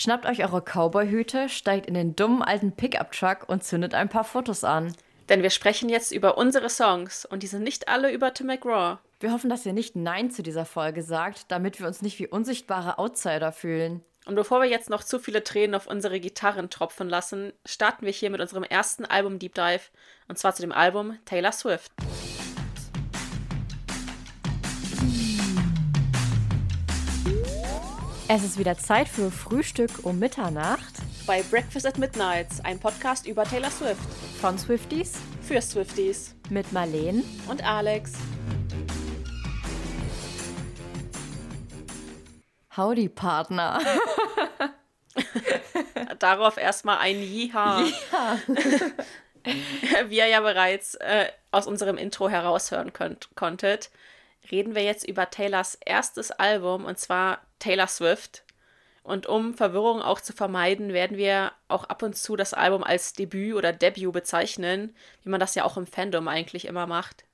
Schnappt euch eure Cowboy-Hüte, steigt in den dummen alten Pickup-Truck und zündet ein paar Fotos an. Denn wir sprechen jetzt über unsere Songs und die sind nicht alle über Tim McGraw. Wir hoffen, dass ihr nicht Nein zu dieser Folge sagt, damit wir uns nicht wie unsichtbare Outsider fühlen. Und bevor wir jetzt noch zu viele Tränen auf unsere Gitarren tropfen lassen, starten wir hier mit unserem ersten Album Deep Dive und zwar zu dem Album Taylor Swift. Es ist wieder Zeit für Frühstück um Mitternacht. Bei Breakfast at Midnight, ein Podcast über Taylor Swift. Von Swifties. Für Swifties. Mit Marleen. Und Alex. Howdy, Partner. Darauf erstmal ein Jiha. Ja. Wie ihr ja bereits äh, aus unserem Intro heraushören könnt, konntet, reden wir jetzt über Taylors erstes Album und zwar Taylor Swift. Und um Verwirrung auch zu vermeiden, werden wir auch ab und zu das Album als Debüt oder Debut bezeichnen, wie man das ja auch im Fandom eigentlich immer macht.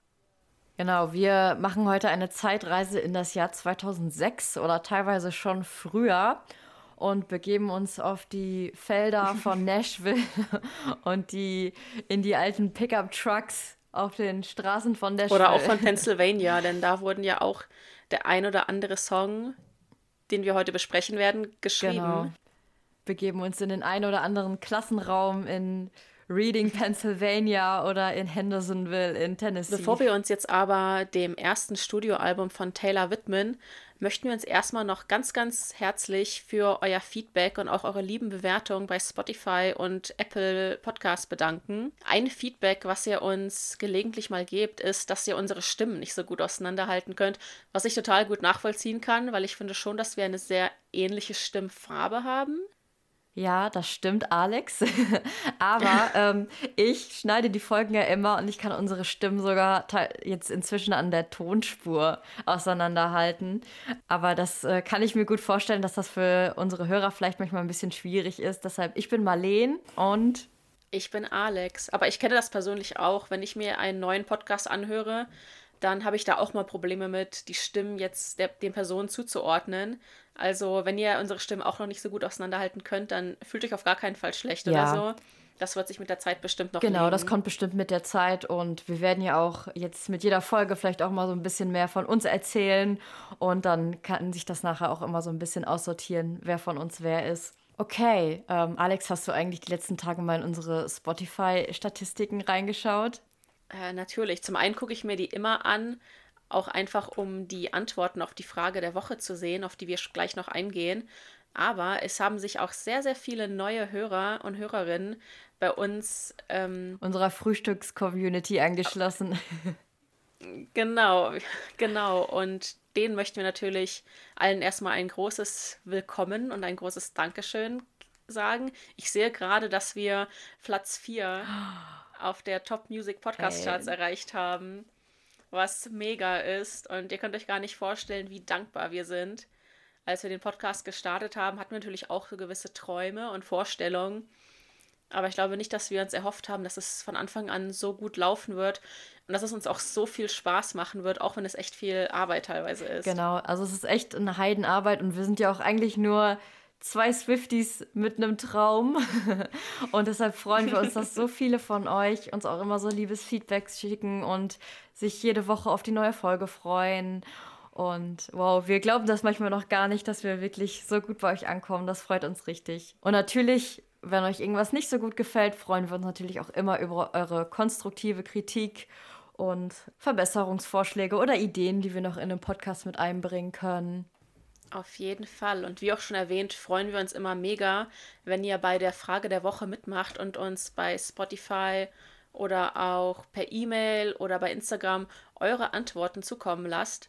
Genau, wir machen heute eine Zeitreise in das Jahr 2006 oder teilweise schon früher und begeben uns auf die Felder von Nashville und die in die alten Pickup-Trucks auf den Straßen von Nashville. Oder auch von Pennsylvania, denn da wurden ja auch der ein oder andere Song den wir heute besprechen werden, geschrieben. Genau. Begeben uns in den ein oder anderen Klassenraum in Reading, Pennsylvania oder in Hendersonville in Tennessee. Bevor wir uns jetzt aber dem ersten Studioalbum von Taylor widmen, möchten wir uns erstmal noch ganz, ganz herzlich für euer Feedback und auch eure lieben Bewertungen bei Spotify und Apple Podcasts bedanken. Ein Feedback, was ihr uns gelegentlich mal gebt, ist, dass ihr unsere Stimmen nicht so gut auseinanderhalten könnt, was ich total gut nachvollziehen kann, weil ich finde schon, dass wir eine sehr ähnliche Stimmfarbe haben. Ja, das stimmt, Alex. Aber ähm, ich schneide die Folgen ja immer und ich kann unsere Stimmen sogar jetzt inzwischen an der Tonspur auseinanderhalten. Aber das äh, kann ich mir gut vorstellen, dass das für unsere Hörer vielleicht manchmal ein bisschen schwierig ist. Deshalb, ich bin Marleen und. Ich bin Alex. Aber ich kenne das persönlich auch, wenn ich mir einen neuen Podcast anhöre dann habe ich da auch mal Probleme mit, die Stimmen jetzt der, den Personen zuzuordnen. Also, wenn ihr unsere Stimmen auch noch nicht so gut auseinanderhalten könnt, dann fühlt euch auf gar keinen Fall schlecht ja. oder so. Das wird sich mit der Zeit bestimmt noch Genau, legen. das kommt bestimmt mit der Zeit und wir werden ja auch jetzt mit jeder Folge vielleicht auch mal so ein bisschen mehr von uns erzählen und dann kann sich das nachher auch immer so ein bisschen aussortieren, wer von uns wer ist. Okay, ähm, Alex, hast du eigentlich die letzten Tage mal in unsere Spotify-Statistiken reingeschaut? Äh, natürlich. Zum einen gucke ich mir die immer an, auch einfach um die Antworten auf die Frage der Woche zu sehen, auf die wir gleich noch eingehen. Aber es haben sich auch sehr, sehr viele neue Hörer und Hörerinnen bei uns ähm, unserer Frühstücks-Community angeschlossen. Genau, genau. Und denen möchten wir natürlich allen erstmal ein großes Willkommen und ein großes Dankeschön sagen. Ich sehe gerade, dass wir Platz 4 auf der Top Music Podcast Charts erreicht haben was mega ist. Und ihr könnt euch gar nicht vorstellen, wie dankbar wir sind. Als wir den Podcast gestartet haben, hatten wir natürlich auch so gewisse Träume und Vorstellungen. Aber ich glaube nicht, dass wir uns erhofft haben, dass es von Anfang an so gut laufen wird und dass es uns auch so viel Spaß machen wird, auch wenn es echt viel Arbeit teilweise ist. Genau, also es ist echt eine Heidenarbeit und wir sind ja auch eigentlich nur zwei Swifties mit einem Traum. Und deshalb freuen wir uns, dass so viele von euch uns auch immer so liebes Feedback schicken und sich jede Woche auf die neue Folge freuen. Und wow, wir glauben das manchmal noch gar nicht, dass wir wirklich so gut bei euch ankommen. Das freut uns richtig. Und natürlich, wenn euch irgendwas nicht so gut gefällt, freuen wir uns natürlich auch immer über eure konstruktive Kritik und Verbesserungsvorschläge oder Ideen, die wir noch in den Podcast mit einbringen können. Auf jeden Fall. Und wie auch schon erwähnt, freuen wir uns immer mega, wenn ihr bei der Frage der Woche mitmacht und uns bei Spotify oder auch per E-Mail oder bei Instagram eure Antworten zukommen lasst.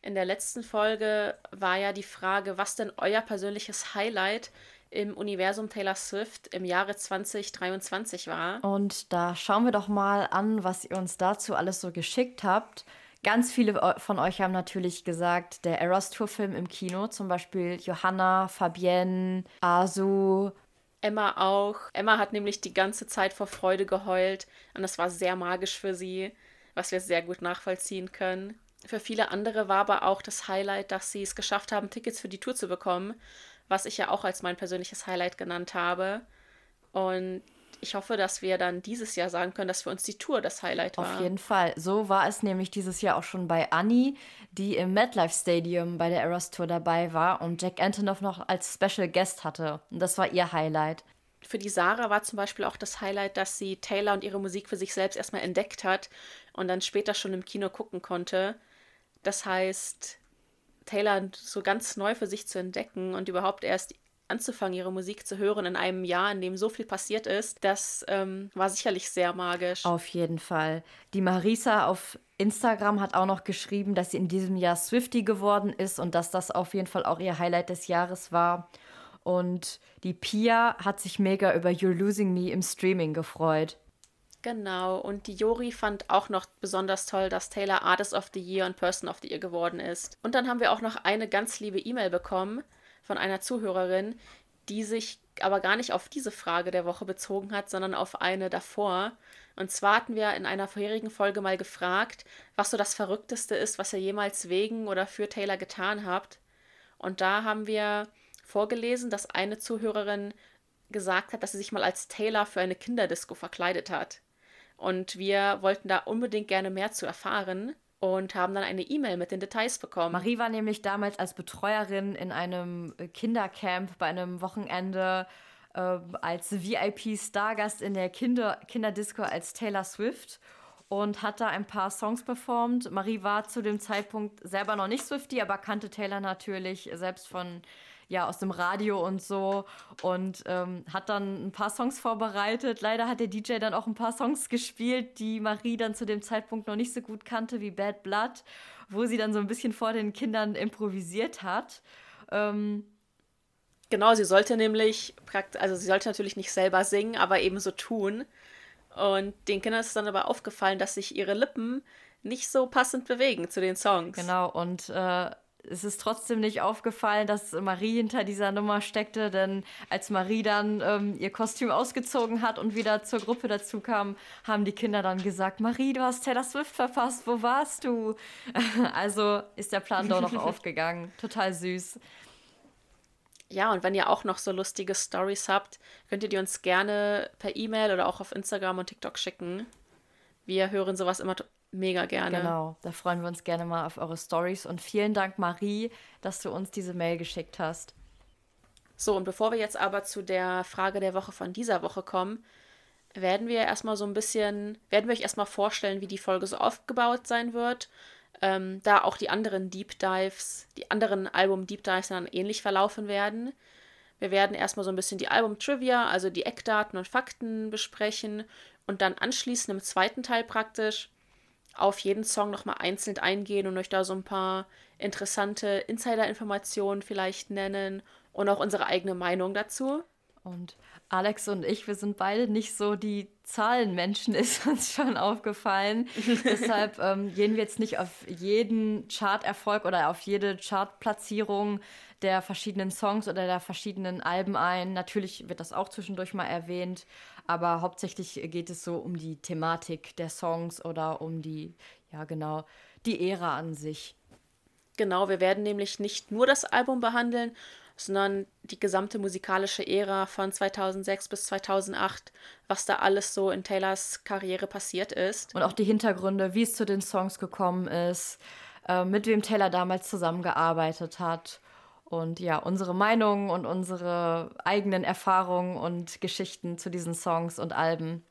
In der letzten Folge war ja die Frage, was denn euer persönliches Highlight im Universum Taylor Swift im Jahre 2023 war. Und da schauen wir doch mal an, was ihr uns dazu alles so geschickt habt. Ganz viele von euch haben natürlich gesagt, der Eras Tour Film im Kino, zum Beispiel Johanna, Fabienne, Asu. Emma auch. Emma hat nämlich die ganze Zeit vor Freude geheult und das war sehr magisch für sie, was wir sehr gut nachvollziehen können. Für viele andere war aber auch das Highlight, dass sie es geschafft haben, Tickets für die Tour zu bekommen, was ich ja auch als mein persönliches Highlight genannt habe. Und ich hoffe, dass wir dann dieses Jahr sagen können, dass für uns die Tour das Highlight war. Auf jeden Fall. So war es nämlich dieses Jahr auch schon bei Annie, die im MetLife Stadium bei der Eras Tour dabei war und Jack Antonoff noch als Special Guest hatte. Und das war ihr Highlight. Für die Sarah war zum Beispiel auch das Highlight, dass sie Taylor und ihre Musik für sich selbst erstmal entdeckt hat und dann später schon im Kino gucken konnte. Das heißt, Taylor so ganz neu für sich zu entdecken und überhaupt erst anzufangen, ihre Musik zu hören in einem Jahr, in dem so viel passiert ist, das ähm, war sicherlich sehr magisch. Auf jeden Fall. Die Marisa auf Instagram hat auch noch geschrieben, dass sie in diesem Jahr Swifty geworden ist und dass das auf jeden Fall auch ihr Highlight des Jahres war. Und die Pia hat sich mega über You're Losing Me im Streaming gefreut. Genau, und die Jori fand auch noch besonders toll, dass Taylor Artist of the Year und Person of the Year geworden ist. Und dann haben wir auch noch eine ganz liebe E-Mail bekommen von einer Zuhörerin, die sich aber gar nicht auf diese Frage der Woche bezogen hat, sondern auf eine davor. Und zwar hatten wir in einer vorherigen Folge mal gefragt, was so das Verrückteste ist, was ihr jemals wegen oder für Taylor getan habt. Und da haben wir vorgelesen, dass eine Zuhörerin gesagt hat, dass sie sich mal als Taylor für eine Kinderdisco verkleidet hat. Und wir wollten da unbedingt gerne mehr zu erfahren und haben dann eine E-Mail mit den Details bekommen. Marie war nämlich damals als Betreuerin in einem Kindercamp bei einem Wochenende äh, als VIP-Stargast in der Kinder Kinderdisco als Taylor Swift und hat da ein paar Songs performt. Marie war zu dem Zeitpunkt selber noch nicht Swifty, aber kannte Taylor natürlich selbst von ja aus dem Radio und so und ähm, hat dann ein paar Songs vorbereitet. Leider hat der DJ dann auch ein paar Songs gespielt, die Marie dann zu dem Zeitpunkt noch nicht so gut kannte wie Bad Blood, wo sie dann so ein bisschen vor den Kindern improvisiert hat. Ähm, genau, sie sollte nämlich, also sie sollte natürlich nicht selber singen, aber eben so tun. Und den Kindern ist dann aber aufgefallen, dass sich ihre Lippen nicht so passend bewegen zu den Songs. Genau, und äh, es ist trotzdem nicht aufgefallen, dass Marie hinter dieser Nummer steckte, denn als Marie dann ähm, ihr Kostüm ausgezogen hat und wieder zur Gruppe dazu kam, haben die Kinder dann gesagt, Marie, du hast Taylor Swift verpasst, wo warst du? also ist der Plan doch noch aufgegangen. Total süß. Ja, und wenn ihr auch noch so lustige Stories habt, könnt ihr die uns gerne per E-Mail oder auch auf Instagram und TikTok schicken. Wir hören sowas immer mega gerne. Genau, da freuen wir uns gerne mal auf eure Stories und vielen Dank, Marie, dass du uns diese Mail geschickt hast. So, und bevor wir jetzt aber zu der Frage der Woche von dieser Woche kommen, werden wir erstmal so ein bisschen, werden wir euch erstmal vorstellen, wie die Folge so aufgebaut sein wird. Ähm, da auch die anderen Deep Dives, die anderen Album-Deep Dives dann ähnlich verlaufen werden. Wir werden erstmal so ein bisschen die Album-Trivia, also die Eckdaten und Fakten besprechen und dann anschließend im zweiten Teil praktisch auf jeden Song nochmal einzeln eingehen und euch da so ein paar interessante Insider-Informationen vielleicht nennen und auch unsere eigene Meinung dazu. Und Alex und ich, wir sind beide nicht so die Zahlenmenschen, ist uns schon aufgefallen. Deshalb ähm, gehen wir jetzt nicht auf jeden Charterfolg oder auf jede Chartplatzierung der verschiedenen Songs oder der verschiedenen Alben ein. Natürlich wird das auch zwischendurch mal erwähnt, aber hauptsächlich geht es so um die Thematik der Songs oder um die, ja genau, die Ära an sich. Genau, wir werden nämlich nicht nur das Album behandeln, sondern die gesamte musikalische Ära von 2006 bis 2008, was da alles so in Taylors Karriere passiert ist. Und auch die Hintergründe, wie es zu den Songs gekommen ist, äh, mit wem Taylor damals zusammengearbeitet hat und ja, unsere Meinungen und unsere eigenen Erfahrungen und Geschichten zu diesen Songs und Alben.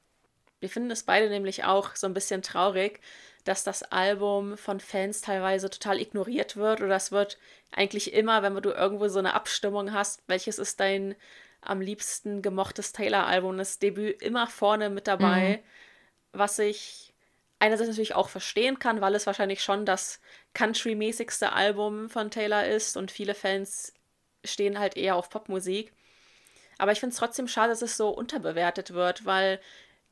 Wir finden es beide nämlich auch so ein bisschen traurig, dass das Album von Fans teilweise total ignoriert wird oder es wird eigentlich immer, wenn du irgendwo so eine Abstimmung hast, welches ist dein am liebsten gemochtes Taylor-Album, das Debüt immer vorne mit dabei, mhm. was ich einerseits natürlich auch verstehen kann, weil es wahrscheinlich schon das country-mäßigste Album von Taylor ist und viele Fans stehen halt eher auf Popmusik. Aber ich finde es trotzdem schade, dass es so unterbewertet wird, weil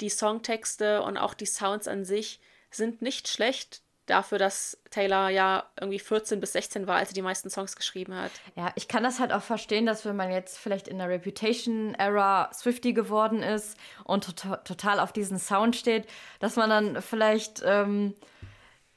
die Songtexte und auch die Sounds an sich sind nicht schlecht dafür, dass Taylor ja irgendwie 14 bis 16 war, als sie die meisten Songs geschrieben hat. Ja, ich kann das halt auch verstehen, dass wenn man jetzt vielleicht in der Reputation-Era Swifty geworden ist und to total auf diesen Sound steht, dass man dann vielleicht ähm,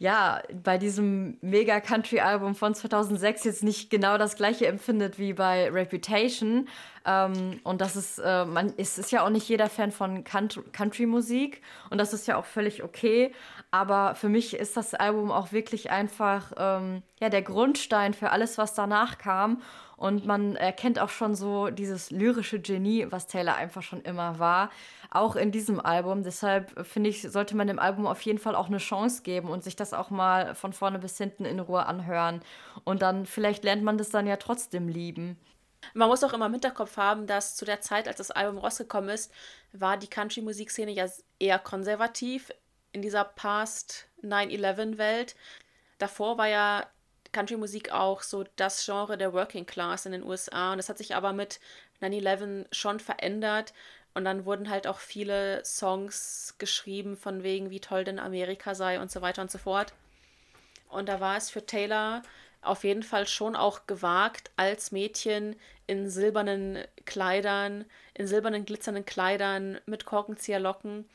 ja, bei diesem Mega Country Album von 2006 jetzt nicht genau das gleiche empfindet wie bei Reputation. Ähm, und das ist, äh, man, es ist ja auch nicht jeder Fan von Country Musik und das ist ja auch völlig okay. Aber für mich ist das Album auch wirklich einfach ähm, ja, der Grundstein für alles, was danach kam. Und man erkennt auch schon so dieses lyrische Genie, was Taylor einfach schon immer war, auch in diesem Album. Deshalb finde ich, sollte man dem Album auf jeden Fall auch eine Chance geben und sich das auch mal von vorne bis hinten in Ruhe anhören. Und dann vielleicht lernt man das dann ja trotzdem lieben. Man muss auch immer im Hinterkopf haben, dass zu der Zeit, als das Album rausgekommen ist, war die Country-Musikszene ja eher konservativ in dieser Past-9-11-Welt. Davor war ja Country-Musik auch so das Genre der Working Class in den USA. Und das hat sich aber mit 9-11 schon verändert. Und dann wurden halt auch viele Songs geschrieben, von wegen, wie toll denn Amerika sei und so weiter und so fort. Und da war es für Taylor auf jeden Fall schon auch gewagt, als Mädchen in silbernen Kleidern, in silbernen glitzernden Kleidern mit Korkenzieherlocken,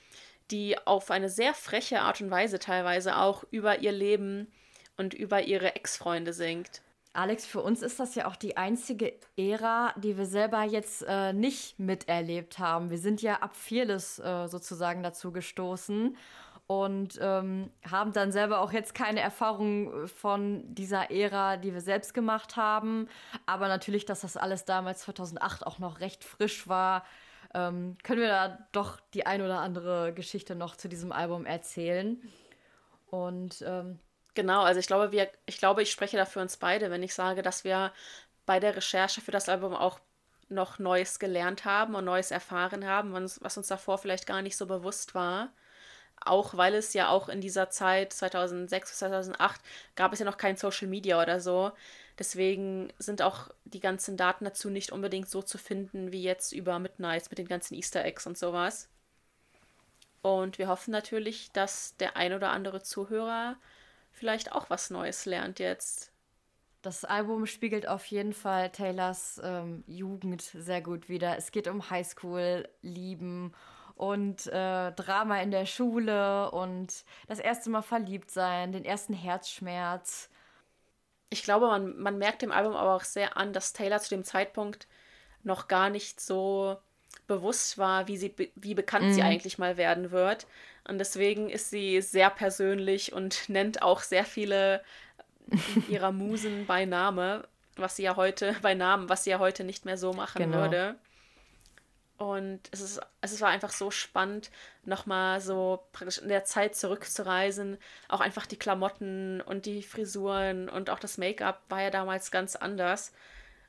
die auf eine sehr freche Art und Weise teilweise auch über ihr Leben und über ihre Ex-Freunde singt. Alex, für uns ist das ja auch die einzige Ära, die wir selber jetzt äh, nicht miterlebt haben. Wir sind ja ab Fearless äh, sozusagen dazu gestoßen und ähm, haben dann selber auch jetzt keine Erfahrung von dieser Ära, die wir selbst gemacht haben. Aber natürlich, dass das alles damals 2008 auch noch recht frisch war, ähm, können wir da doch die ein oder andere Geschichte noch zu diesem Album erzählen. Und ähm, Genau, also ich glaube, wir, ich glaube, ich spreche da für uns beide, wenn ich sage, dass wir bei der Recherche für das Album auch noch Neues gelernt haben und Neues erfahren haben, was uns davor vielleicht gar nicht so bewusst war. Auch weil es ja auch in dieser Zeit 2006 bis 2008 gab es ja noch kein Social Media oder so. Deswegen sind auch die ganzen Daten dazu nicht unbedingt so zu finden wie jetzt über Midnights mit den ganzen Easter Eggs und sowas. Und wir hoffen natürlich, dass der ein oder andere Zuhörer vielleicht auch was Neues lernt jetzt. Das Album spiegelt auf jeden Fall Taylors ähm, Jugend sehr gut wider. Es geht um Highschool, Lieben und äh, Drama in der Schule und das erste Mal verliebt sein, den ersten Herzschmerz. Ich glaube, man, man merkt dem Album aber auch sehr an, dass Taylor zu dem Zeitpunkt noch gar nicht so bewusst war, wie, sie, wie bekannt mm. sie mhm. eigentlich mal werden wird. Und deswegen ist sie sehr persönlich und nennt auch sehr viele ihrer Musen bei Name, was sie ja heute, bei Namen, was sie ja heute nicht mehr so machen genau. würde. Und es, ist, es war einfach so spannend, nochmal so praktisch in der Zeit zurückzureisen. Auch einfach die Klamotten und die Frisuren und auch das Make-up war ja damals ganz anders.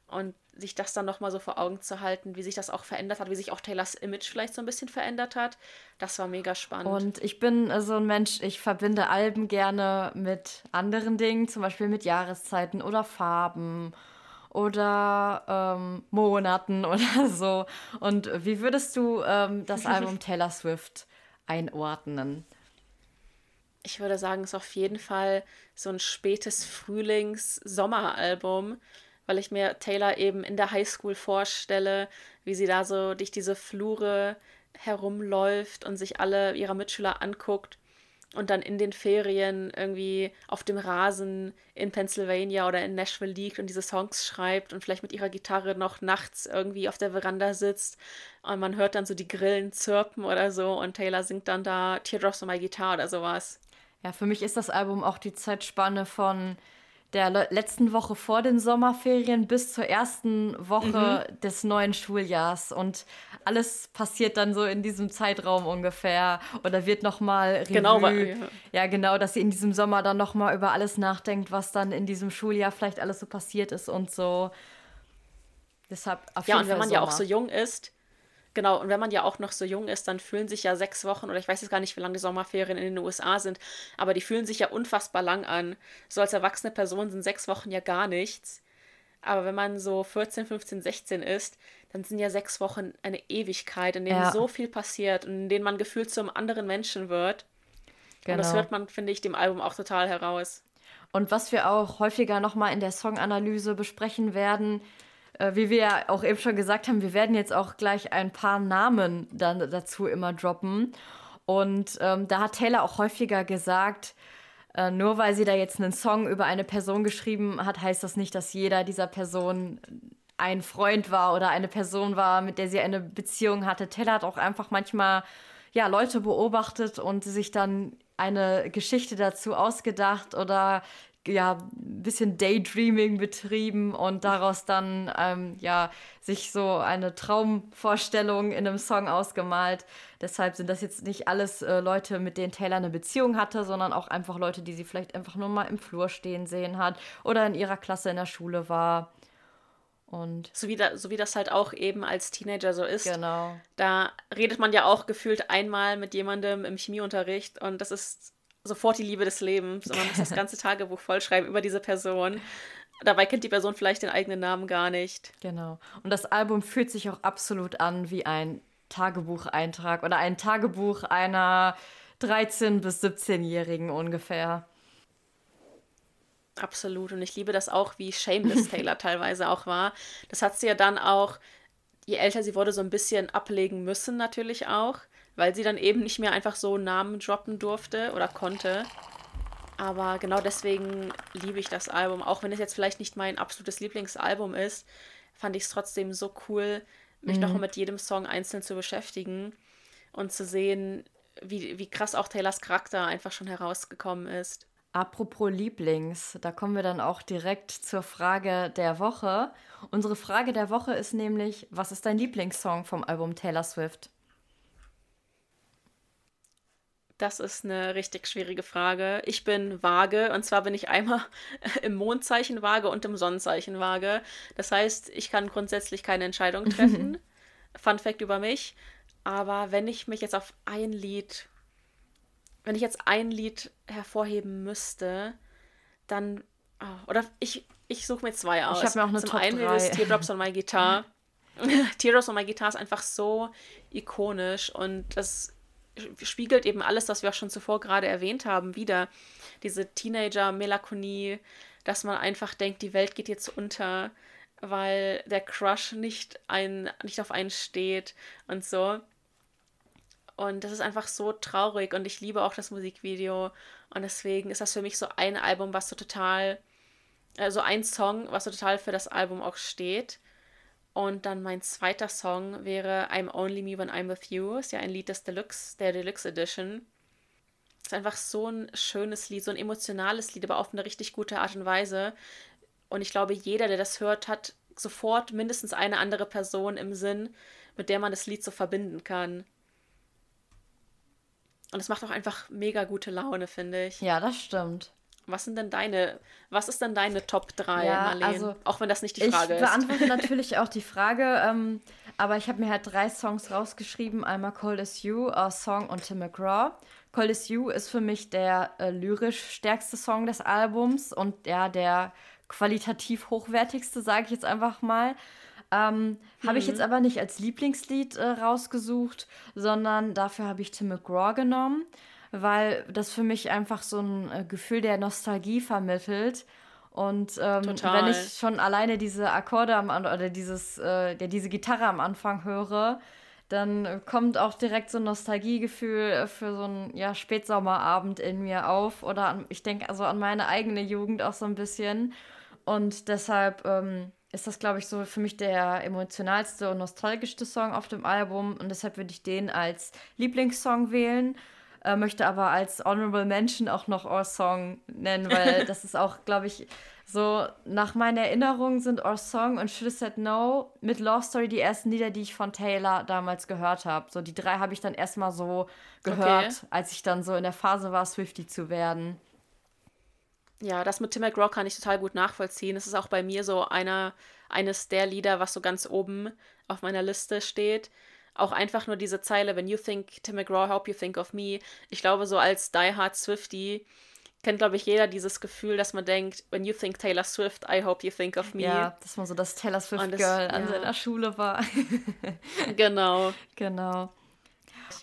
Und sich das dann nochmal so vor Augen zu halten, wie sich das auch verändert hat, wie sich auch Taylors Image vielleicht so ein bisschen verändert hat, das war mega spannend. Und ich bin so ein Mensch, ich verbinde Alben gerne mit anderen Dingen, zum Beispiel mit Jahreszeiten oder Farben oder ähm, Monaten oder so. Und wie würdest du ähm, das Album Taylor Swift einordnen? Ich würde sagen, es ist auf jeden Fall so ein spätes Frühlings-Sommeralbum weil ich mir Taylor eben in der Highschool vorstelle, wie sie da so durch diese Flure herumläuft und sich alle ihrer Mitschüler anguckt und dann in den Ferien irgendwie auf dem Rasen in Pennsylvania oder in Nashville liegt und diese Songs schreibt und vielleicht mit ihrer Gitarre noch nachts irgendwie auf der Veranda sitzt und man hört dann so die Grillen zirpen oder so und Taylor singt dann da Teardrops on My Guitar oder sowas. Ja, für mich ist das Album auch die Zeitspanne von der letzten Woche vor den Sommerferien bis zur ersten Woche mhm. des neuen Schuljahrs und alles passiert dann so in diesem Zeitraum ungefähr oder wird noch mal Revue. Genau, ja. ja. genau, dass sie in diesem Sommer dann noch mal über alles nachdenkt, was dann in diesem Schuljahr vielleicht alles so passiert ist und so. Deshalb auf ja, jeden und wenn man Sommer. ja auch so jung ist, Genau, und wenn man ja auch noch so jung ist, dann fühlen sich ja sechs Wochen, oder ich weiß jetzt gar nicht, wie lange die Sommerferien in den USA sind, aber die fühlen sich ja unfassbar lang an. So als erwachsene Person sind sechs Wochen ja gar nichts. Aber wenn man so 14, 15, 16 ist, dann sind ja sechs Wochen eine Ewigkeit, in denen ja. so viel passiert und in denen man gefühlt zum anderen Menschen wird. Genau. Und das genau. hört man, finde ich, dem Album auch total heraus. Und was wir auch häufiger nochmal in der Songanalyse besprechen werden, wie wir ja auch eben schon gesagt haben, wir werden jetzt auch gleich ein paar Namen dann dazu immer droppen. Und ähm, da hat Taylor auch häufiger gesagt, äh, nur weil sie da jetzt einen Song über eine Person geschrieben hat, heißt das nicht, dass jeder dieser Person ein Freund war oder eine Person war, mit der sie eine Beziehung hatte. Taylor hat auch einfach manchmal ja, Leute beobachtet und sich dann eine Geschichte dazu ausgedacht oder ja, ein bisschen Daydreaming betrieben und daraus dann ähm, ja, sich so eine Traumvorstellung in einem Song ausgemalt. Deshalb sind das jetzt nicht alles äh, Leute, mit denen Taylor eine Beziehung hatte, sondern auch einfach Leute, die sie vielleicht einfach nur mal im Flur stehen sehen hat oder in ihrer Klasse in der Schule war. Und so wie, da, so wie das halt auch eben als Teenager so ist. Genau. Da redet man ja auch gefühlt einmal mit jemandem im Chemieunterricht und das ist sofort die Liebe des Lebens. Und man muss das ganze Tagebuch vollschreiben über diese Person. Dabei kennt die Person vielleicht den eigenen Namen gar nicht. Genau. Und das Album fühlt sich auch absolut an wie ein Tagebucheintrag oder ein Tagebuch einer 13- bis 17-Jährigen ungefähr. Absolut. Und ich liebe das auch, wie Shameless Taylor teilweise auch war. Das hat sie ja dann auch, je älter sie wurde, so ein bisschen ablegen müssen, natürlich auch, weil sie dann eben nicht mehr einfach so Namen droppen durfte oder konnte. Aber genau deswegen liebe ich das Album. Auch wenn es jetzt vielleicht nicht mein absolutes Lieblingsalbum ist, fand ich es trotzdem so cool, mich mhm. noch mit jedem Song einzeln zu beschäftigen und zu sehen, wie, wie krass auch Taylors Charakter einfach schon herausgekommen ist. Apropos Lieblings, da kommen wir dann auch direkt zur Frage der Woche. Unsere Frage der Woche ist nämlich, was ist dein Lieblingssong vom Album Taylor Swift? Das ist eine richtig schwierige Frage. Ich bin vage und zwar bin ich einmal im Mondzeichen vage und im Sonnenzeichen vage. Das heißt, ich kann grundsätzlich keine Entscheidung treffen. Fun Fact über mich. Aber wenn ich mich jetzt auf ein Lied wenn ich jetzt ein Lied hervorheben müsste, dann. Oh, oder ich, ich suche mir zwei aus. Ich habe mir auch eine Zum Top einen wäre es Teardrops on My Guitar. Teardrops on My Guitar ist einfach so ikonisch und das spiegelt eben alles, was wir auch schon zuvor gerade erwähnt haben, wieder. Diese Teenager-Melancholie, dass man einfach denkt, die Welt geht jetzt unter, weil der Crush nicht, ein, nicht auf einen steht und so. Und das ist einfach so traurig und ich liebe auch das Musikvideo. Und deswegen ist das für mich so ein Album, was so total, äh, so ein Song, was so total für das Album auch steht. Und dann mein zweiter Song wäre I'm Only Me When I'm With You. Ist ja ein Lied des Deluxe, der Deluxe Edition. Ist einfach so ein schönes Lied, so ein emotionales Lied, aber auf eine richtig gute Art und Weise. Und ich glaube, jeder, der das hört, hat sofort mindestens eine andere Person im Sinn, mit der man das Lied so verbinden kann. Und es macht auch einfach mega gute Laune, finde ich. Ja, das stimmt. Was sind denn deine, was ist denn deine Top 3, ja, Marlene? Also, auch wenn das nicht die Frage ist. Ich beantworte natürlich auch die Frage, ähm, aber ich habe mir halt drei Songs rausgeschrieben. Einmal Cold as You, A Song und Tim McGraw. Cold as You ist für mich der äh, lyrisch stärkste Song des Albums und ja, der qualitativ hochwertigste, sage ich jetzt einfach mal. Ähm, mhm. Habe ich jetzt mhm. aber nicht als Lieblingslied äh, rausgesucht, sondern dafür habe ich Tim McGraw genommen, weil das für mich einfach so ein äh, Gefühl der Nostalgie vermittelt. Und ähm, wenn ich schon alleine diese Akkorde am oder dieses, äh, ja, diese Gitarre am Anfang höre, dann kommt auch direkt so ein Nostalgiegefühl für so einen ja, Spätsommerabend in mir auf. Oder an, ich denke also an meine eigene Jugend auch so ein bisschen. Und deshalb ähm, ist das, glaube ich, so für mich der emotionalste und nostalgischste Song auf dem Album und deshalb würde ich den als Lieblingssong wählen. Äh, möchte aber als Honorable Mention auch noch Our Song nennen, weil das ist auch, glaube ich, so nach meiner Erinnerung sind Our Song und Should Said No mit Love Story die ersten Lieder, die ich von Taylor damals gehört habe. So die drei habe ich dann erstmal so gehört, okay. als ich dann so in der Phase war, Swifty zu werden. Ja, das mit Tim McGraw kann ich total gut nachvollziehen. Es ist auch bei mir so einer, eines der Lieder, was so ganz oben auf meiner Liste steht. Auch einfach nur diese Zeile, when you think Tim McGraw, hope you think of me. Ich glaube, so als Die Hard Swifty kennt, glaube ich, jeder dieses Gefühl, dass man denkt, when you think Taylor Swift, I hope you think of me. Ja, dass man so das Taylor Swift-Girl an ja. seiner Schule war. genau. Genau.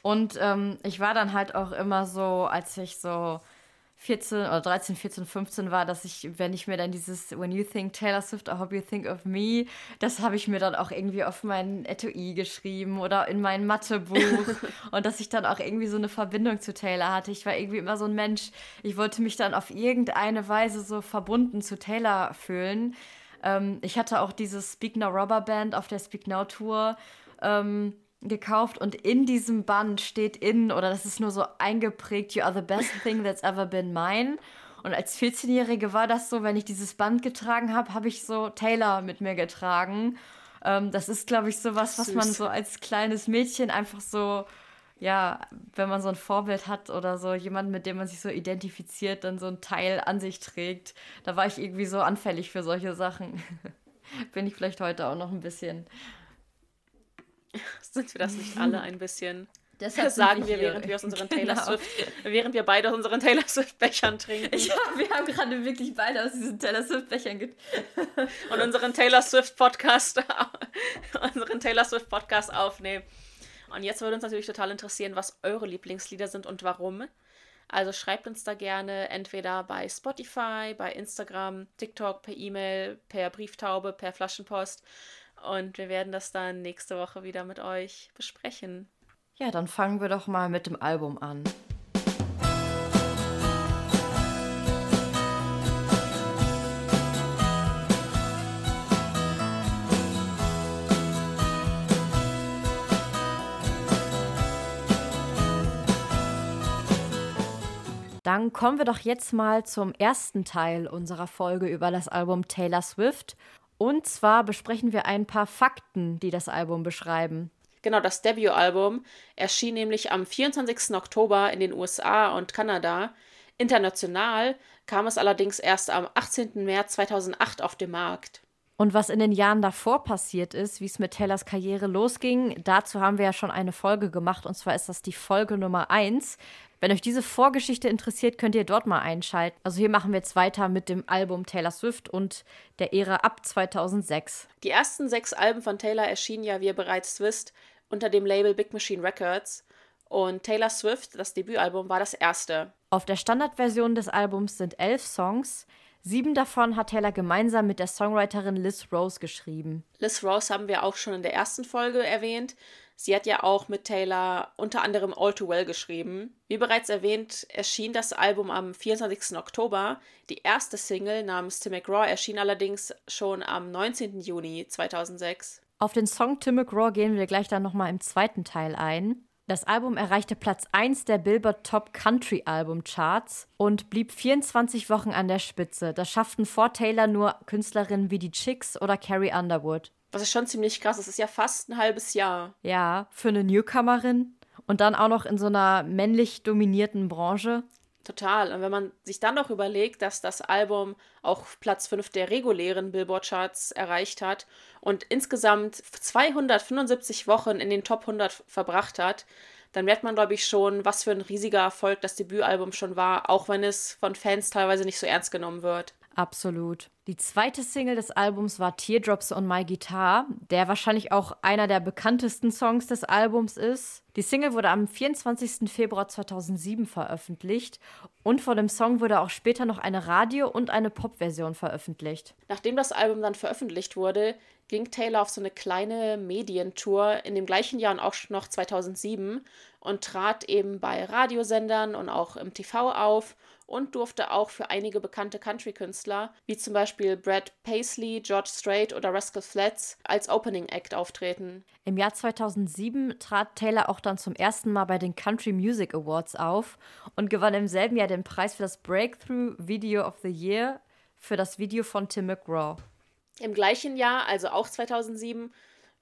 Und ähm, ich war dann halt auch immer so, als ich so 14 oder 13, 14, 15 war, dass ich, wenn ich mir dann dieses When you think Taylor Swift, I hope you think of me, das habe ich mir dann auch irgendwie auf mein Etui geschrieben oder in mein Mathebuch und dass ich dann auch irgendwie so eine Verbindung zu Taylor hatte. Ich war irgendwie immer so ein Mensch, ich wollte mich dann auf irgendeine Weise so verbunden zu Taylor fühlen. Ähm, ich hatte auch dieses Speak Now Rubber Band auf der Speak Now Tour. Ähm, gekauft und in diesem Band steht in, oder das ist nur so eingeprägt, You are the best thing that's ever been mine. Und als 14-Jährige war das so, wenn ich dieses Band getragen habe, habe ich so Taylor mit mir getragen. Ähm, das ist, glaube ich, so was, was man so als kleines Mädchen einfach so, ja, wenn man so ein Vorbild hat oder so, jemanden, mit dem man sich so identifiziert, dann so ein Teil an sich trägt. Da war ich irgendwie so anfällig für solche Sachen. Bin ich vielleicht heute auch noch ein bisschen. Sind wir das nicht alle ein bisschen? Deshalb sagen wir, während wir aus unseren Taylor genau. Swift, während wir beide aus unseren Taylor Swift Bechern trinken. Ja, wir haben gerade wirklich beide aus diesen Taylor Swift Bechern und unseren Taylor Swift Podcast, unseren Taylor Swift Podcast aufnehmen. Und jetzt würde uns natürlich total interessieren, was eure Lieblingslieder sind und warum. Also schreibt uns da gerne entweder bei Spotify, bei Instagram, TikTok, per E-Mail, per Brieftaube, per Flaschenpost. Und wir werden das dann nächste Woche wieder mit euch besprechen. Ja, dann fangen wir doch mal mit dem Album an. Dann kommen wir doch jetzt mal zum ersten Teil unserer Folge über das Album Taylor Swift. Und zwar besprechen wir ein paar Fakten, die das Album beschreiben. Genau, das Debütalbum erschien nämlich am 24. Oktober in den USA und Kanada. International kam es allerdings erst am 18. März 2008 auf den Markt. Und was in den Jahren davor passiert ist, wie es mit Taylors Karriere losging, dazu haben wir ja schon eine Folge gemacht und zwar ist das die Folge Nummer 1. Wenn euch diese Vorgeschichte interessiert, könnt ihr dort mal einschalten. Also hier machen wir jetzt weiter mit dem Album Taylor Swift und der Ära ab 2006. Die ersten sechs Alben von Taylor erschienen ja, wie ihr bereits wisst, unter dem Label Big Machine Records. Und Taylor Swift, das Debütalbum, war das erste. Auf der Standardversion des Albums sind elf Songs. Sieben davon hat Taylor gemeinsam mit der Songwriterin Liz Rose geschrieben. Liz Rose haben wir auch schon in der ersten Folge erwähnt. Sie hat ja auch mit Taylor unter anderem All Too Well geschrieben. Wie bereits erwähnt, erschien das Album am 24. Oktober. Die erste Single namens Tim McGraw erschien allerdings schon am 19. Juni 2006. Auf den Song Tim McGraw gehen wir gleich dann nochmal im zweiten Teil ein. Das Album erreichte Platz 1 der Billboard Top Country Album Charts und blieb 24 Wochen an der Spitze. Das schafften vor Taylor nur Künstlerinnen wie die Chicks oder Carrie Underwood. Was ist schon ziemlich krass. Das ist ja fast ein halbes Jahr. Ja, für eine Newcomerin. Und dann auch noch in so einer männlich dominierten Branche. Total. Und wenn man sich dann noch überlegt, dass das Album auch Platz 5 der regulären Billboard-Charts erreicht hat und insgesamt 275 Wochen in den Top 100 verbracht hat, dann merkt man, glaube ich, schon, was für ein riesiger Erfolg das Debütalbum schon war, auch wenn es von Fans teilweise nicht so ernst genommen wird. Absolut. Die zweite Single des Albums war Teardrops on My Guitar, der wahrscheinlich auch einer der bekanntesten Songs des Albums ist. Die Single wurde am 24. Februar 2007 veröffentlicht und vor dem Song wurde auch später noch eine Radio- und eine Pop-Version veröffentlicht. Nachdem das Album dann veröffentlicht wurde, ging Taylor auf so eine kleine Medientour in dem gleichen Jahr und auch noch 2007 und trat eben bei Radiosendern und auch im TV auf und durfte auch für einige bekannte Country-Künstler, wie zum Beispiel Brad Paisley, George Strait oder Rascal Flats, als Opening Act auftreten. Im Jahr 2007 trat Taylor auch dann zum ersten Mal bei den Country Music Awards auf und gewann im selben Jahr den Preis für das Breakthrough Video of the Year für das Video von Tim McGraw. Im gleichen Jahr, also auch 2007,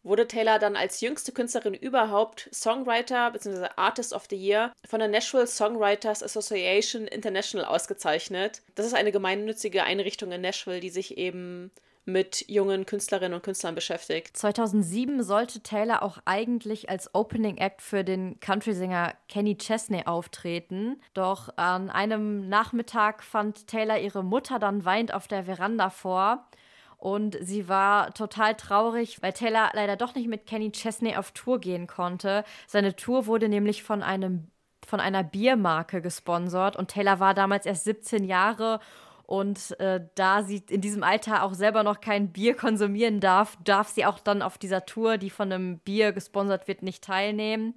wurde Taylor dann als jüngste Künstlerin überhaupt Songwriter bzw. Artist of the Year von der Nashville Songwriters Association International ausgezeichnet. Das ist eine gemeinnützige Einrichtung in Nashville, die sich eben mit jungen Künstlerinnen und Künstlern beschäftigt. 2007 sollte Taylor auch eigentlich als Opening Act für den Country-Sänger Kenny Chesney auftreten. Doch an einem Nachmittag fand Taylor ihre Mutter dann weint auf der Veranda vor und sie war total traurig, weil Taylor leider doch nicht mit Kenny Chesney auf Tour gehen konnte. Seine Tour wurde nämlich von einem von einer Biermarke gesponsert und Taylor war damals erst 17 Jahre und äh, da sie in diesem Alter auch selber noch kein Bier konsumieren darf, darf sie auch dann auf dieser Tour, die von einem Bier gesponsert wird, nicht teilnehmen.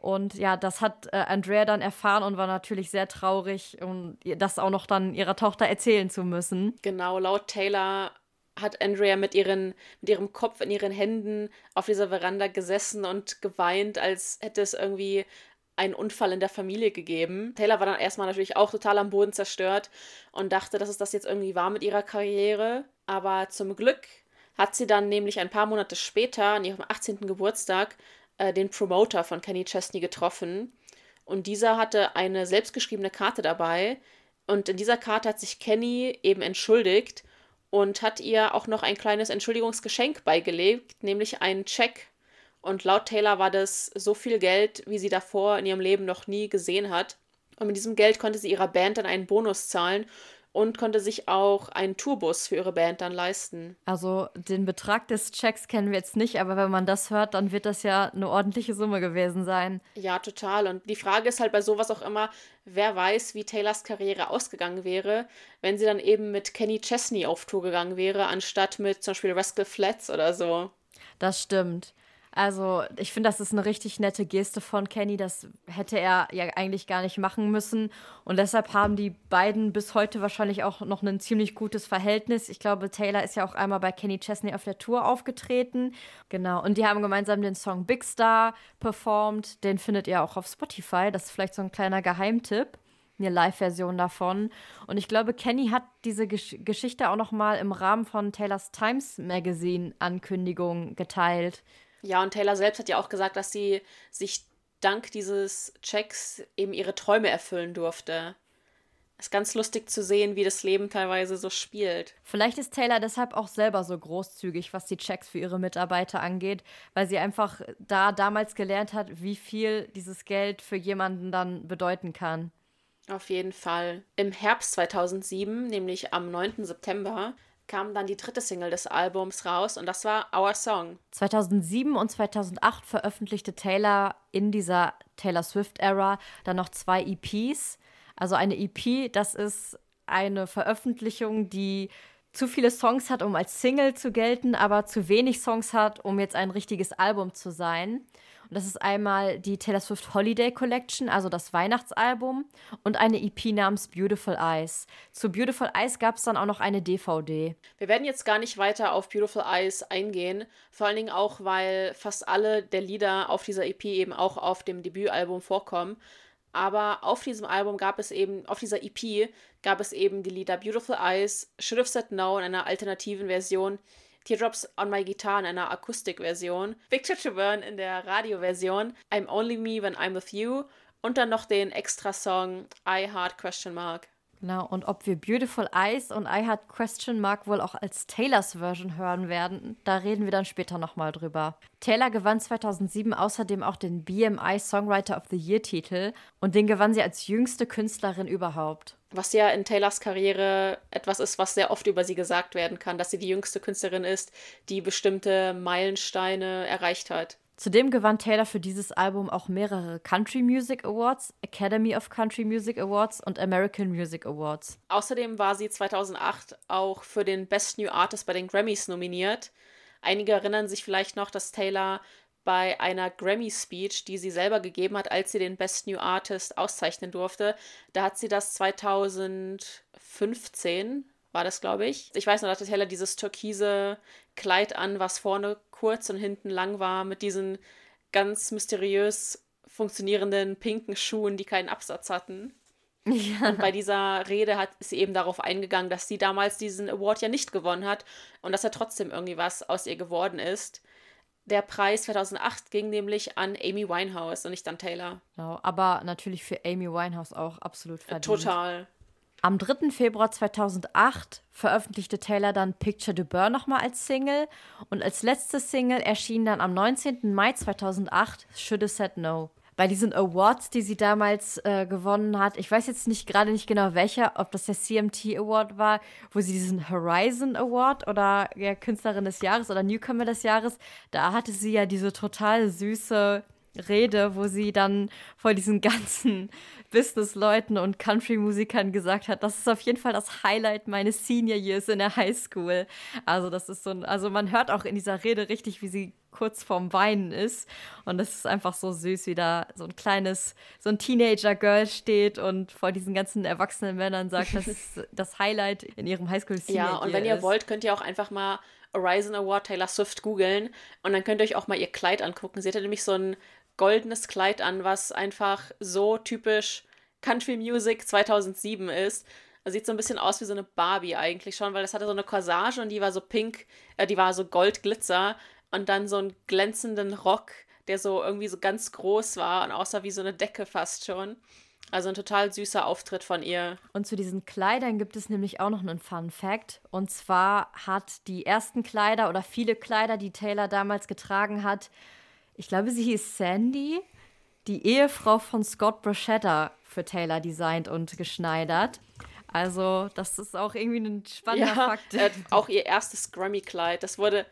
Und ja, das hat äh, Andrea dann erfahren und war natürlich sehr traurig, um das auch noch dann ihrer Tochter erzählen zu müssen. Genau, laut Taylor hat Andrea mit, ihren, mit ihrem Kopf in ihren Händen auf dieser Veranda gesessen und geweint, als hätte es irgendwie einen Unfall in der Familie gegeben. Taylor war dann erstmal natürlich auch total am Boden zerstört und dachte, dass es das jetzt irgendwie war mit ihrer Karriere. Aber zum Glück hat sie dann nämlich ein paar Monate später, an ihrem 18. Geburtstag, äh, den Promoter von Kenny Chesney getroffen. Und dieser hatte eine selbstgeschriebene Karte dabei. Und in dieser Karte hat sich Kenny eben entschuldigt und hat ihr auch noch ein kleines Entschuldigungsgeschenk beigelegt, nämlich einen Check und laut Taylor war das so viel Geld, wie sie davor in ihrem Leben noch nie gesehen hat. Und mit diesem Geld konnte sie ihrer Band dann einen Bonus zahlen und konnte sich auch einen Tourbus für ihre Band dann leisten. Also den Betrag des Checks kennen wir jetzt nicht, aber wenn man das hört, dann wird das ja eine ordentliche Summe gewesen sein. Ja, total. Und die Frage ist halt bei sowas auch immer, wer weiß, wie Taylors Karriere ausgegangen wäre, wenn sie dann eben mit Kenny Chesney auf Tour gegangen wäre, anstatt mit zum Beispiel Rascal Flats oder so. Das stimmt. Also ich finde, das ist eine richtig nette Geste von Kenny. Das hätte er ja eigentlich gar nicht machen müssen. Und deshalb haben die beiden bis heute wahrscheinlich auch noch ein ziemlich gutes Verhältnis. Ich glaube, Taylor ist ja auch einmal bei Kenny Chesney auf der Tour aufgetreten. Genau. Und die haben gemeinsam den Song Big Star performt. Den findet ihr auch auf Spotify. Das ist vielleicht so ein kleiner Geheimtipp eine Live-Version davon. Und ich glaube, Kenny hat diese Gesch Geschichte auch noch mal im Rahmen von Taylors Times Magazine Ankündigung geteilt. Ja, und Taylor selbst hat ja auch gesagt, dass sie sich dank dieses Checks eben ihre Träume erfüllen durfte. Ist ganz lustig zu sehen, wie das Leben teilweise so spielt. Vielleicht ist Taylor deshalb auch selber so großzügig, was die Checks für ihre Mitarbeiter angeht, weil sie einfach da damals gelernt hat, wie viel dieses Geld für jemanden dann bedeuten kann. Auf jeden Fall. Im Herbst 2007, nämlich am 9. September, kam dann die dritte Single des Albums raus und das war Our Song. 2007 und 2008 veröffentlichte Taylor in dieser Taylor Swift-Ära dann noch zwei EPs. Also eine EP, das ist eine Veröffentlichung, die zu viele Songs hat, um als Single zu gelten, aber zu wenig Songs hat, um jetzt ein richtiges Album zu sein. Und das ist einmal die Taylor Swift Holiday Collection, also das Weihnachtsalbum, und eine EP namens Beautiful Eyes. Zu Beautiful Eyes gab es dann auch noch eine DVD. Wir werden jetzt gar nicht weiter auf Beautiful Eyes eingehen, vor allen Dingen auch, weil fast alle der Lieder auf dieser EP eben auch auf dem Debütalbum vorkommen. Aber auf diesem Album gab es eben, auf dieser EP gab es eben die Lieder Beautiful Eyes, Should Have Said No in einer alternativen Version, Teardrops on My Guitar in einer Akustikversion, Picture to Burn in der Radioversion, I'm Only Me When I'm With You und dann noch den Extra-Song I Heart Question Mark. Genau, und ob wir Beautiful Eyes und I Had Question Mark wohl auch als Taylors Version hören werden, da reden wir dann später nochmal drüber. Taylor gewann 2007 außerdem auch den BMI Songwriter of the Year Titel und den gewann sie als jüngste Künstlerin überhaupt. Was ja in Taylors Karriere etwas ist, was sehr oft über sie gesagt werden kann, dass sie die jüngste Künstlerin ist, die bestimmte Meilensteine erreicht hat. Zudem gewann Taylor für dieses Album auch mehrere Country Music Awards, Academy of Country Music Awards und American Music Awards. Außerdem war sie 2008 auch für den Best New Artist bei den Grammys nominiert. Einige erinnern sich vielleicht noch, dass Taylor bei einer Grammy-Speech, die sie selber gegeben hat, als sie den Best New Artist auszeichnen durfte, da hat sie das 2015 war das, glaube ich. Ich weiß noch, da hatte Taylor dieses türkise Kleid an, was vorne kurz und hinten lang war, mit diesen ganz mysteriös funktionierenden pinken Schuhen, die keinen Absatz hatten. Ja. Und bei dieser Rede hat sie eben darauf eingegangen, dass sie damals diesen Award ja nicht gewonnen hat und dass er trotzdem irgendwie was aus ihr geworden ist. Der Preis 2008 ging nämlich an Amy Winehouse und nicht an Taylor. Genau, aber natürlich für Amy Winehouse auch absolut verdient. Total. Am 3. Februar 2008 veröffentlichte Taylor dann Picture de Burr nochmal als Single und als letzte Single erschien dann am 19. Mai 2008 Should Have Said No. Bei diesen Awards, die sie damals äh, gewonnen hat, ich weiß jetzt nicht gerade nicht genau welcher, ob das der CMT Award war, wo sie diesen Horizon Award oder ja, Künstlerin des Jahres oder Newcomer des Jahres, da hatte sie ja diese total süße Rede, wo sie dann vor diesen ganzen Businessleuten und Country-Musikern gesagt hat, das ist auf jeden Fall das Highlight meines Senior Years in der High School. Also das ist so ein, also man hört auch in dieser Rede richtig, wie sie kurz vorm Weinen ist. Und das ist einfach so süß, wie da so ein kleines, so ein Teenager-Girl steht und vor diesen ganzen erwachsenen Männern sagt, das ist das Highlight in ihrem Highschool-Senior Ja, und wenn ihr ist. wollt, könnt ihr auch einfach mal Horizon Award Taylor Swift googeln und dann könnt ihr euch auch mal ihr Kleid angucken. Sie hatte nämlich so ein goldenes Kleid an, was einfach so typisch Country Music 2007 ist. Also sieht so ein bisschen aus wie so eine Barbie eigentlich schon, weil das hatte so eine Corsage und die war so pink, äh, die war so goldglitzer und dann so einen glänzenden Rock, der so irgendwie so ganz groß war und aussah wie so eine Decke fast schon. Also ein total süßer Auftritt von ihr. Und zu diesen Kleidern gibt es nämlich auch noch einen Fun Fact. Und zwar hat die ersten Kleider oder viele Kleider, die Taylor damals getragen hat, ich glaube, sie hieß Sandy, die Ehefrau von Scott Bruschetta für Taylor designt und geschneidert. Also, das ist auch irgendwie ein spannender ja, Fakt. Äh, auch ihr erstes Grammy-Kleid, das wurde.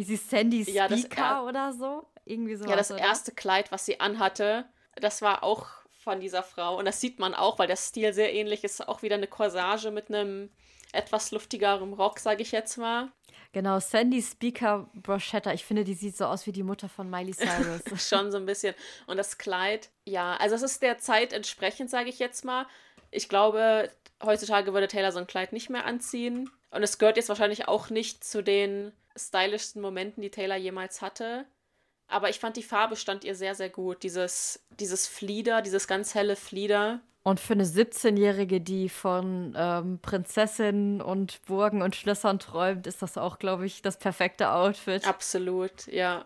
Hieß sie Sandy Speaker ja, das, oder so? Irgendwie so. Ja, das oder? erste Kleid, was sie anhatte, das war auch von dieser Frau. Und das sieht man auch, weil der Stil sehr ähnlich ist. Auch wieder eine Corsage mit einem etwas luftigerem Rock, sage ich jetzt mal. Genau, Sandy Speaker Brochetta. Ich finde, die sieht so aus wie die Mutter von Miley Cyrus. Schon so ein bisschen. Und das Kleid, ja, also es ist der Zeit entsprechend, sage ich jetzt mal. Ich glaube, heutzutage würde Taylor so ein Kleid nicht mehr anziehen. Und es gehört jetzt wahrscheinlich auch nicht zu den stylischsten Momenten, die Taylor jemals hatte. Aber ich fand die Farbe stand ihr sehr, sehr gut. Dieses, dieses Flieder, dieses ganz helle Flieder. Und für eine 17-Jährige, die von ähm, Prinzessinnen und Burgen und Schlössern träumt, ist das auch, glaube ich, das perfekte Outfit. Absolut, ja.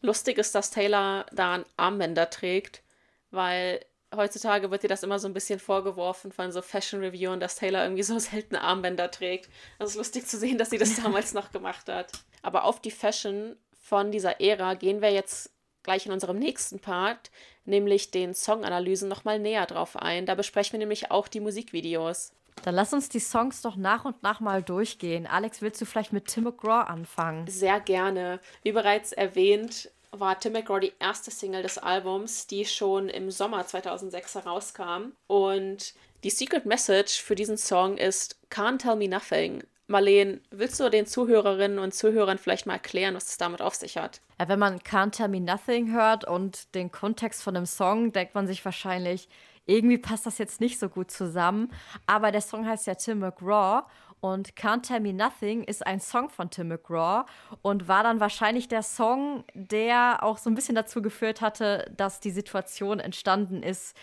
Lustig ist, dass Taylor da einen Armbänder trägt, weil heutzutage wird ihr das immer so ein bisschen vorgeworfen von so Fashion-Reviewern, dass Taylor irgendwie so seltene Armbänder trägt. Das ist lustig zu sehen, dass sie das damals noch gemacht hat. Aber auf die Fashion von dieser Ära gehen wir jetzt gleich in unserem nächsten Part, nämlich den Songanalysen, nochmal näher drauf ein. Da besprechen wir nämlich auch die Musikvideos. Dann lass uns die Songs doch nach und nach mal durchgehen. Alex, willst du vielleicht mit Tim McGraw anfangen? Sehr gerne. Wie bereits erwähnt, war Tim McGraw die erste Single des Albums, die schon im Sommer 2006 herauskam. Und die Secret Message für diesen Song ist Can't Tell Me Nothing. Marleen, willst du den Zuhörerinnen und Zuhörern vielleicht mal erklären, was es damit auf sich hat? Ja, wenn man Can't Tell Me Nothing hört und den Kontext von dem Song, denkt man sich wahrscheinlich, irgendwie passt das jetzt nicht so gut zusammen. Aber der Song heißt ja Tim McGraw und Can't Tell Me Nothing ist ein Song von Tim McGraw und war dann wahrscheinlich der Song, der auch so ein bisschen dazu geführt hatte, dass die Situation entstanden ist,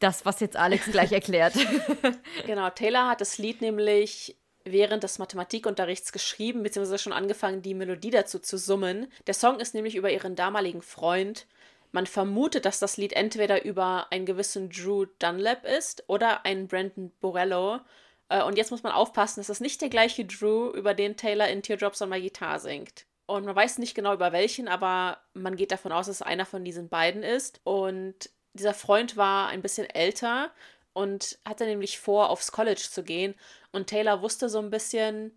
das, was jetzt Alex gleich erklärt. genau, Taylor hat das Lied nämlich während des Mathematikunterrichts geschrieben, beziehungsweise schon angefangen, die Melodie dazu zu summen. Der Song ist nämlich über ihren damaligen Freund. Man vermutet, dass das Lied entweder über einen gewissen Drew Dunlap ist oder einen Brandon Borello. Äh, und jetzt muss man aufpassen, dass das nicht der gleiche Drew, über den Taylor in Teardrops on My Guitar singt. Und man weiß nicht genau über welchen, aber man geht davon aus, dass es einer von diesen beiden ist. Und dieser Freund war ein bisschen älter und hatte nämlich vor, aufs College zu gehen. Und Taylor wusste so ein bisschen,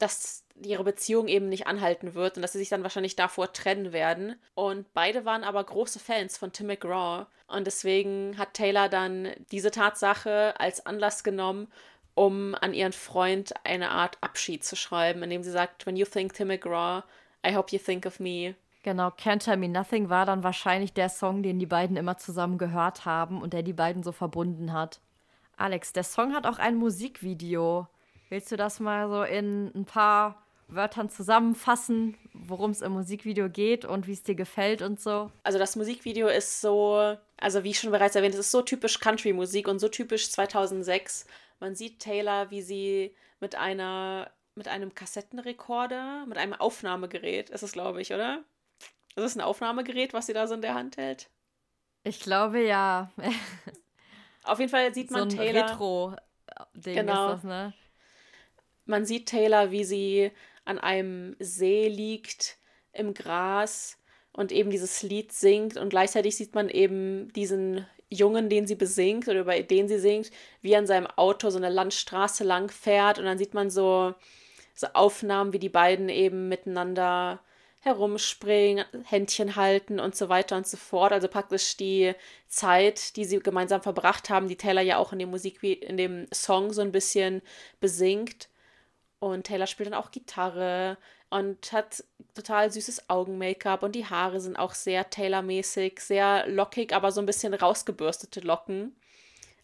dass ihre Beziehung eben nicht anhalten wird und dass sie sich dann wahrscheinlich davor trennen werden. Und beide waren aber große Fans von Tim McGraw. Und deswegen hat Taylor dann diese Tatsache als Anlass genommen, um an ihren Freund eine Art Abschied zu schreiben, indem sie sagt, When you think Tim McGraw, I hope you think of me. Genau, Can't Tell Me Nothing war dann wahrscheinlich der Song, den die beiden immer zusammen gehört haben und der die beiden so verbunden hat. Alex, der Song hat auch ein Musikvideo. Willst du das mal so in ein paar Wörtern zusammenfassen, worum es im Musikvideo geht und wie es dir gefällt und so? Also das Musikvideo ist so, also wie schon bereits erwähnt, es ist so typisch Country-Musik und so typisch 2006. Man sieht Taylor, wie sie mit einer mit einem Kassettenrekorder, mit einem Aufnahmegerät, ist es glaube ich, oder? Ist es ein Aufnahmegerät, was sie da so in der Hand hält? Ich glaube ja. Auf jeden Fall sieht man so ein Taylor. Retro-Ding genau. ist das, ne? Man sieht Taylor, wie sie an einem See liegt, im Gras und eben dieses Lied singt und gleichzeitig sieht man eben diesen Jungen, den sie besingt oder über den sie singt, wie er an seinem Auto so eine Landstraße lang fährt und dann sieht man so, so Aufnahmen, wie die beiden eben miteinander herumspringen, Händchen halten und so weiter und so fort. Also praktisch die Zeit, die sie gemeinsam verbracht haben, die Taylor ja auch in dem Musik, in dem Song so ein bisschen besingt. Und Taylor spielt dann auch Gitarre und hat total süßes Augen-Make-up und die Haare sind auch sehr Taylor-mäßig, sehr lockig, aber so ein bisschen rausgebürstete Locken.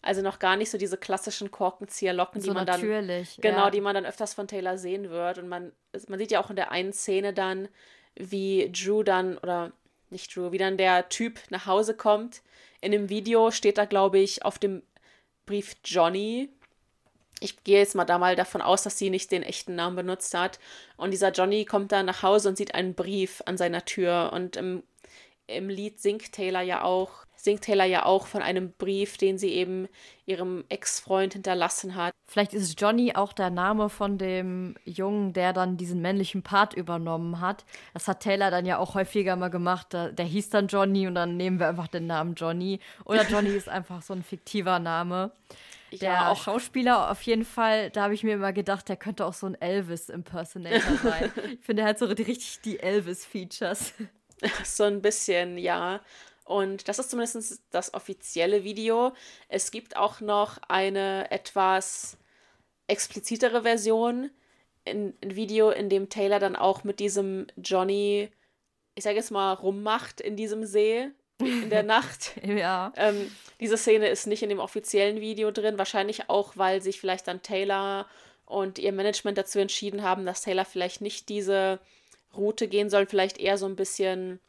Also noch gar nicht so diese klassischen Korkenzieher-Locken, so die man natürlich, dann genau, ja. die man dann öfters von Taylor sehen wird. Und man, man sieht ja auch in der einen Szene dann, wie Drew dann, oder nicht Drew, wie dann der Typ nach Hause kommt. In dem Video steht da, glaube ich, auf dem Brief Johnny. Ich gehe jetzt mal da mal davon aus, dass sie nicht den echten Namen benutzt hat. Und dieser Johnny kommt dann nach Hause und sieht einen Brief an seiner Tür. Und im, im Lied singt Taylor ja auch singt Taylor ja auch von einem Brief, den sie eben ihrem Ex-Freund hinterlassen hat. Vielleicht ist Johnny auch der Name von dem Jungen, der dann diesen männlichen Part übernommen hat. Das hat Taylor dann ja auch häufiger mal gemacht. Der hieß dann Johnny und dann nehmen wir einfach den Namen Johnny. Oder Johnny ist einfach so ein fiktiver Name. Der ja, auch. Schauspieler auf jeden Fall, da habe ich mir immer gedacht, der könnte auch so ein Elvis-Impersonator sein. ich finde, er hat so richtig die Elvis-Features. So ein bisschen, ja. Und das ist zumindest das offizielle Video. Es gibt auch noch eine etwas explizitere Version, ein, ein Video, in dem Taylor dann auch mit diesem Johnny, ich sage jetzt mal, rummacht in diesem See in der Nacht. ja. Ähm, diese Szene ist nicht in dem offiziellen Video drin, wahrscheinlich auch, weil sich vielleicht dann Taylor und ihr Management dazu entschieden haben, dass Taylor vielleicht nicht diese Route gehen soll, vielleicht eher so ein bisschen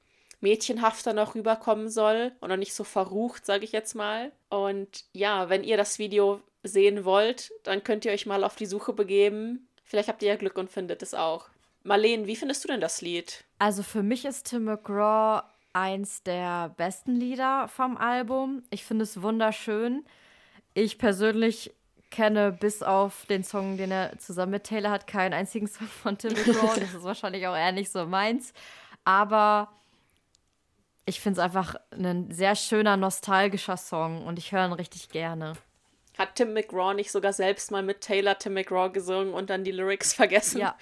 mädchenhafter noch rüberkommen soll und noch nicht so verrucht, sage ich jetzt mal. Und ja, wenn ihr das Video sehen wollt, dann könnt ihr euch mal auf die Suche begeben. Vielleicht habt ihr ja Glück und findet es auch. Marlene, wie findest du denn das Lied? Also für mich ist Tim McGraw eins der besten Lieder vom Album. Ich finde es wunderschön. Ich persönlich kenne bis auf den Song, den er zusammen mit Taylor hat, keinen einzigen Song von Tim McGraw. das ist wahrscheinlich auch eher nicht so meins. Aber ich finde es einfach ein sehr schöner, nostalgischer Song und ich höre ihn richtig gerne. Hat Tim McGraw nicht sogar selbst mal mit Taylor Tim McGraw gesungen und dann die Lyrics vergessen? Ja.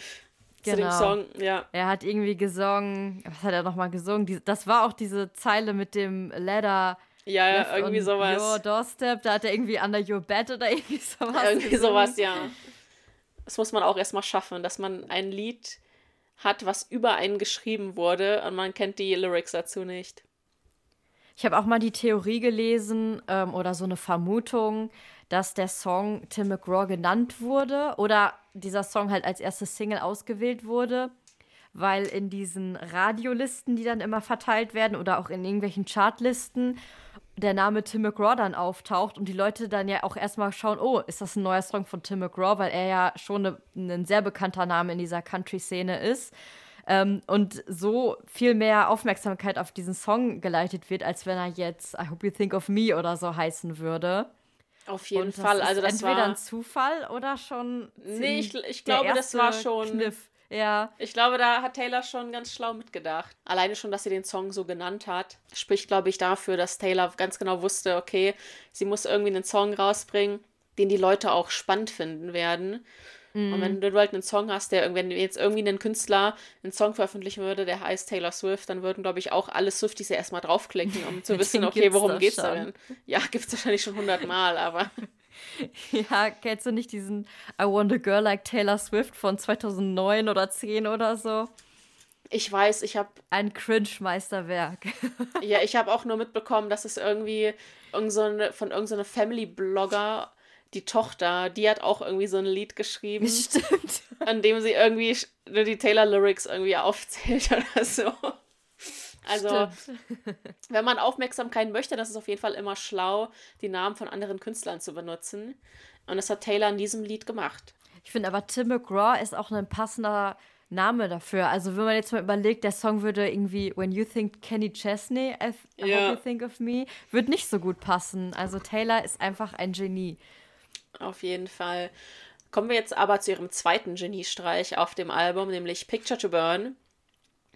Zu genau. dem Song, ja. Er hat irgendwie gesungen, was hat er nochmal gesungen? das war auch diese Zeile mit dem Leather. Ja, ja irgendwie sowas. Your Doorstep, da hat er irgendwie Under Your Bed oder irgendwie sowas. Irgendwie gesungen. sowas, ja. Das muss man auch erstmal schaffen, dass man ein Lied hat, was über einen geschrieben wurde und man kennt die Lyrics dazu nicht. Ich habe auch mal die Theorie gelesen ähm, oder so eine Vermutung, dass der Song Tim McGraw genannt wurde oder dieser Song halt als erste Single ausgewählt wurde, weil in diesen Radiolisten, die dann immer verteilt werden oder auch in irgendwelchen Chartlisten, der Name Tim McGraw dann auftaucht und die Leute dann ja auch erstmal schauen, oh, ist das ein neuer Song von Tim McGraw, weil er ja schon eine, ein sehr bekannter Name in dieser Country-Szene ist. Ähm, und so viel mehr Aufmerksamkeit auf diesen Song geleitet wird, als wenn er jetzt I Hope You Think of Me oder so heißen würde. Auf jeden Fall. also das entweder war ein Zufall oder schon. Nee, ich, ich glaube, das war schon. Kniff. Ja. Ich glaube, da hat Taylor schon ganz schlau mitgedacht. Alleine schon, dass sie den Song so genannt hat, spricht, glaube ich, dafür, dass Taylor ganz genau wusste, okay, sie muss irgendwie einen Song rausbringen, den die Leute auch spannend finden werden. Mhm. Und wenn du halt einen Song hast, der wenn jetzt irgendwie ein Künstler einen Song veröffentlichen würde, der heißt Taylor Swift, dann würden, glaube ich, auch alle Swifties ja erstmal draufklicken, um zu wissen, okay, worum geht's da denn? Ja, gibt es wahrscheinlich schon hundertmal, aber. Ja, kennst du nicht diesen I Want a Girl Like Taylor Swift von 2009 oder 10 oder so? Ich weiß, ich habe. Ein Cringe-Meisterwerk. ja, ich habe auch nur mitbekommen, dass es irgendwie irgend so eine, von irgendeinem so Family-Blogger, die Tochter, die hat auch irgendwie so ein Lied geschrieben. Stimmt. An dem sie irgendwie die Taylor-Lyrics irgendwie aufzählt oder so. Also, wenn man Aufmerksamkeit möchte, das ist auf jeden Fall immer schlau, die Namen von anderen Künstlern zu benutzen. Und das hat Taylor in diesem Lied gemacht. Ich finde aber Tim McGraw ist auch ein passender Name dafür. Also, wenn man jetzt mal überlegt, der Song würde irgendwie When You Think Kenny Chesney, I, ja. Hope You Think of Me, wird nicht so gut passen. Also, Taylor ist einfach ein Genie. Auf jeden Fall. Kommen wir jetzt aber zu ihrem zweiten Geniestreich auf dem Album, nämlich Picture to Burn.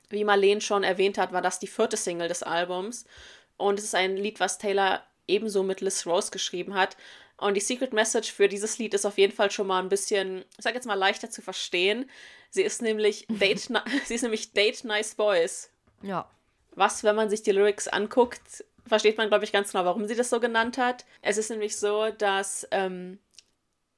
Wie Marlene schon erwähnt hat, war das die vierte Single des Albums. Und es ist ein Lied, was Taylor ebenso mit Liz Rose geschrieben hat. Und die Secret Message für dieses Lied ist auf jeden Fall schon mal ein bisschen, ich sag jetzt mal, leichter zu verstehen. Sie ist nämlich Date, sie ist nämlich Date Nice Boys. Ja. Was, wenn man sich die Lyrics anguckt, versteht man, glaube ich, ganz genau, warum sie das so genannt hat. Es ist nämlich so, dass ähm,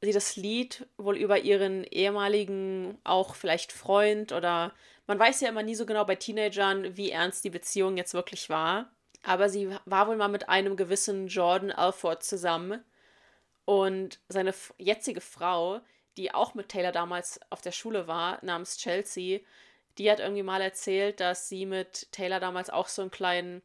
sie das Lied wohl über ihren ehemaligen, auch vielleicht Freund oder man weiß ja immer nie so genau bei Teenagern, wie ernst die Beziehung jetzt wirklich war. Aber sie war wohl mal mit einem gewissen Jordan Alford zusammen. Und seine jetzige Frau, die auch mit Taylor damals auf der Schule war, namens Chelsea, die hat irgendwie mal erzählt, dass sie mit Taylor damals auch so einen kleinen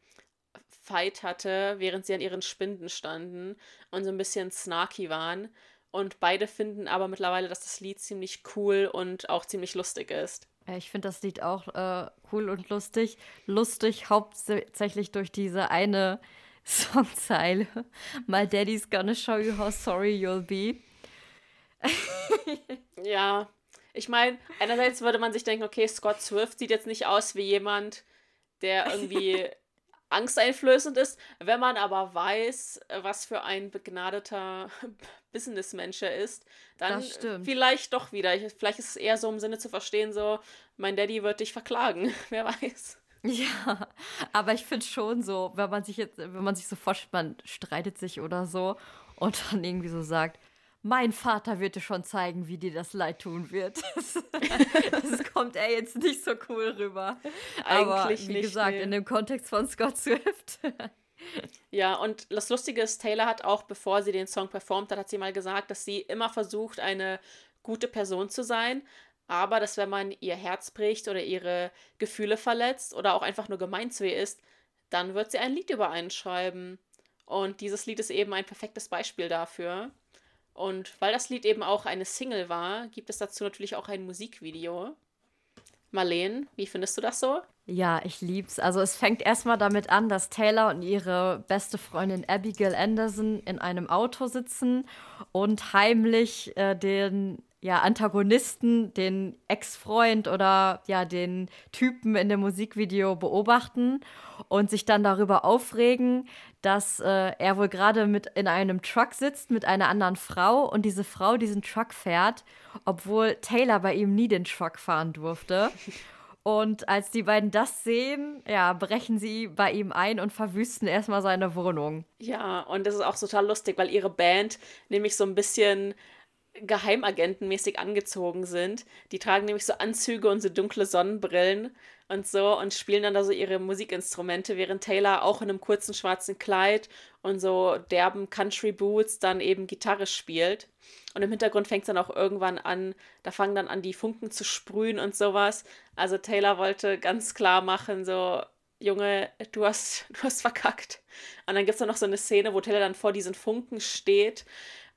Fight hatte, während sie an ihren Spinden standen und so ein bisschen snarky waren. Und beide finden aber mittlerweile, dass das Lied ziemlich cool und auch ziemlich lustig ist. Ich finde das Lied auch äh, cool und lustig. Lustig hauptsächlich durch diese eine Songzeile. My daddy's gonna show you how sorry you'll be. ja, ich meine, einerseits würde man sich denken, okay, Scott Swift sieht jetzt nicht aus wie jemand, der irgendwie angsteinflößend ist. Wenn man aber weiß, was für ein begnadeter Businessmensch er ist, dann vielleicht doch wieder. Vielleicht ist es eher so im Sinne zu verstehen, so, mein Daddy wird dich verklagen. Wer weiß. Ja, aber ich finde schon so, wenn man sich jetzt, wenn man sich so vorstellt, man streitet sich oder so und dann irgendwie so sagt, mein Vater wird dir schon zeigen, wie dir das leid tun wird. Das, das kommt er jetzt nicht so cool rüber. Aber Eigentlich wie nicht, gesagt, nee. in dem Kontext von Scott Swift. Ja, und das Lustige ist, Taylor hat auch, bevor sie den Song performt hat, hat sie mal gesagt, dass sie immer versucht, eine gute Person zu sein, aber dass wenn man ihr Herz bricht oder ihre Gefühle verletzt oder auch einfach nur gemein zu ihr ist, dann wird sie ein Lied über einen schreiben. Und dieses Lied ist eben ein perfektes Beispiel dafür. Und weil das Lied eben auch eine Single war, gibt es dazu natürlich auch ein Musikvideo. Marleen, wie findest du das so? Ja, ich lieb's. Also es fängt erstmal damit an, dass Taylor und ihre beste Freundin Abigail Anderson in einem Auto sitzen und heimlich äh, den ja, Antagonisten, den Ex-Freund oder ja, den Typen in dem Musikvideo beobachten und sich dann darüber aufregen, dass äh, er wohl gerade mit in einem Truck sitzt mit einer anderen Frau und diese Frau diesen Truck fährt, obwohl Taylor bei ihm nie den Truck fahren durfte. Und als die beiden das sehen, ja, brechen sie bei ihm ein und verwüsten erstmal seine Wohnung. Ja, und das ist auch total lustig, weil ihre Band nämlich so ein bisschen Geheimagentenmäßig angezogen sind. Die tragen nämlich so Anzüge und so dunkle Sonnenbrillen und so und spielen dann da so ihre Musikinstrumente, während Taylor auch in einem kurzen schwarzen Kleid und so derben Country Boots dann eben Gitarre spielt. Und im Hintergrund fängt es dann auch irgendwann an, da fangen dann an, die Funken zu sprühen und sowas. Also Taylor wollte ganz klar machen, so, Junge, du hast, du hast verkackt. Und dann gibt es dann noch so eine Szene, wo Taylor dann vor diesen Funken steht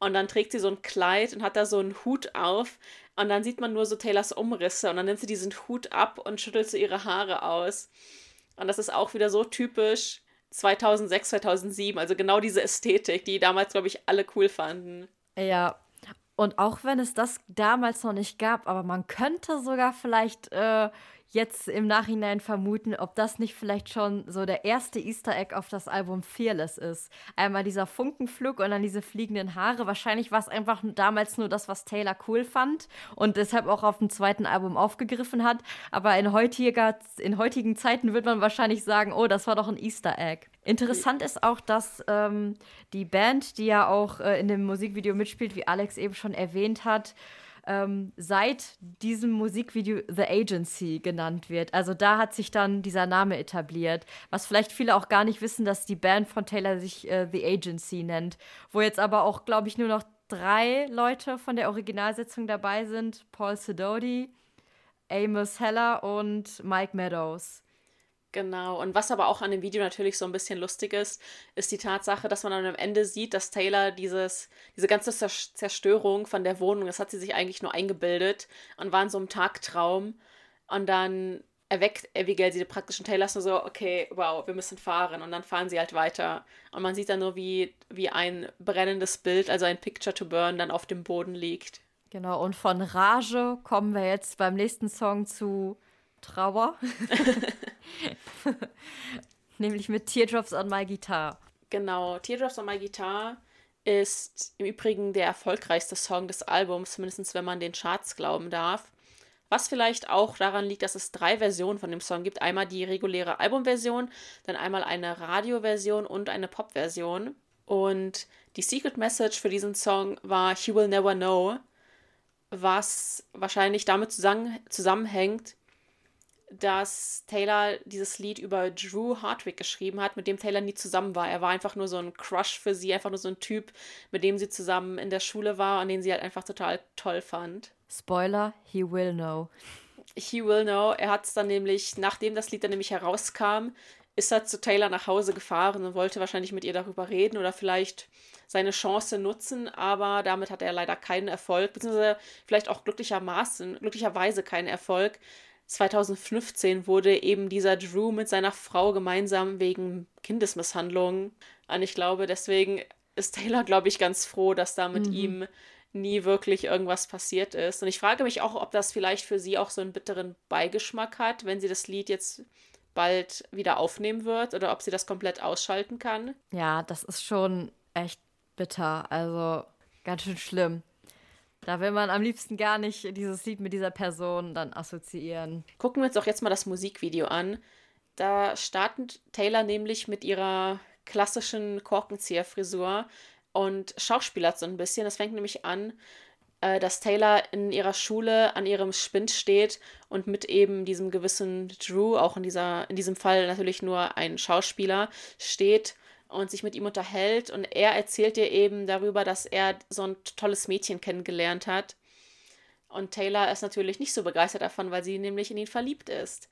und dann trägt sie so ein Kleid und hat da so einen Hut auf. Und dann sieht man nur so Taylors Umrisse. Und dann nimmt sie diesen Hut ab und schüttelt so ihre Haare aus. Und das ist auch wieder so typisch 2006, 2007. Also genau diese Ästhetik, die damals, glaube ich, alle cool fanden. Ja. Und auch wenn es das damals noch nicht gab, aber man könnte sogar vielleicht äh, jetzt im Nachhinein vermuten, ob das nicht vielleicht schon so der erste Easter Egg auf das Album Fearless ist. Einmal dieser Funkenflug und dann diese fliegenden Haare. Wahrscheinlich war es einfach damals nur das, was Taylor cool fand und deshalb auch auf dem zweiten Album aufgegriffen hat. Aber in, heutiger, in heutigen Zeiten wird man wahrscheinlich sagen, oh, das war doch ein Easter Egg. Interessant ist auch, dass ähm, die Band, die ja auch äh, in dem Musikvideo mitspielt, wie Alex eben schon erwähnt hat, ähm, seit diesem Musikvideo The Agency genannt wird. Also da hat sich dann dieser Name etabliert. Was vielleicht viele auch gar nicht wissen, dass die Band von Taylor sich äh, The Agency nennt. Wo jetzt aber auch, glaube ich, nur noch drei Leute von der Originalsetzung dabei sind. Paul Sidoti, Amos Heller und Mike Meadows. Genau, und was aber auch an dem Video natürlich so ein bisschen lustig ist, ist die Tatsache, dass man dann am Ende sieht, dass Taylor dieses, diese ganze Zerstörung von der Wohnung, das hat sie sich eigentlich nur eingebildet und war in so einem Tagtraum. Und dann erweckt Abigail sie praktisch und Taylor ist nur so, okay, wow, wir müssen fahren. Und dann fahren sie halt weiter. Und man sieht dann nur, wie, wie ein brennendes Bild, also ein Picture to Burn, dann auf dem Boden liegt. Genau, und von Rage kommen wir jetzt beim nächsten Song zu Trauer. Nämlich mit Teardrops on My Guitar. Genau, Teardrops on My Guitar ist im Übrigen der erfolgreichste Song des Albums, mindestens wenn man den Charts glauben darf. Was vielleicht auch daran liegt, dass es drei Versionen von dem Song gibt. Einmal die reguläre Albumversion, dann einmal eine Radioversion und eine Popversion. Und die Secret Message für diesen Song war He Will Never Know, was wahrscheinlich damit zusammenhängt, dass Taylor dieses Lied über Drew Hardwick geschrieben hat, mit dem Taylor nie zusammen war. Er war einfach nur so ein Crush für sie, einfach nur so ein Typ, mit dem sie zusammen in der Schule war und den sie halt einfach total toll fand. Spoiler, he will know. He will know. Er hat es dann nämlich, nachdem das Lied dann nämlich herauskam, ist er zu Taylor nach Hause gefahren und wollte wahrscheinlich mit ihr darüber reden oder vielleicht seine Chance nutzen, aber damit hat er leider keinen Erfolg, beziehungsweise vielleicht auch glücklichermaßen, glücklicherweise keinen Erfolg, 2015 wurde eben dieser Drew mit seiner Frau gemeinsam wegen Kindesmisshandlung. Und ich glaube, deswegen ist Taylor, glaube ich, ganz froh, dass da mit mhm. ihm nie wirklich irgendwas passiert ist. Und ich frage mich auch, ob das vielleicht für sie auch so einen bitteren Beigeschmack hat, wenn sie das Lied jetzt bald wieder aufnehmen wird oder ob sie das komplett ausschalten kann. Ja, das ist schon echt bitter. Also ganz schön schlimm. Da will man am liebsten gar nicht dieses Lied mit dieser Person dann assoziieren. Gucken wir uns doch jetzt mal das Musikvideo an. Da startet Taylor nämlich mit ihrer klassischen Korkenzieherfrisur und schauspielert so ein bisschen. Das fängt nämlich an, äh, dass Taylor in ihrer Schule an ihrem Spind steht und mit eben diesem gewissen Drew, auch in, dieser, in diesem Fall natürlich nur ein Schauspieler, steht und sich mit ihm unterhält und er erzählt ihr eben darüber, dass er so ein tolles Mädchen kennengelernt hat. Und Taylor ist natürlich nicht so begeistert davon, weil sie nämlich in ihn verliebt ist.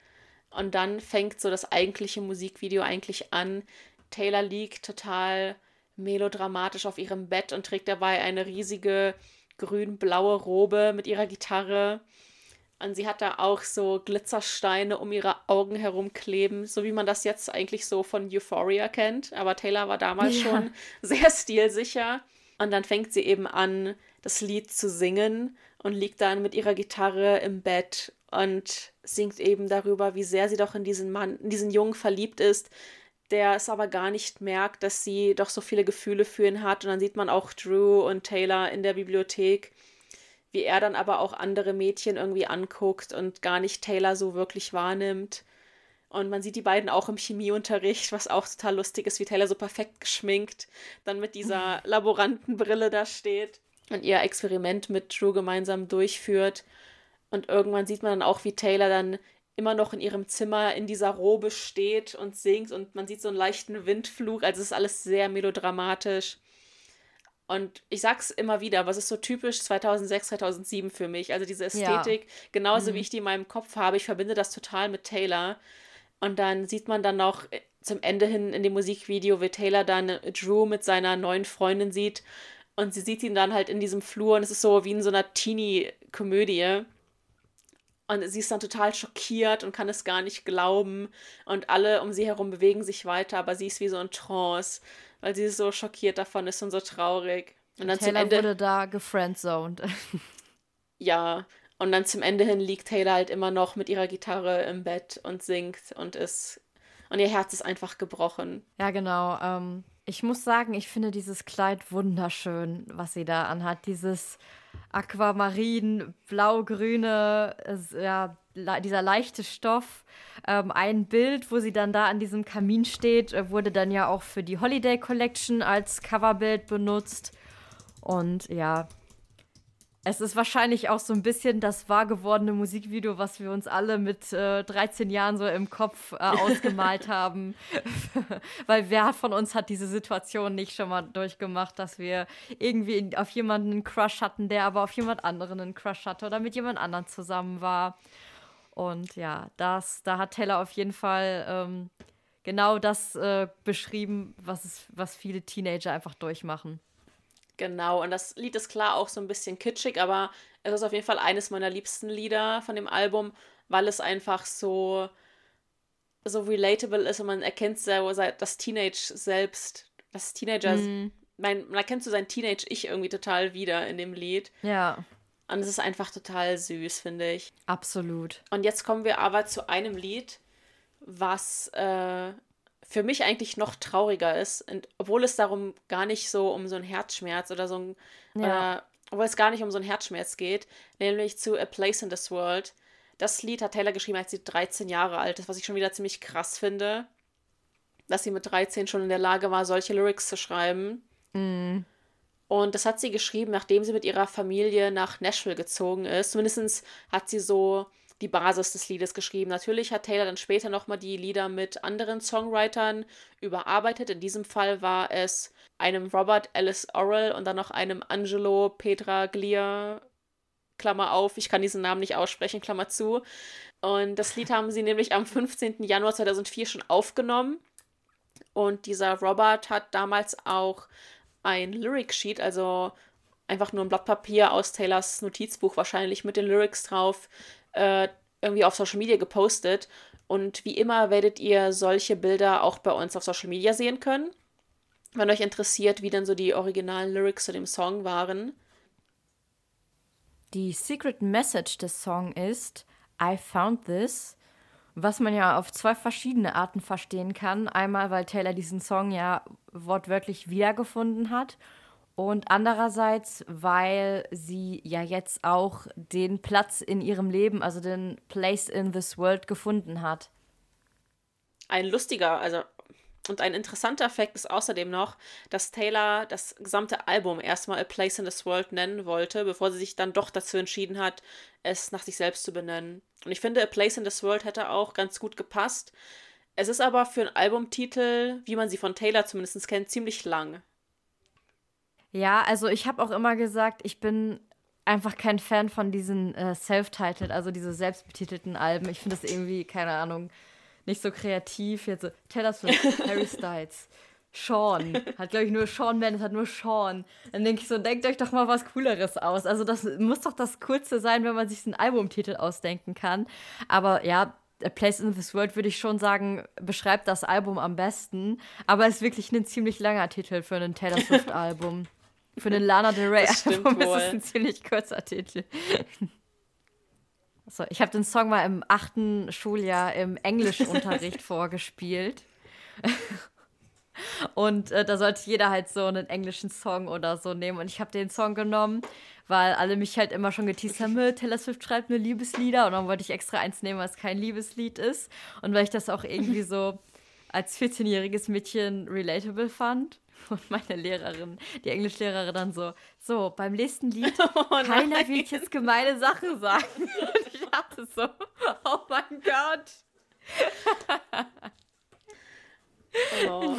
Und dann fängt so das eigentliche Musikvideo eigentlich an. Taylor liegt total melodramatisch auf ihrem Bett und trägt dabei eine riesige grün-blaue Robe mit ihrer Gitarre und sie hat da auch so Glitzersteine um ihre Augen herumkleben, so wie man das jetzt eigentlich so von Euphoria kennt. Aber Taylor war damals ja. schon sehr stilsicher. Und dann fängt sie eben an, das Lied zu singen und liegt dann mit ihrer Gitarre im Bett und singt eben darüber, wie sehr sie doch in diesen Mann, in diesen Jungen verliebt ist, der es aber gar nicht merkt, dass sie doch so viele Gefühle für ihn hat. Und dann sieht man auch Drew und Taylor in der Bibliothek wie er dann aber auch andere Mädchen irgendwie anguckt und gar nicht Taylor so wirklich wahrnimmt. Und man sieht die beiden auch im Chemieunterricht, was auch total lustig ist, wie Taylor so perfekt geschminkt dann mit dieser Laborantenbrille da steht und ihr Experiment mit Drew gemeinsam durchführt. Und irgendwann sieht man dann auch, wie Taylor dann immer noch in ihrem Zimmer in dieser Robe steht und singt und man sieht so einen leichten Windflug. Also es ist alles sehr melodramatisch. Und ich sag's immer wieder, aber es ist so typisch 2006, 2007 für mich. Also diese Ästhetik, ja. genauso mhm. wie ich die in meinem Kopf habe, ich verbinde das total mit Taylor. Und dann sieht man dann noch äh, zum Ende hin in dem Musikvideo, wie Taylor dann Drew mit seiner neuen Freundin sieht. Und sie sieht ihn dann halt in diesem Flur und es ist so wie in so einer Teenie-Komödie. Und sie ist dann total schockiert und kann es gar nicht glauben. Und alle um sie herum bewegen sich weiter, aber sie ist wie so ein Trance weil sie so schockiert davon ist und so traurig. Und dann Taylor zum Ende wurde da gefriendzoned. ja, und dann zum Ende hin liegt Taylor halt immer noch mit ihrer Gitarre im Bett und singt und ist und ihr Herz ist einfach gebrochen. Ja, genau. Ähm, ich muss sagen, ich finde dieses Kleid wunderschön, was sie da anhat. Dieses Aquamarin, blau-grüne, ja, dieser leichte Stoff. Ähm, ein Bild, wo sie dann da an diesem Kamin steht, äh, wurde dann ja auch für die Holiday Collection als Coverbild benutzt. Und ja, es ist wahrscheinlich auch so ein bisschen das wahr gewordene Musikvideo, was wir uns alle mit äh, 13 Jahren so im Kopf äh, ausgemalt haben. Weil wer von uns hat diese Situation nicht schon mal durchgemacht, dass wir irgendwie auf jemanden einen Crush hatten, der aber auf jemand anderen einen Crush hatte oder mit jemand anderem zusammen war. Und ja, das, da hat Taylor auf jeden Fall ähm, genau das äh, beschrieben, was, es, was viele Teenager einfach durchmachen. Genau, und das Lied ist klar auch so ein bisschen kitschig, aber es ist auf jeden Fall eines meiner liebsten Lieder von dem Album, weil es einfach so, so relatable ist und man erkennt sehr, das Teenage selbst, das Teenager, mm. mein, man erkennt so sein Teenage-Ich irgendwie total wieder in dem Lied. Ja. Und es ist einfach total süß, finde ich. Absolut. Und jetzt kommen wir aber zu einem Lied, was äh, für mich eigentlich noch trauriger ist, und obwohl es darum gar nicht so um so einen Herzschmerz oder so ein, ja. äh, obwohl es gar nicht um so einen Herzschmerz geht, nämlich zu A Place in This World. Das Lied hat Taylor geschrieben, als sie 13 Jahre alt ist, was ich schon wieder ziemlich krass finde, dass sie mit 13 schon in der Lage war, solche Lyrics zu schreiben. Mm. Und das hat sie geschrieben, nachdem sie mit ihrer Familie nach Nashville gezogen ist. Zumindest hat sie so die Basis des Liedes geschrieben. Natürlich hat Taylor dann später nochmal die Lieder mit anderen Songwritern überarbeitet. In diesem Fall war es einem Robert Ellis Orrell und dann noch einem Angelo Petra Glier, Klammer auf, ich kann diesen Namen nicht aussprechen, Klammer zu. Und das Lied haben sie nämlich am 15. Januar 2004 schon aufgenommen. Und dieser Robert hat damals auch ein Lyric Sheet, also einfach nur ein Blatt Papier aus Taylors Notizbuch wahrscheinlich mit den Lyrics drauf, äh, irgendwie auf Social Media gepostet. Und wie immer werdet ihr solche Bilder auch bei uns auf Social Media sehen können. Wenn euch interessiert, wie denn so die originalen Lyrics zu dem Song waren. Die Secret Message des Songs ist I found this, was man ja auf zwei verschiedene Arten verstehen kann. Einmal, weil Taylor diesen Song ja wortwörtlich wiedergefunden hat und andererseits, weil sie ja jetzt auch den Platz in ihrem Leben, also den Place in this world gefunden hat. Ein lustiger, also und ein interessanter Fakt ist außerdem noch, dass Taylor das gesamte Album erstmal A Place in this World nennen wollte, bevor sie sich dann doch dazu entschieden hat, es nach sich selbst zu benennen. Und ich finde, A Place in this World hätte auch ganz gut gepasst. Es ist aber für einen Albumtitel, wie man sie von Taylor zumindest kennt, ziemlich lang. Ja, also ich habe auch immer gesagt, ich bin einfach kein Fan von diesen äh, Self-Titled, also diese selbstbetitelten Alben. Ich finde das irgendwie, keine Ahnung, nicht so kreativ. Jetzt so Taylor Swift, Harry Styles, Sean. Hat, glaube ich, nur Sean Mendes, hat nur Sean. Dann denke ich so, denkt euch doch mal was Cooleres aus. Also das muss doch das Coolste sein, wenn man sich einen Albumtitel ausdenken kann. Aber ja, A Place in This World würde ich schon sagen, beschreibt das Album am besten. Aber es ist wirklich ein ziemlich langer Titel für ein Taylor Swift-Album. Für den Lana Del Rey Album ist es ein ziemlich kurzer Titel. So, ich habe den Song mal im achten Schuljahr im Englischunterricht vorgespielt. Und äh, da sollte jeder halt so einen englischen Song oder so nehmen. Und ich habe den Song genommen, weil alle mich halt immer schon geteased haben, Taylor Swift schreibt nur Liebeslieder. Und dann wollte ich extra eins nehmen, was kein Liebeslied ist. Und weil ich das auch irgendwie so als 14-jähriges Mädchen relatable fand. Und meine Lehrerin, die Englischlehrerin dann so, so, beim nächsten Lied, oh, keiner will jetzt gemeine Sachen sagen. Und ich dachte so, oh mein Gott. oh.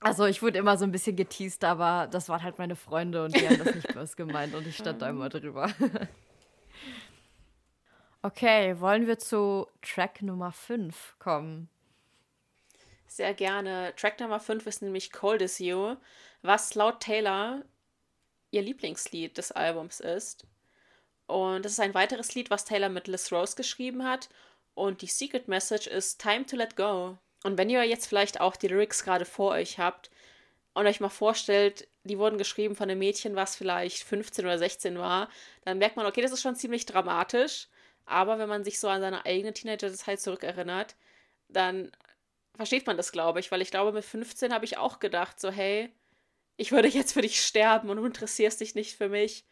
Also ich wurde immer so ein bisschen geteased, aber das waren halt meine Freunde und die haben das nicht böse gemeint und ich stand da immer drüber. Okay, wollen wir zu Track Nummer 5 kommen? Sehr gerne. Track Nummer 5 ist nämlich Cold as You, was laut Taylor ihr Lieblingslied des Albums ist. Und das ist ein weiteres Lied, was Taylor mit Liz Rose geschrieben hat. Und die Secret Message ist Time to Let Go. Und wenn ihr jetzt vielleicht auch die Lyrics gerade vor euch habt und euch mal vorstellt, die wurden geschrieben von einem Mädchen, was vielleicht 15 oder 16 war, dann merkt man, okay, das ist schon ziemlich dramatisch. Aber wenn man sich so an seine eigene Teenager-Zeit zurückerinnert, dann versteht man das, glaube ich, weil ich glaube, mit 15 habe ich auch gedacht, so, hey, ich würde jetzt für dich sterben und du interessierst dich nicht für mich.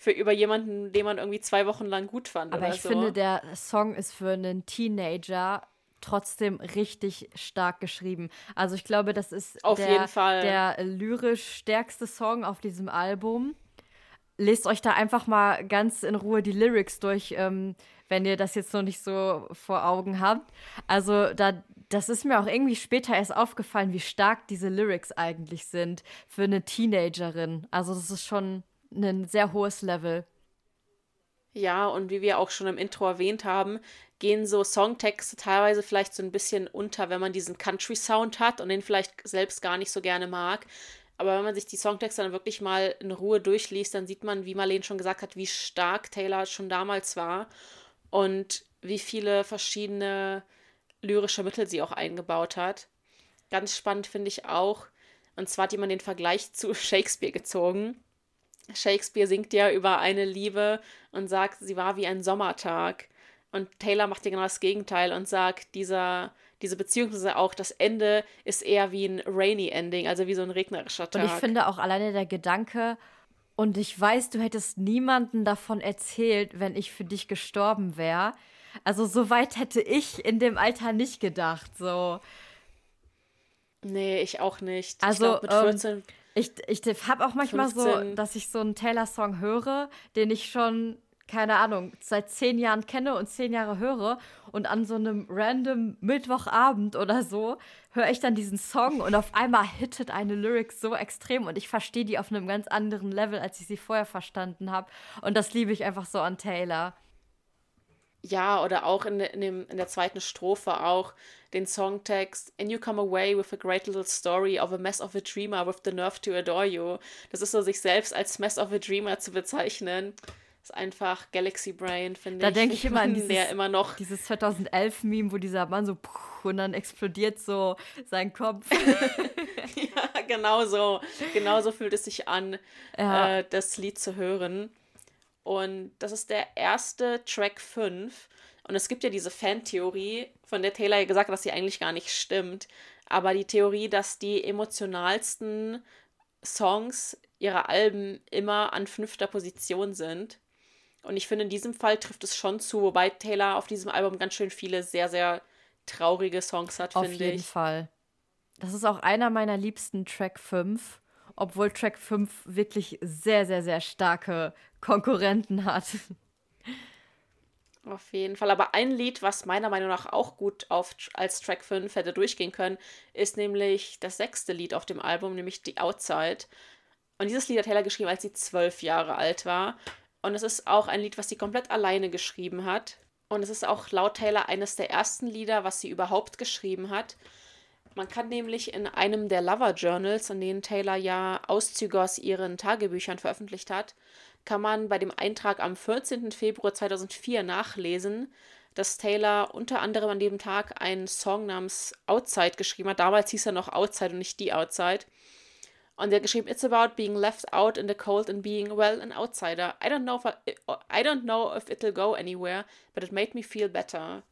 Für über jemanden, den man irgendwie zwei Wochen lang gut fand. Aber ich so. finde, der Song ist für einen Teenager trotzdem richtig stark geschrieben. Also ich glaube, das ist auf der, jeden Fall. der lyrisch stärkste Song auf diesem Album. Lest euch da einfach mal ganz in Ruhe die Lyrics durch, ähm, wenn ihr das jetzt noch nicht so vor Augen habt. Also da das ist mir auch irgendwie später erst aufgefallen, wie stark diese Lyrics eigentlich sind für eine Teenagerin. Also das ist schon ein sehr hohes Level. Ja, und wie wir auch schon im Intro erwähnt haben, gehen so Songtexte teilweise vielleicht so ein bisschen unter, wenn man diesen Country-Sound hat und den vielleicht selbst gar nicht so gerne mag. Aber wenn man sich die Songtexte dann wirklich mal in Ruhe durchliest, dann sieht man, wie Marlene schon gesagt hat, wie stark Taylor schon damals war und wie viele verschiedene lyrische Mittel sie auch eingebaut hat. Ganz spannend finde ich auch, und zwar hat jemand den Vergleich zu Shakespeare gezogen. Shakespeare singt ja über eine Liebe und sagt, sie war wie ein Sommertag. Und Taylor macht ja genau das Gegenteil und sagt, dieser, diese Beziehung, auch das Ende ist eher wie ein rainy Ending, also wie so ein regnerischer Tag. Und ich finde auch alleine der Gedanke, und ich weiß, du hättest niemanden davon erzählt, wenn ich für dich gestorben wäre. Also so weit hätte ich in dem Alter nicht gedacht, so. Nee, ich auch nicht. Also ich glaub, mit 14, ähm, ich, ich habe auch manchmal 15. so, dass ich so einen Taylor-Song höre, den ich schon, keine Ahnung, seit zehn Jahren kenne und zehn Jahre höre. Und an so einem random Mittwochabend oder so höre ich dann diesen Song und auf einmal hittet eine Lyric so extrem und ich verstehe die auf einem ganz anderen Level, als ich sie vorher verstanden habe. Und das liebe ich einfach so an Taylor. Ja, oder auch in, in, dem, in der zweiten Strophe auch den Songtext And you come away with a great little story of a mess of a dreamer with the nerve to adore you. Das ist so, sich selbst als mess of a dreamer zu bezeichnen. Ist einfach Galaxy Brain, finde ich. Da denke ich immer an dieses, immer noch dieses 2011-Meme, wo dieser Mann so und dann explodiert so sein Kopf. ja, genau so. Genau so fühlt es sich an, ja. äh, das Lied zu hören. Und das ist der erste Track 5. Und es gibt ja diese Fan-Theorie, von der Taylor ja gesagt hat, dass sie eigentlich gar nicht stimmt. Aber die Theorie, dass die emotionalsten Songs ihrer Alben immer an fünfter Position sind. Und ich finde, in diesem Fall trifft es schon zu, wobei Taylor auf diesem Album ganz schön viele sehr, sehr traurige Songs hat, finde ich. Auf jeden Fall. Das ist auch einer meiner liebsten Track 5 obwohl Track 5 wirklich sehr, sehr, sehr starke Konkurrenten hat. Auf jeden Fall. Aber ein Lied, was meiner Meinung nach auch gut auf, als Track 5 hätte durchgehen können, ist nämlich das sechste Lied auf dem Album, nämlich The Outside. Und dieses Lied hat Taylor geschrieben, als sie zwölf Jahre alt war. Und es ist auch ein Lied, was sie komplett alleine geschrieben hat. Und es ist auch laut Taylor eines der ersten Lieder, was sie überhaupt geschrieben hat. Man kann nämlich in einem der Lover Journals, in denen Taylor ja Auszüge aus ihren Tagebüchern veröffentlicht hat, kann man bei dem Eintrag am 14. Februar 2004 nachlesen, dass Taylor unter anderem an dem Tag einen Song namens Outside geschrieben hat. Damals hieß er noch Outside und nicht die Outside. Und er geschrieben, It's about being left out in the cold and being, well, an outsider. I don't know if I, I don't know if it'll go anywhere, but it made me feel better.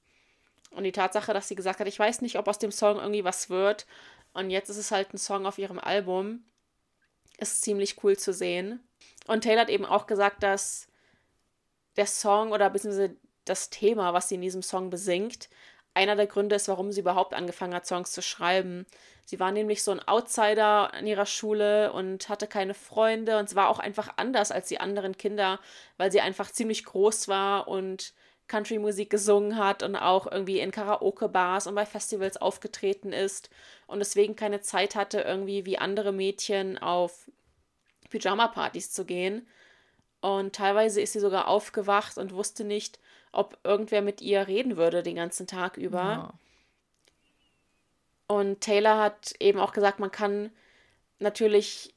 Und die Tatsache, dass sie gesagt hat, ich weiß nicht, ob aus dem Song irgendwie was wird. Und jetzt ist es halt ein Song auf ihrem Album. Ist ziemlich cool zu sehen. Und Taylor hat eben auch gesagt, dass der Song oder beziehungsweise das Thema, was sie in diesem Song besingt, einer der Gründe ist, warum sie überhaupt angefangen hat, Songs zu schreiben. Sie war nämlich so ein Outsider in ihrer Schule und hatte keine Freunde und es war auch einfach anders als die anderen Kinder, weil sie einfach ziemlich groß war und Country-Musik gesungen hat und auch irgendwie in Karaoke-Bars und bei Festivals aufgetreten ist und deswegen keine Zeit hatte, irgendwie wie andere Mädchen auf Pyjama-Partys zu gehen. Und teilweise ist sie sogar aufgewacht und wusste nicht, ob irgendwer mit ihr reden würde den ganzen Tag über. Ja. Und Taylor hat eben auch gesagt, man kann natürlich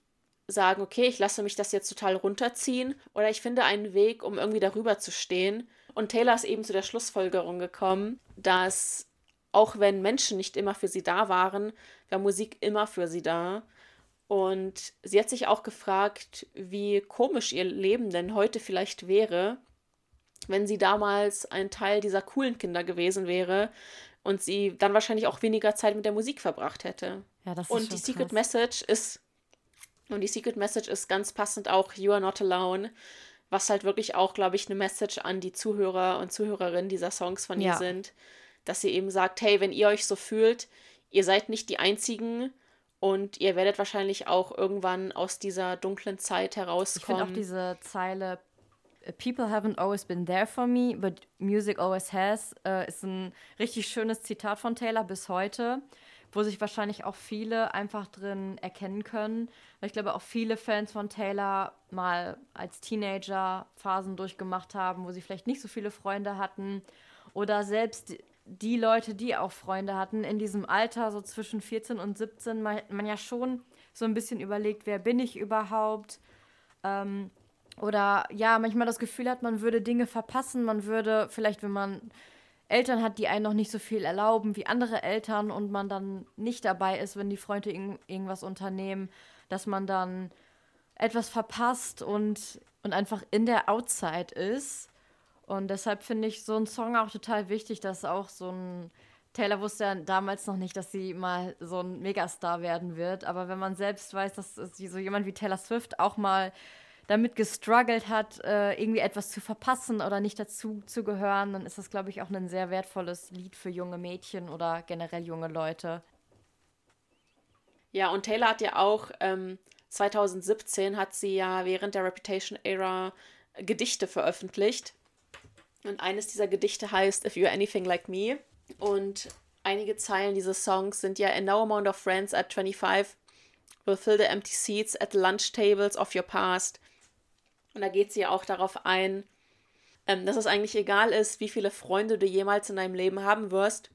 sagen, okay, ich lasse mich das jetzt total runterziehen oder ich finde einen Weg, um irgendwie darüber zu stehen und Taylor ist eben zu der Schlussfolgerung gekommen, dass auch wenn Menschen nicht immer für sie da waren, war Musik immer für sie da. Und sie hat sich auch gefragt, wie komisch ihr Leben denn heute vielleicht wäre, wenn sie damals ein Teil dieser coolen Kinder gewesen wäre und sie dann wahrscheinlich auch weniger Zeit mit der Musik verbracht hätte. Ja, das ist und die krass. Secret Message ist und die Secret Message ist ganz passend auch You are not alone was halt wirklich auch, glaube ich, eine Message an die Zuhörer und Zuhörerinnen dieser Songs von ihr ja. sind, dass sie eben sagt, hey, wenn ihr euch so fühlt, ihr seid nicht die Einzigen und ihr werdet wahrscheinlich auch irgendwann aus dieser dunklen Zeit herauskommen. Ich finde auch diese Zeile, People haven't always been there for me, but music always has, äh, ist ein richtig schönes Zitat von Taylor bis heute wo sich wahrscheinlich auch viele einfach drin erkennen können. Ich glaube, auch viele Fans von Taylor mal als Teenager Phasen durchgemacht haben, wo sie vielleicht nicht so viele Freunde hatten. Oder selbst die Leute, die auch Freunde hatten, in diesem Alter, so zwischen 14 und 17, man, man ja schon so ein bisschen überlegt, wer bin ich überhaupt? Ähm, oder ja, manchmal das Gefühl hat, man würde Dinge verpassen, man würde vielleicht, wenn man Eltern hat, die einen noch nicht so viel erlauben wie andere Eltern und man dann nicht dabei ist, wenn die Freunde irg irgendwas unternehmen, dass man dann etwas verpasst und, und einfach in der Outside ist. Und deshalb finde ich so einen Song auch total wichtig, dass auch so ein Taylor wusste ja damals noch nicht, dass sie mal so ein Megastar werden wird. Aber wenn man selbst weiß, dass so jemand wie Taylor Swift auch mal damit gestruggelt hat, äh, irgendwie etwas zu verpassen oder nicht dazu zu gehören, dann ist das, glaube ich, auch ein sehr wertvolles Lied für junge Mädchen oder generell junge Leute. Ja, und Taylor hat ja auch ähm, 2017 hat sie ja während der Reputation-Ära Gedichte veröffentlicht. Und eines dieser Gedichte heißt If You're Anything Like Me. Und einige Zeilen dieses Songs sind ja: And no amount of friends at 25 will fill the empty seats at the lunch tables of your past. Und da geht sie ja auch darauf ein, ähm, dass es eigentlich egal ist, wie viele Freunde du jemals in deinem Leben haben wirst,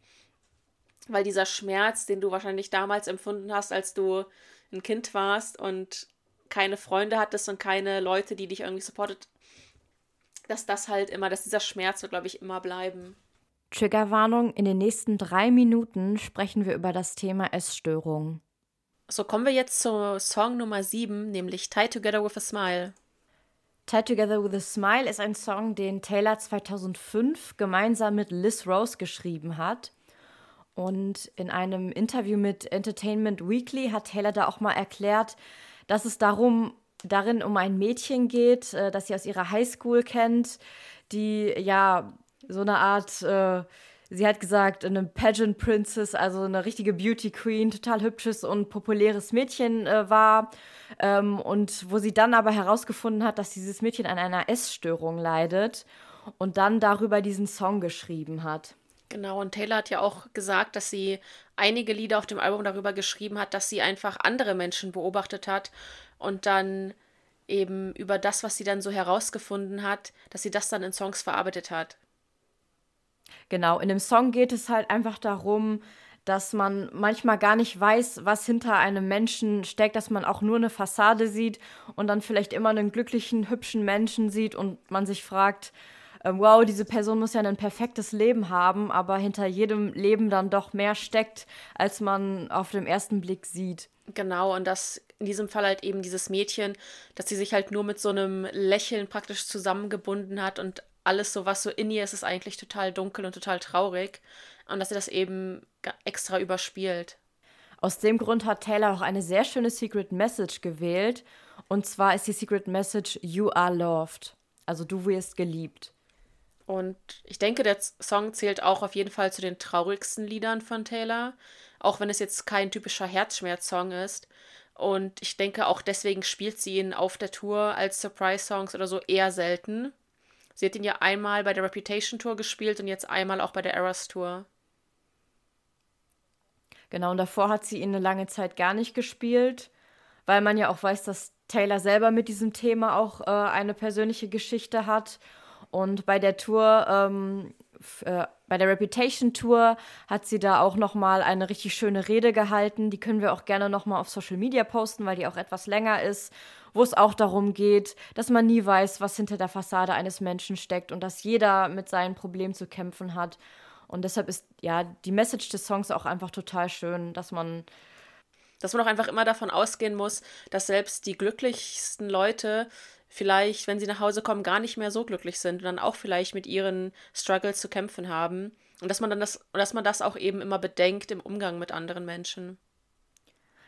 weil dieser Schmerz, den du wahrscheinlich damals empfunden hast, als du ein Kind warst und keine Freunde hattest und keine Leute, die dich irgendwie supportet, dass das halt immer, dass dieser Schmerz wird, glaube ich, immer bleiben. Triggerwarnung, in den nächsten drei Minuten sprechen wir über das Thema Essstörung. So kommen wir jetzt zu Song Nummer 7, nämlich Tie Together with a Smile. Tied Together with a Smile ist ein Song, den Taylor 2005 gemeinsam mit Liz Rose geschrieben hat. Und in einem Interview mit Entertainment Weekly hat Taylor da auch mal erklärt, dass es darum, darin um ein Mädchen geht, äh, das sie aus ihrer Highschool kennt, die ja so eine Art äh, sie hat gesagt, eine Pageant Princess, also eine richtige Beauty Queen, total hübsches und populäres Mädchen äh, war. Ähm, und wo sie dann aber herausgefunden hat, dass dieses Mädchen an einer Essstörung leidet und dann darüber diesen Song geschrieben hat. Genau, und Taylor hat ja auch gesagt, dass sie einige Lieder auf dem Album darüber geschrieben hat, dass sie einfach andere Menschen beobachtet hat und dann eben über das, was sie dann so herausgefunden hat, dass sie das dann in Songs verarbeitet hat. Genau, in dem Song geht es halt einfach darum, dass man manchmal gar nicht weiß, was hinter einem Menschen steckt, dass man auch nur eine Fassade sieht und dann vielleicht immer einen glücklichen, hübschen Menschen sieht und man sich fragt, äh, wow, diese Person muss ja ein perfektes Leben haben, aber hinter jedem Leben dann doch mehr steckt, als man auf den ersten Blick sieht. Genau, und das in diesem Fall halt eben dieses Mädchen, dass sie sich halt nur mit so einem Lächeln praktisch zusammengebunden hat und alles so, was so in ihr ist, ist eigentlich total dunkel und total traurig. Und dass sie das eben extra überspielt. Aus dem Grund hat Taylor auch eine sehr schöne Secret Message gewählt. Und zwar ist die Secret Message You are loved. Also du wirst geliebt. Und ich denke, der Song zählt auch auf jeden Fall zu den traurigsten Liedern von Taylor. Auch wenn es jetzt kein typischer Herzschmerz-Song ist. Und ich denke, auch deswegen spielt sie ihn auf der Tour als Surprise-Songs oder so eher selten. Sie hat ihn ja einmal bei der Reputation Tour gespielt und jetzt einmal auch bei der Eras Tour. Genau, und davor hat sie ihn eine lange Zeit gar nicht gespielt, weil man ja auch weiß, dass Taylor selber mit diesem Thema auch äh, eine persönliche Geschichte hat. Und bei der Tour, ähm, äh, bei der Reputation Tour, hat sie da auch noch mal eine richtig schöne Rede gehalten. Die können wir auch gerne noch mal auf Social Media posten, weil die auch etwas länger ist wo es auch darum geht, dass man nie weiß, was hinter der Fassade eines Menschen steckt und dass jeder mit seinen Problemen zu kämpfen hat. Und deshalb ist ja die Message des Songs auch einfach total schön, dass man dass man auch einfach immer davon ausgehen muss, dass selbst die glücklichsten Leute vielleicht, wenn sie nach Hause kommen, gar nicht mehr so glücklich sind und dann auch vielleicht mit ihren Struggles zu kämpfen haben. Und dass man dann das, dass man das auch eben immer bedenkt im Umgang mit anderen Menschen.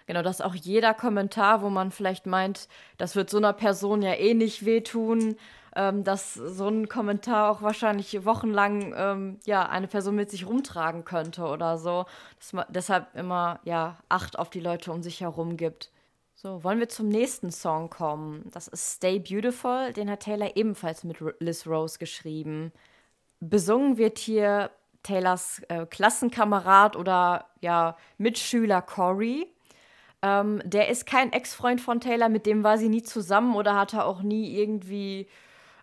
Genau, dass auch jeder Kommentar, wo man vielleicht meint, das wird so einer Person ja eh nicht wehtun, ähm, dass so ein Kommentar auch wahrscheinlich wochenlang ähm, ja, eine Person mit sich rumtragen könnte oder so. Dass man deshalb immer ja, Acht auf die Leute um sich herum gibt. So, wollen wir zum nächsten Song kommen. Das ist Stay Beautiful, den hat Taylor ebenfalls mit Liz Rose geschrieben. Besungen wird hier Taylors äh, Klassenkamerad oder ja, Mitschüler Corey. Ähm, der ist kein Ex-Freund von Taylor, mit dem war sie nie zusammen oder hatte auch nie irgendwie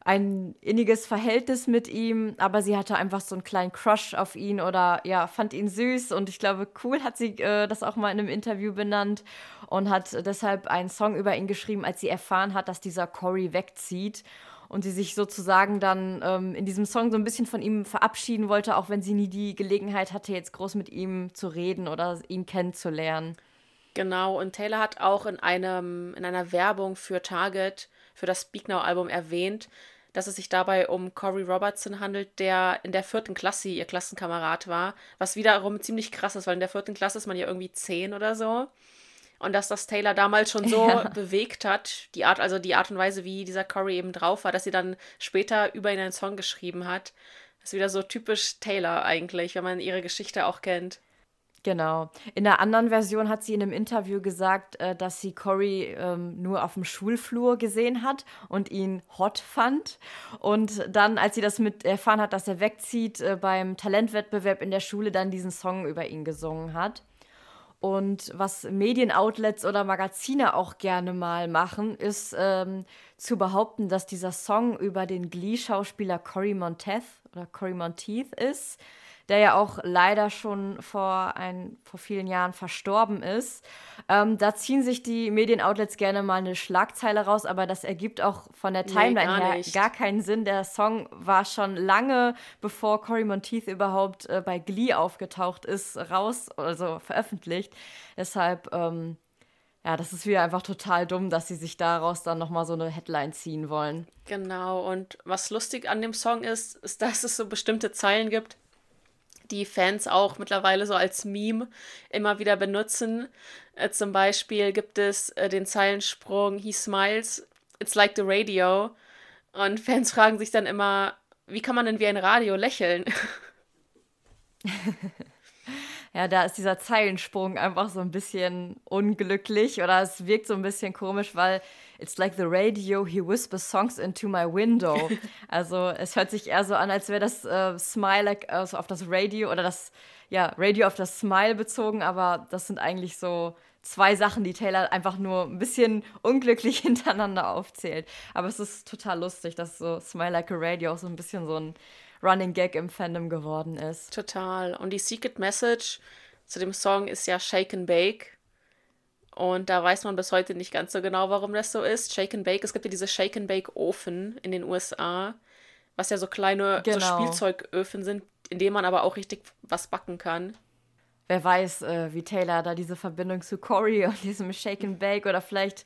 ein inniges Verhältnis mit ihm, aber sie hatte einfach so einen kleinen Crush auf ihn oder ja, fand ihn süß und ich glaube, cool hat sie äh, das auch mal in einem Interview benannt und hat deshalb einen Song über ihn geschrieben, als sie erfahren hat, dass dieser Corey wegzieht und sie sich sozusagen dann ähm, in diesem Song so ein bisschen von ihm verabschieden wollte, auch wenn sie nie die Gelegenheit hatte, jetzt groß mit ihm zu reden oder ihn kennenzulernen. Genau, und Taylor hat auch in, einem, in einer Werbung für Target, für das Speak Now Album erwähnt, dass es sich dabei um Corey Robertson handelt, der in der vierten Klasse ihr Klassenkamerad war, was wiederum ziemlich krass ist, weil in der vierten Klasse ist man ja irgendwie zehn oder so. Und dass das Taylor damals schon so ja. bewegt hat, die Art, also die Art und Weise, wie dieser Corey eben drauf war, dass sie dann später über ihn einen Song geschrieben hat. Das ist wieder so typisch Taylor eigentlich, wenn man ihre Geschichte auch kennt. Genau. In der anderen Version hat sie in einem Interview gesagt, äh, dass sie Cory ähm, nur auf dem Schulflur gesehen hat und ihn hot fand. Und dann, als sie das mit erfahren hat, dass er wegzieht, äh, beim Talentwettbewerb in der Schule dann diesen Song über ihn gesungen hat. Und was Medienoutlets oder Magazine auch gerne mal machen, ist ähm, zu behaupten, dass dieser Song über den Glee-Schauspieler Cory Monteith oder Cory Monteith ist der ja auch leider schon vor, ein, vor vielen Jahren verstorben ist. Ähm, da ziehen sich die Medienoutlets gerne mal eine Schlagzeile raus, aber das ergibt auch von der Timeline nee, gar her nicht. gar keinen Sinn. Der Song war schon lange, bevor Cory Monteith überhaupt äh, bei Glee aufgetaucht ist, raus, also veröffentlicht. Deshalb, ähm, ja, das ist wieder einfach total dumm, dass sie sich daraus dann nochmal so eine Headline ziehen wollen. Genau, und was lustig an dem Song ist, ist, dass es so bestimmte Zeilen gibt, die Fans auch mittlerweile so als Meme immer wieder benutzen. Äh, zum Beispiel gibt es äh, den Zeilensprung He smiles, it's like the radio. Und Fans fragen sich dann immer, wie kann man denn wie ein Radio lächeln? ja, da ist dieser Zeilensprung einfach so ein bisschen unglücklich oder es wirkt so ein bisschen komisch, weil It's like the radio, he whispers songs into my window. Also es hört sich eher so an, als wäre das äh, Smile like, also auf das Radio oder das ja, Radio auf das Smile bezogen, aber das sind eigentlich so zwei Sachen, die Taylor einfach nur ein bisschen unglücklich hintereinander aufzählt. Aber es ist total lustig, dass so Smile Like a Radio auch so ein bisschen so ein Running Gag im Fandom geworden ist. Total. Und die Secret Message zu dem Song ist ja Shake and Bake. Und da weiß man bis heute nicht ganz so genau, warum das so ist. Shake and Bake, es gibt ja diese Shake and Bake Ofen in den USA, was ja so kleine genau. so Spielzeugöfen sind, in denen man aber auch richtig was backen kann. Wer weiß, äh, wie Taylor da diese Verbindung zu Corey und diesem Shake and Bake oder vielleicht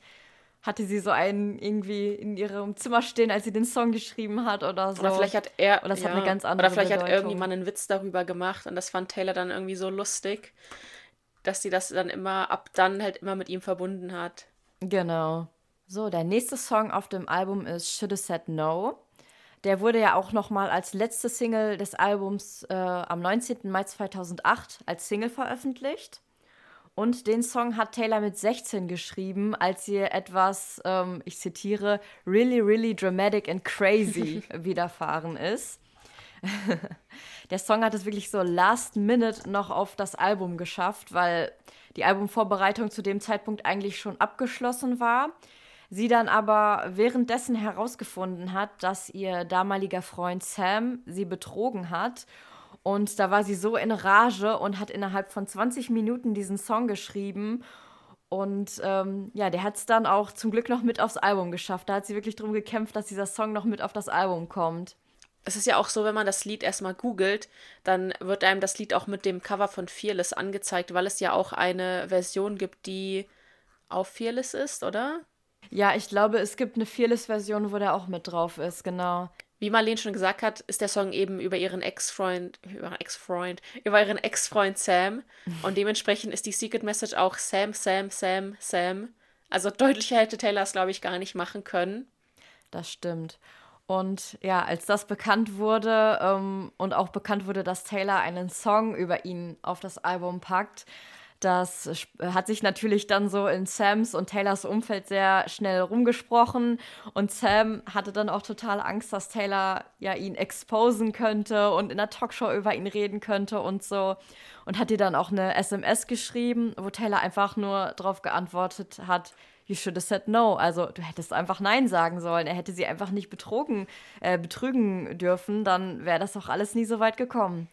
hatte sie so einen irgendwie in ihrem Zimmer stehen, als sie den Song geschrieben hat oder so. Oder vielleicht hat er oder das ja, hat eine ganz andere Oder vielleicht Bedeutung. hat irgendjemand einen Witz darüber gemacht und das fand Taylor dann irgendwie so lustig dass sie das dann immer ab dann halt immer mit ihm verbunden hat. Genau. So, der nächste Song auf dem Album ist Should Have Said No. Der wurde ja auch noch mal als letzte Single des Albums äh, am 19. Mai 2008 als Single veröffentlicht. Und den Song hat Taylor mit 16 geschrieben, als ihr etwas, ähm, ich zitiere, really, really dramatic and crazy widerfahren ist. der Song hat es wirklich so last minute noch auf das Album geschafft, weil die Albumvorbereitung zu dem Zeitpunkt eigentlich schon abgeschlossen war. Sie dann aber währenddessen herausgefunden hat, dass ihr damaliger Freund Sam sie betrogen hat. Und da war sie so in Rage und hat innerhalb von 20 Minuten diesen Song geschrieben. Und ähm, ja, der hat es dann auch zum Glück noch mit aufs Album geschafft. Da hat sie wirklich darum gekämpft, dass dieser Song noch mit auf das Album kommt es ist ja auch so, wenn man das Lied erstmal googelt, dann wird einem das Lied auch mit dem Cover von Fearless angezeigt, weil es ja auch eine Version gibt, die auf Fearless ist, oder? Ja, ich glaube, es gibt eine Fearless-Version, wo der auch mit drauf ist, genau. Wie Marlene schon gesagt hat, ist der Song eben über ihren Ex-Freund, über Ex-Freund, über ihren Ex-Freund Sam. Und dementsprechend ist die Secret Message auch Sam, Sam, Sam, Sam. Also deutlicher hätte Taylor es, glaube ich, gar nicht machen können. Das stimmt. Und ja, als das bekannt wurde ähm, und auch bekannt wurde, dass Taylor einen Song über ihn auf das Album packt, das hat sich natürlich dann so in Sams und Taylors Umfeld sehr schnell rumgesprochen. Und Sam hatte dann auch total Angst, dass Taylor ja ihn exposen könnte und in der Talkshow über ihn reden könnte und so. Und hat ihr dann auch eine SMS geschrieben, wo Taylor einfach nur darauf geantwortet hat, you should have said no. Also du hättest einfach Nein sagen sollen. Er hätte sie einfach nicht betrogen, äh, betrügen dürfen, dann wäre das doch alles nie so weit gekommen.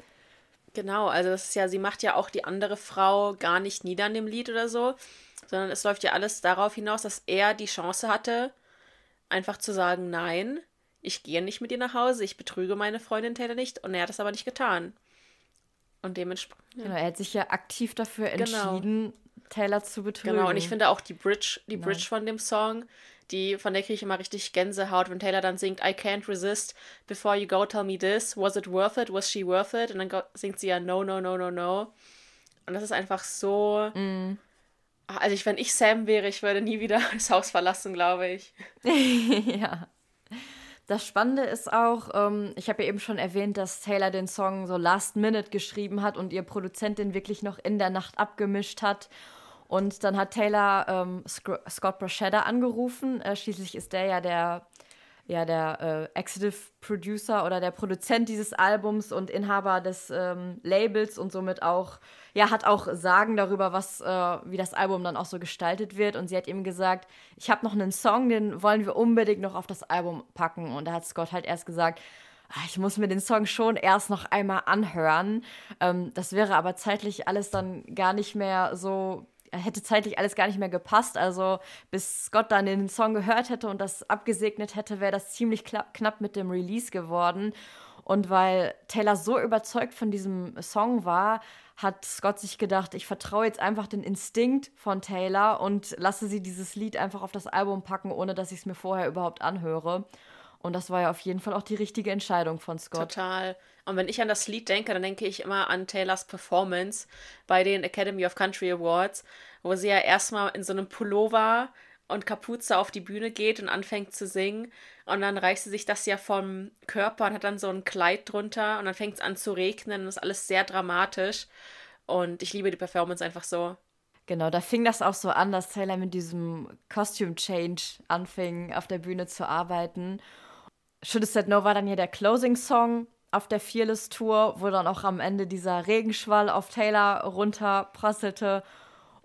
Genau, also das ist ja, sie macht ja auch die andere Frau gar nicht nieder in dem Lied oder so, sondern es läuft ja alles darauf hinaus, dass er die Chance hatte, einfach zu sagen, nein, ich gehe nicht mit dir nach Hause, ich betrüge meine Freundin Taylor nicht und er hat es aber nicht getan. Und dementsprechend. Ja. Genau, er hat sich ja aktiv dafür genau. entschieden, genau Taylor zu betrügen. Genau, und ich finde auch die Bridge, die Bridge Nein. von dem Song, die, von der kriege ich immer richtig Gänsehaut, wenn Taylor dann singt, I can't resist, before you go, tell me this, was it worth it, was she worth it? Und dann singt sie ja No, no, no, no, no. Und das ist einfach so. Mm. Also, ich, wenn ich Sam wäre, ich würde nie wieder das Haus verlassen, glaube ich. ja. Das Spannende ist auch, ähm, ich habe ja eben schon erwähnt, dass Taylor den Song so last minute geschrieben hat und ihr Produzent den wirklich noch in der Nacht abgemischt hat. Und dann hat Taylor ähm, Scott Brashedda angerufen. Äh, schließlich ist der ja der, ja, der äh, Executive Producer oder der Produzent dieses Albums und Inhaber des ähm, Labels und somit auch, ja, hat auch Sagen darüber, was, äh, wie das Album dann auch so gestaltet wird. Und sie hat ihm gesagt, ich habe noch einen Song, den wollen wir unbedingt noch auf das Album packen. Und da hat Scott halt erst gesagt, ah, ich muss mir den Song schon erst noch einmal anhören. Ähm, das wäre aber zeitlich alles dann gar nicht mehr so hätte zeitlich alles gar nicht mehr gepasst. Also bis Scott dann den Song gehört hätte und das abgesegnet hätte, wäre das ziemlich knapp mit dem Release geworden. Und weil Taylor so überzeugt von diesem Song war, hat Scott sich gedacht, ich vertraue jetzt einfach den Instinkt von Taylor und lasse sie dieses Lied einfach auf das Album packen, ohne dass ich es mir vorher überhaupt anhöre. Und das war ja auf jeden Fall auch die richtige Entscheidung von Scott. Total. Und wenn ich an das Lied denke, dann denke ich immer an Taylors Performance bei den Academy of Country Awards, wo sie ja erstmal in so einem Pullover und Kapuze auf die Bühne geht und anfängt zu singen. Und dann reißt sie sich das ja vom Körper und hat dann so ein Kleid drunter und dann fängt es an zu regnen und ist alles sehr dramatisch. Und ich liebe die Performance einfach so. Genau, da fing das auch so an, dass Taylor mit diesem Costume Change anfing, auf der Bühne zu arbeiten. Should Said No war dann ja der Closing-Song auf der Fearless-Tour, wo dann auch am Ende dieser Regenschwall auf Taylor runterprasselte.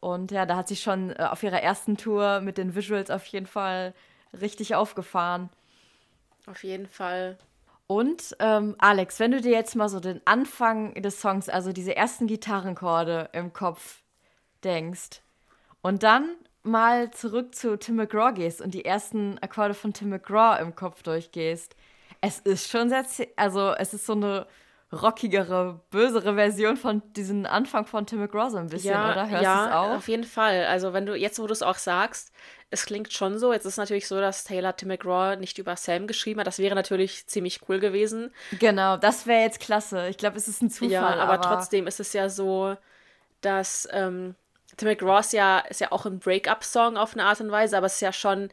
Und ja, da hat sie schon äh, auf ihrer ersten Tour mit den Visuals auf jeden Fall richtig aufgefahren. Auf jeden Fall. Und ähm, Alex, wenn du dir jetzt mal so den Anfang des Songs, also diese ersten Gitarrenchorde im Kopf denkst und dann mal zurück zu Tim McGraw gehst und die ersten Akkorde von Tim McGraw im Kopf durchgehst, es ist schon sehr, also es ist so eine rockigere, bösere Version von diesem Anfang von Tim McGraw so ein bisschen, ja, oder? Hörst ja, auch? auf jeden Fall. Also wenn du, jetzt wo du es auch sagst, es klingt schon so. Jetzt ist es natürlich so, dass Taylor Tim McGraw nicht über Sam geschrieben hat. Das wäre natürlich ziemlich cool gewesen. Genau, das wäre jetzt klasse. Ich glaube, es ist ein Zufall. Ja, aber, aber, trotzdem ist es ja so, dass ähm, Tim McGraw ist ja, ist ja auch ein Break-up-Song auf eine Art und Weise, aber es ist ja schon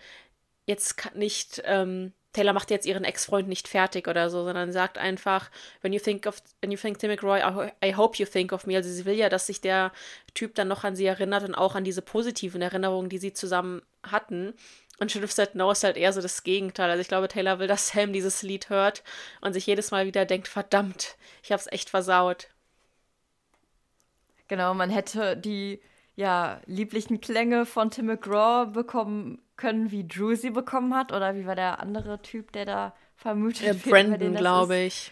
jetzt nicht ähm, Taylor macht jetzt ihren Ex-Freund nicht fertig oder so, sondern sagt einfach, when you think of, when you think Tim McRoy, I hope you think of me. Also sie will ja, dass sich der Typ dann noch an sie erinnert und auch an diese positiven Erinnerungen, die sie zusammen hatten. Und Should Have Said No ist halt eher so das Gegenteil. Also ich glaube, Taylor will, dass Sam dieses Lied hört und sich jedes Mal wieder denkt, verdammt, ich hab's echt versaut. Genau, man hätte die ja, lieblichen Klänge von Tim McGraw bekommen können, wie Drew sie bekommen hat? Oder wie war der andere Typ, der da vermutet äh, wird? Brandon, glaube ich.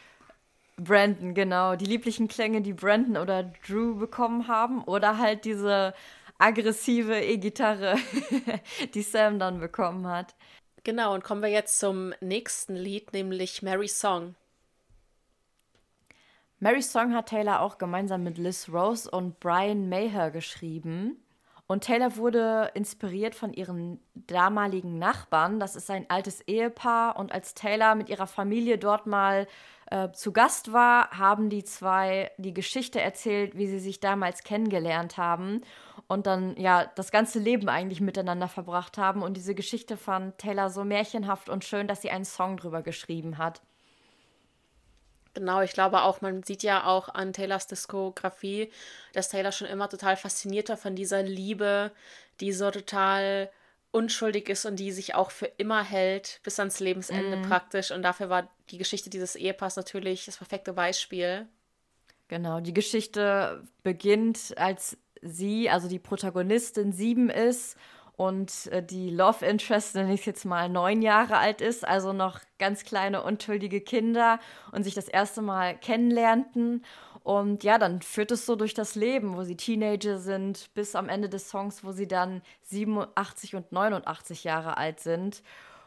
Brandon, genau. Die lieblichen Klänge, die Brandon oder Drew bekommen haben. Oder halt diese aggressive E-Gitarre, die Sam dann bekommen hat. Genau, und kommen wir jetzt zum nächsten Lied, nämlich Mary Song. Mary Song hat Taylor auch gemeinsam mit Liz Rose und Brian Maher geschrieben. Und Taylor wurde inspiriert von ihren damaligen Nachbarn. Das ist ein altes Ehepaar. Und als Taylor mit ihrer Familie dort mal äh, zu Gast war, haben die zwei die Geschichte erzählt, wie sie sich damals kennengelernt haben und dann ja das ganze Leben eigentlich miteinander verbracht haben. Und diese Geschichte fand Taylor so märchenhaft und schön, dass sie einen Song drüber geschrieben hat. Genau, ich glaube auch, man sieht ja auch an Taylors Diskografie, dass Taylor schon immer total fasziniert war von dieser Liebe, die so total unschuldig ist und die sich auch für immer hält, bis ans Lebensende mm. praktisch. Und dafür war die Geschichte dieses Ehepaars natürlich das perfekte Beispiel. Genau, die Geschichte beginnt, als sie, also die Protagonistin, sieben ist und äh, die Love Interest, wenn ich jetzt mal neun Jahre alt ist, also noch ganz kleine, unschuldige Kinder und sich das erste Mal kennenlernten. Und ja, dann führt es so durch das Leben, wo sie Teenager sind, bis am Ende des Songs, wo sie dann 87 und 89 Jahre alt sind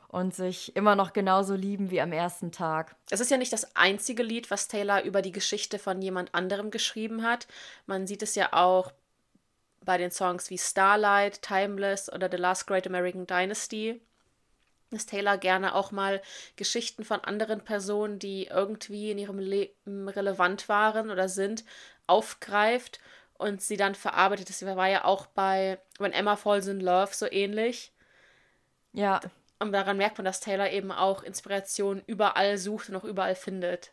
und sich immer noch genauso lieben wie am ersten Tag. Es ist ja nicht das einzige Lied, was Taylor über die Geschichte von jemand anderem geschrieben hat. Man sieht es ja auch bei den Songs wie Starlight, Timeless oder The Last Great American Dynasty, dass Taylor gerne auch mal Geschichten von anderen Personen, die irgendwie in ihrem Leben relevant waren oder sind, aufgreift und sie dann verarbeitet. Das war ja auch bei When Emma Falls in Love so ähnlich. Ja. Und daran merkt man, dass Taylor eben auch Inspiration überall sucht und auch überall findet.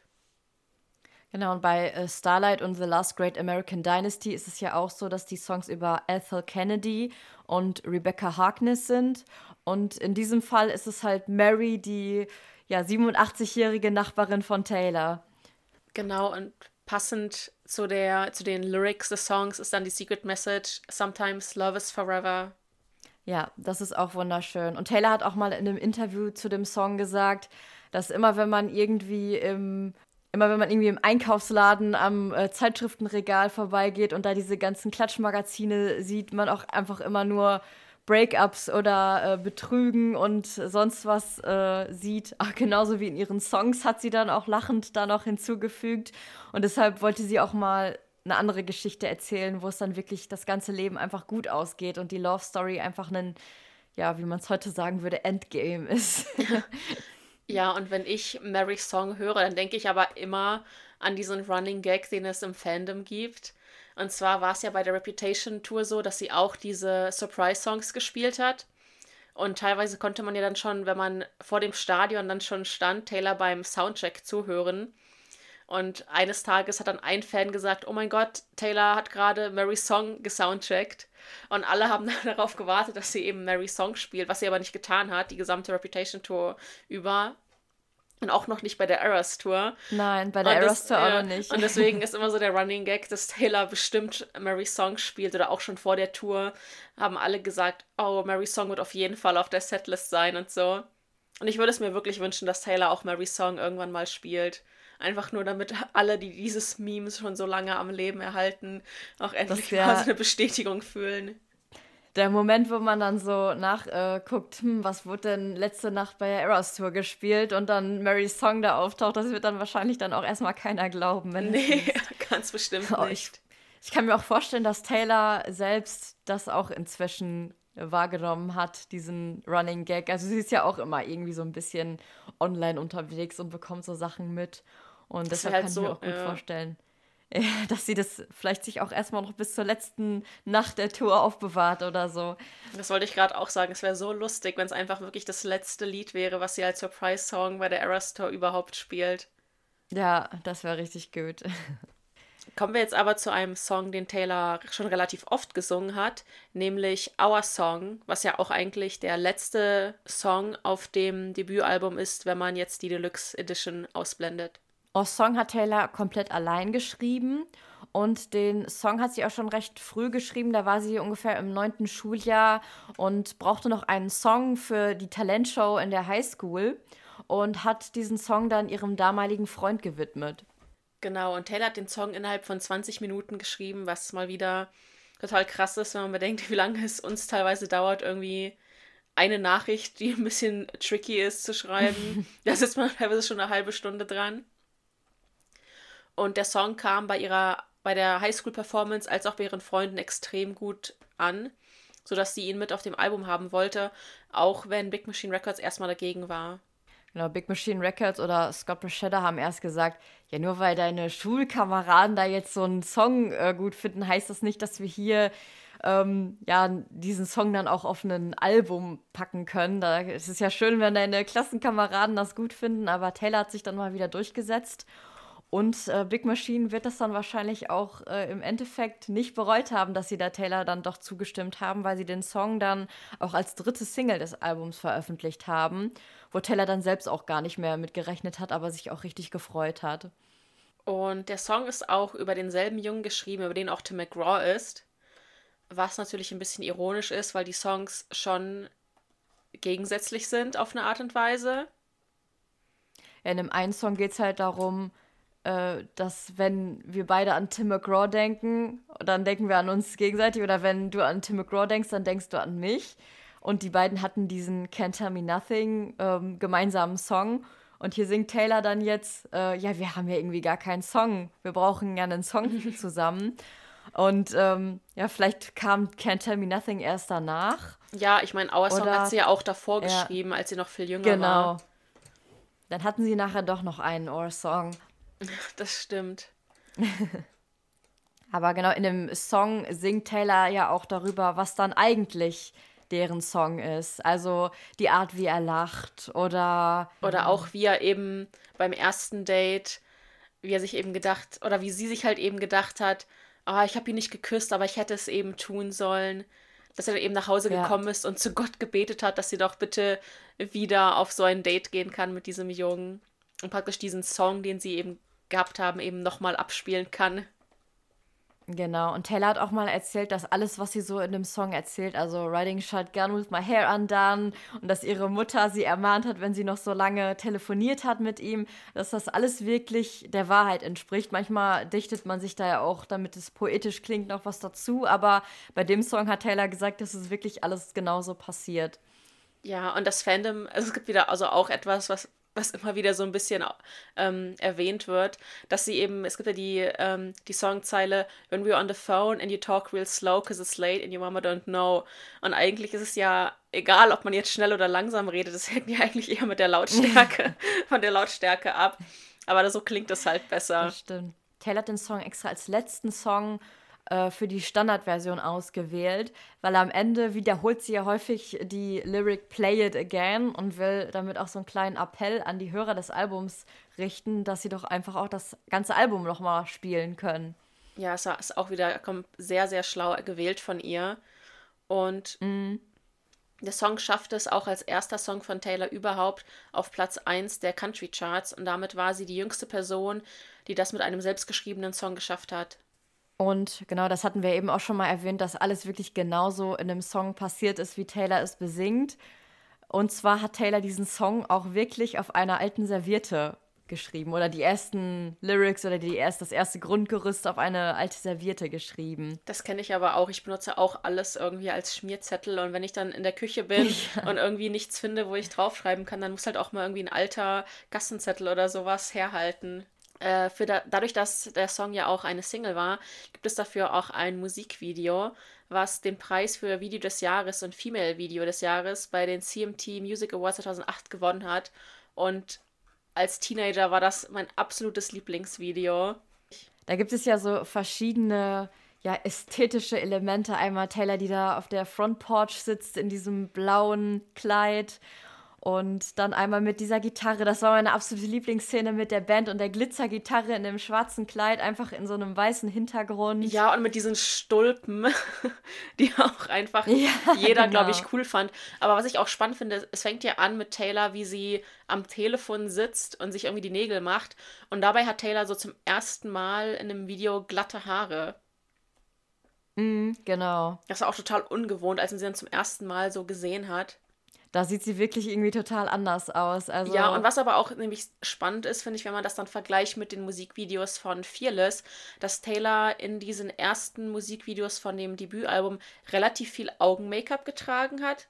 Genau, und bei äh, Starlight und The Last Great American Dynasty ist es ja auch so, dass die Songs über Ethel Kennedy und Rebecca Harkness sind. Und in diesem Fall ist es halt Mary, die ja 87-jährige Nachbarin von Taylor. Genau, und passend zu, der, zu den Lyrics des Songs ist dann die Secret Message, Sometimes Love is Forever. Ja, das ist auch wunderschön. Und Taylor hat auch mal in einem Interview zu dem Song gesagt, dass immer wenn man irgendwie im immer wenn man irgendwie im Einkaufsladen am äh, Zeitschriftenregal vorbeigeht und da diese ganzen Klatschmagazine sieht, man auch einfach immer nur Breakups oder äh, Betrügen und sonst was äh, sieht. Ach, genauso wie in ihren Songs hat sie dann auch lachend da noch hinzugefügt. Und deshalb wollte sie auch mal eine andere Geschichte erzählen, wo es dann wirklich das ganze Leben einfach gut ausgeht und die Love Story einfach ein, ja, wie man es heute sagen würde, Endgame ist. ja, und wenn ich Mary's Song höre, dann denke ich aber immer an diesen Running Gag, den es im Fandom gibt und zwar war es ja bei der Reputation Tour so, dass sie auch diese Surprise-Songs gespielt hat. Und teilweise konnte man ja dann schon, wenn man vor dem Stadion dann schon stand, Taylor beim Soundcheck zuhören. Und eines Tages hat dann ein Fan gesagt, oh mein Gott, Taylor hat gerade Mary's Song gesoundcheckt. Und alle haben dann darauf gewartet, dass sie eben Mary's Song spielt, was sie aber nicht getan hat, die gesamte Reputation Tour über. Und auch noch nicht bei der Eras Tour. Nein, bei der Eras Tour auch noch nicht. Und deswegen ist immer so der Running Gag, dass Taylor bestimmt Mary Song spielt oder auch schon vor der Tour haben alle gesagt, oh, Mary Song wird auf jeden Fall auf der Setlist sein und so. Und ich würde es mir wirklich wünschen, dass Taylor auch Mary Song irgendwann mal spielt. Einfach nur damit alle, die dieses Meme schon so lange am Leben erhalten, auch endlich mal so eine Bestätigung fühlen der Moment, wo man dann so nachguckt, äh, hm, was wurde denn letzte Nacht bei der Eras Tour gespielt und dann Marys Song da auftaucht, das wird dann wahrscheinlich dann auch erstmal keiner glauben. Wenn nee, ganz bestimmt oh, nicht. Ich, ich kann mir auch vorstellen, dass Taylor selbst das auch inzwischen wahrgenommen hat, diesen Running Gag. Also sie ist ja auch immer irgendwie so ein bisschen online unterwegs und bekommt so Sachen mit. Und deshalb halt kann ich mir auch gut ja. vorstellen, dass sie das vielleicht sich auch erstmal noch bis zur letzten Nacht der Tour aufbewahrt oder so. Das wollte ich gerade auch sagen. Es wäre so lustig, wenn es einfach wirklich das letzte Lied wäre, was sie als Surprise-Song bei der Eras Tour überhaupt spielt. Ja, das wäre richtig gut. Kommen wir jetzt aber zu einem Song, den Taylor schon relativ oft gesungen hat, nämlich Our Song, was ja auch eigentlich der letzte Song auf dem Debütalbum ist, wenn man jetzt die Deluxe Edition ausblendet. Oh, Song hat Taylor komplett allein geschrieben. Und den Song hat sie auch schon recht früh geschrieben. Da war sie ungefähr im neunten Schuljahr und brauchte noch einen Song für die Talentshow in der Highschool und hat diesen Song dann ihrem damaligen Freund gewidmet. Genau, und Taylor hat den Song innerhalb von 20 Minuten geschrieben, was mal wieder total krass ist, wenn man bedenkt, wie lange es uns teilweise dauert, irgendwie eine Nachricht, die ein bisschen tricky ist zu schreiben. da sitzt man teilweise schon eine halbe Stunde dran. Und der Song kam bei ihrer, bei der Highschool-Performance als auch bei ihren Freunden extrem gut an, sodass sie ihn mit auf dem Album haben wollte, auch wenn Big Machine Records erstmal dagegen war. Genau, Big Machine Records oder Scott Bruschetta haben erst gesagt, ja, nur weil deine Schulkameraden da jetzt so einen Song äh, gut finden, heißt das nicht, dass wir hier ähm, ja, diesen Song dann auch auf ein Album packen können. Da, es ist ja schön, wenn deine Klassenkameraden das gut finden, aber Taylor hat sich dann mal wieder durchgesetzt und äh, Big Machine wird das dann wahrscheinlich auch äh, im Endeffekt nicht bereut haben, dass sie da Taylor dann doch zugestimmt haben, weil sie den Song dann auch als dritte Single des Albums veröffentlicht haben, wo Taylor dann selbst auch gar nicht mehr mitgerechnet hat, aber sich auch richtig gefreut hat. Und der Song ist auch über denselben Jungen geschrieben, über den auch Tim McGraw ist, was natürlich ein bisschen ironisch ist, weil die Songs schon gegensätzlich sind auf eine Art und Weise. in dem einen Song geht es halt darum, dass wenn wir beide an Tim McGraw denken, dann denken wir an uns gegenseitig oder wenn du an Tim McGraw denkst, dann denkst du an mich. Und die beiden hatten diesen Can't Tell Me Nothing ähm, gemeinsamen Song. Und hier singt Taylor dann jetzt, äh, ja, wir haben ja irgendwie gar keinen Song. Wir brauchen ja einen Song zusammen. Und ähm, ja, vielleicht kam Can't Tell Me Nothing erst danach. Ja, ich meine, Our Song hat sie ja auch davor ja, geschrieben, als sie noch viel jünger genau. war. Genau. Dann hatten sie nachher doch noch einen Our Song. Das stimmt. Aber genau, in dem Song singt Taylor ja auch darüber, was dann eigentlich deren Song ist. Also die Art, wie er lacht oder. Oder auch wie er eben beim ersten Date, wie er sich eben gedacht, oder wie sie sich halt eben gedacht hat, oh, ich habe ihn nicht geküsst, aber ich hätte es eben tun sollen. Dass er dann eben nach Hause ja. gekommen ist und zu Gott gebetet hat, dass sie doch bitte wieder auf so ein Date gehen kann mit diesem Jungen. Und praktisch diesen Song, den sie eben gehabt haben, eben nochmal abspielen kann. Genau, und Taylor hat auch mal erzählt, dass alles, was sie so in dem Song erzählt, also Riding Shotgun with my hair undone und dass ihre Mutter sie ermahnt hat, wenn sie noch so lange telefoniert hat mit ihm, dass das alles wirklich der Wahrheit entspricht. Manchmal dichtet man sich da ja auch, damit es poetisch klingt, noch was dazu, aber bei dem Song hat Taylor gesagt, dass es wirklich alles genauso passiert. Ja, und das Fandom, also es gibt wieder also auch etwas, was was immer wieder so ein bisschen ähm, erwähnt wird, dass sie eben, es gibt ja die, ähm, die Songzeile, When we're on the phone and you talk real slow cause it's late and your mama don't know. Und eigentlich ist es ja egal, ob man jetzt schnell oder langsam redet, das hängt ja eigentlich eher mit der Lautstärke, von der Lautstärke ab. Aber so klingt es halt besser. Das stimmt. Taylor hat den Song extra als letzten Song äh, für die Standardversion ausgewählt, weil am Ende wiederholt sie ja häufig die Lyric Play It Again und will damit auch so einen kleinen Appell an die Hörer des Albums richten, dass sie doch einfach auch das ganze Album nochmal spielen können. Ja, es ist auch wieder sehr, sehr schlau gewählt von ihr. Und mm. der Song schafft es auch als erster Song von Taylor überhaupt auf Platz 1 der Country Charts und damit war sie die jüngste Person, die das mit einem selbstgeschriebenen Song geschafft hat. Und genau, das hatten wir eben auch schon mal erwähnt, dass alles wirklich genauso in dem Song passiert ist, wie Taylor es besingt. Und zwar hat Taylor diesen Song auch wirklich auf einer alten Serviette geschrieben oder die ersten Lyrics oder die erst, das erste Grundgerüst auf eine alte Serviette geschrieben. Das kenne ich aber auch. Ich benutze auch alles irgendwie als Schmierzettel und wenn ich dann in der Küche bin ja. und irgendwie nichts finde, wo ich draufschreiben kann, dann muss halt auch mal irgendwie ein alter Gassenzettel oder sowas herhalten. Äh, für da, dadurch, dass der Song ja auch eine Single war, gibt es dafür auch ein Musikvideo, was den Preis für Video des Jahres und Female Video des Jahres bei den CMT Music Awards 2008 gewonnen hat. Und als Teenager war das mein absolutes Lieblingsvideo. Da gibt es ja so verschiedene ja, ästhetische Elemente. Einmal Taylor, die da auf der Front Porch sitzt in diesem blauen Kleid und dann einmal mit dieser Gitarre, das war meine absolute Lieblingsszene mit der Band und der Glitzergitarre in dem schwarzen Kleid, einfach in so einem weißen Hintergrund. Ja, und mit diesen Stulpen, die auch einfach ja, jeder, genau. glaube ich, cool fand. Aber was ich auch spannend finde, es fängt ja an mit Taylor, wie sie am Telefon sitzt und sich irgendwie die Nägel macht. Und dabei hat Taylor so zum ersten Mal in einem Video glatte Haare. Mm, genau. Das war auch total ungewohnt, als man sie dann zum ersten Mal so gesehen hat da sieht sie wirklich irgendwie total anders aus. Also ja, und was aber auch nämlich spannend ist, finde ich, wenn man das dann vergleicht mit den Musikvideos von Fearless, dass Taylor in diesen ersten Musikvideos von dem Debütalbum relativ viel Augen-Make-up getragen hat.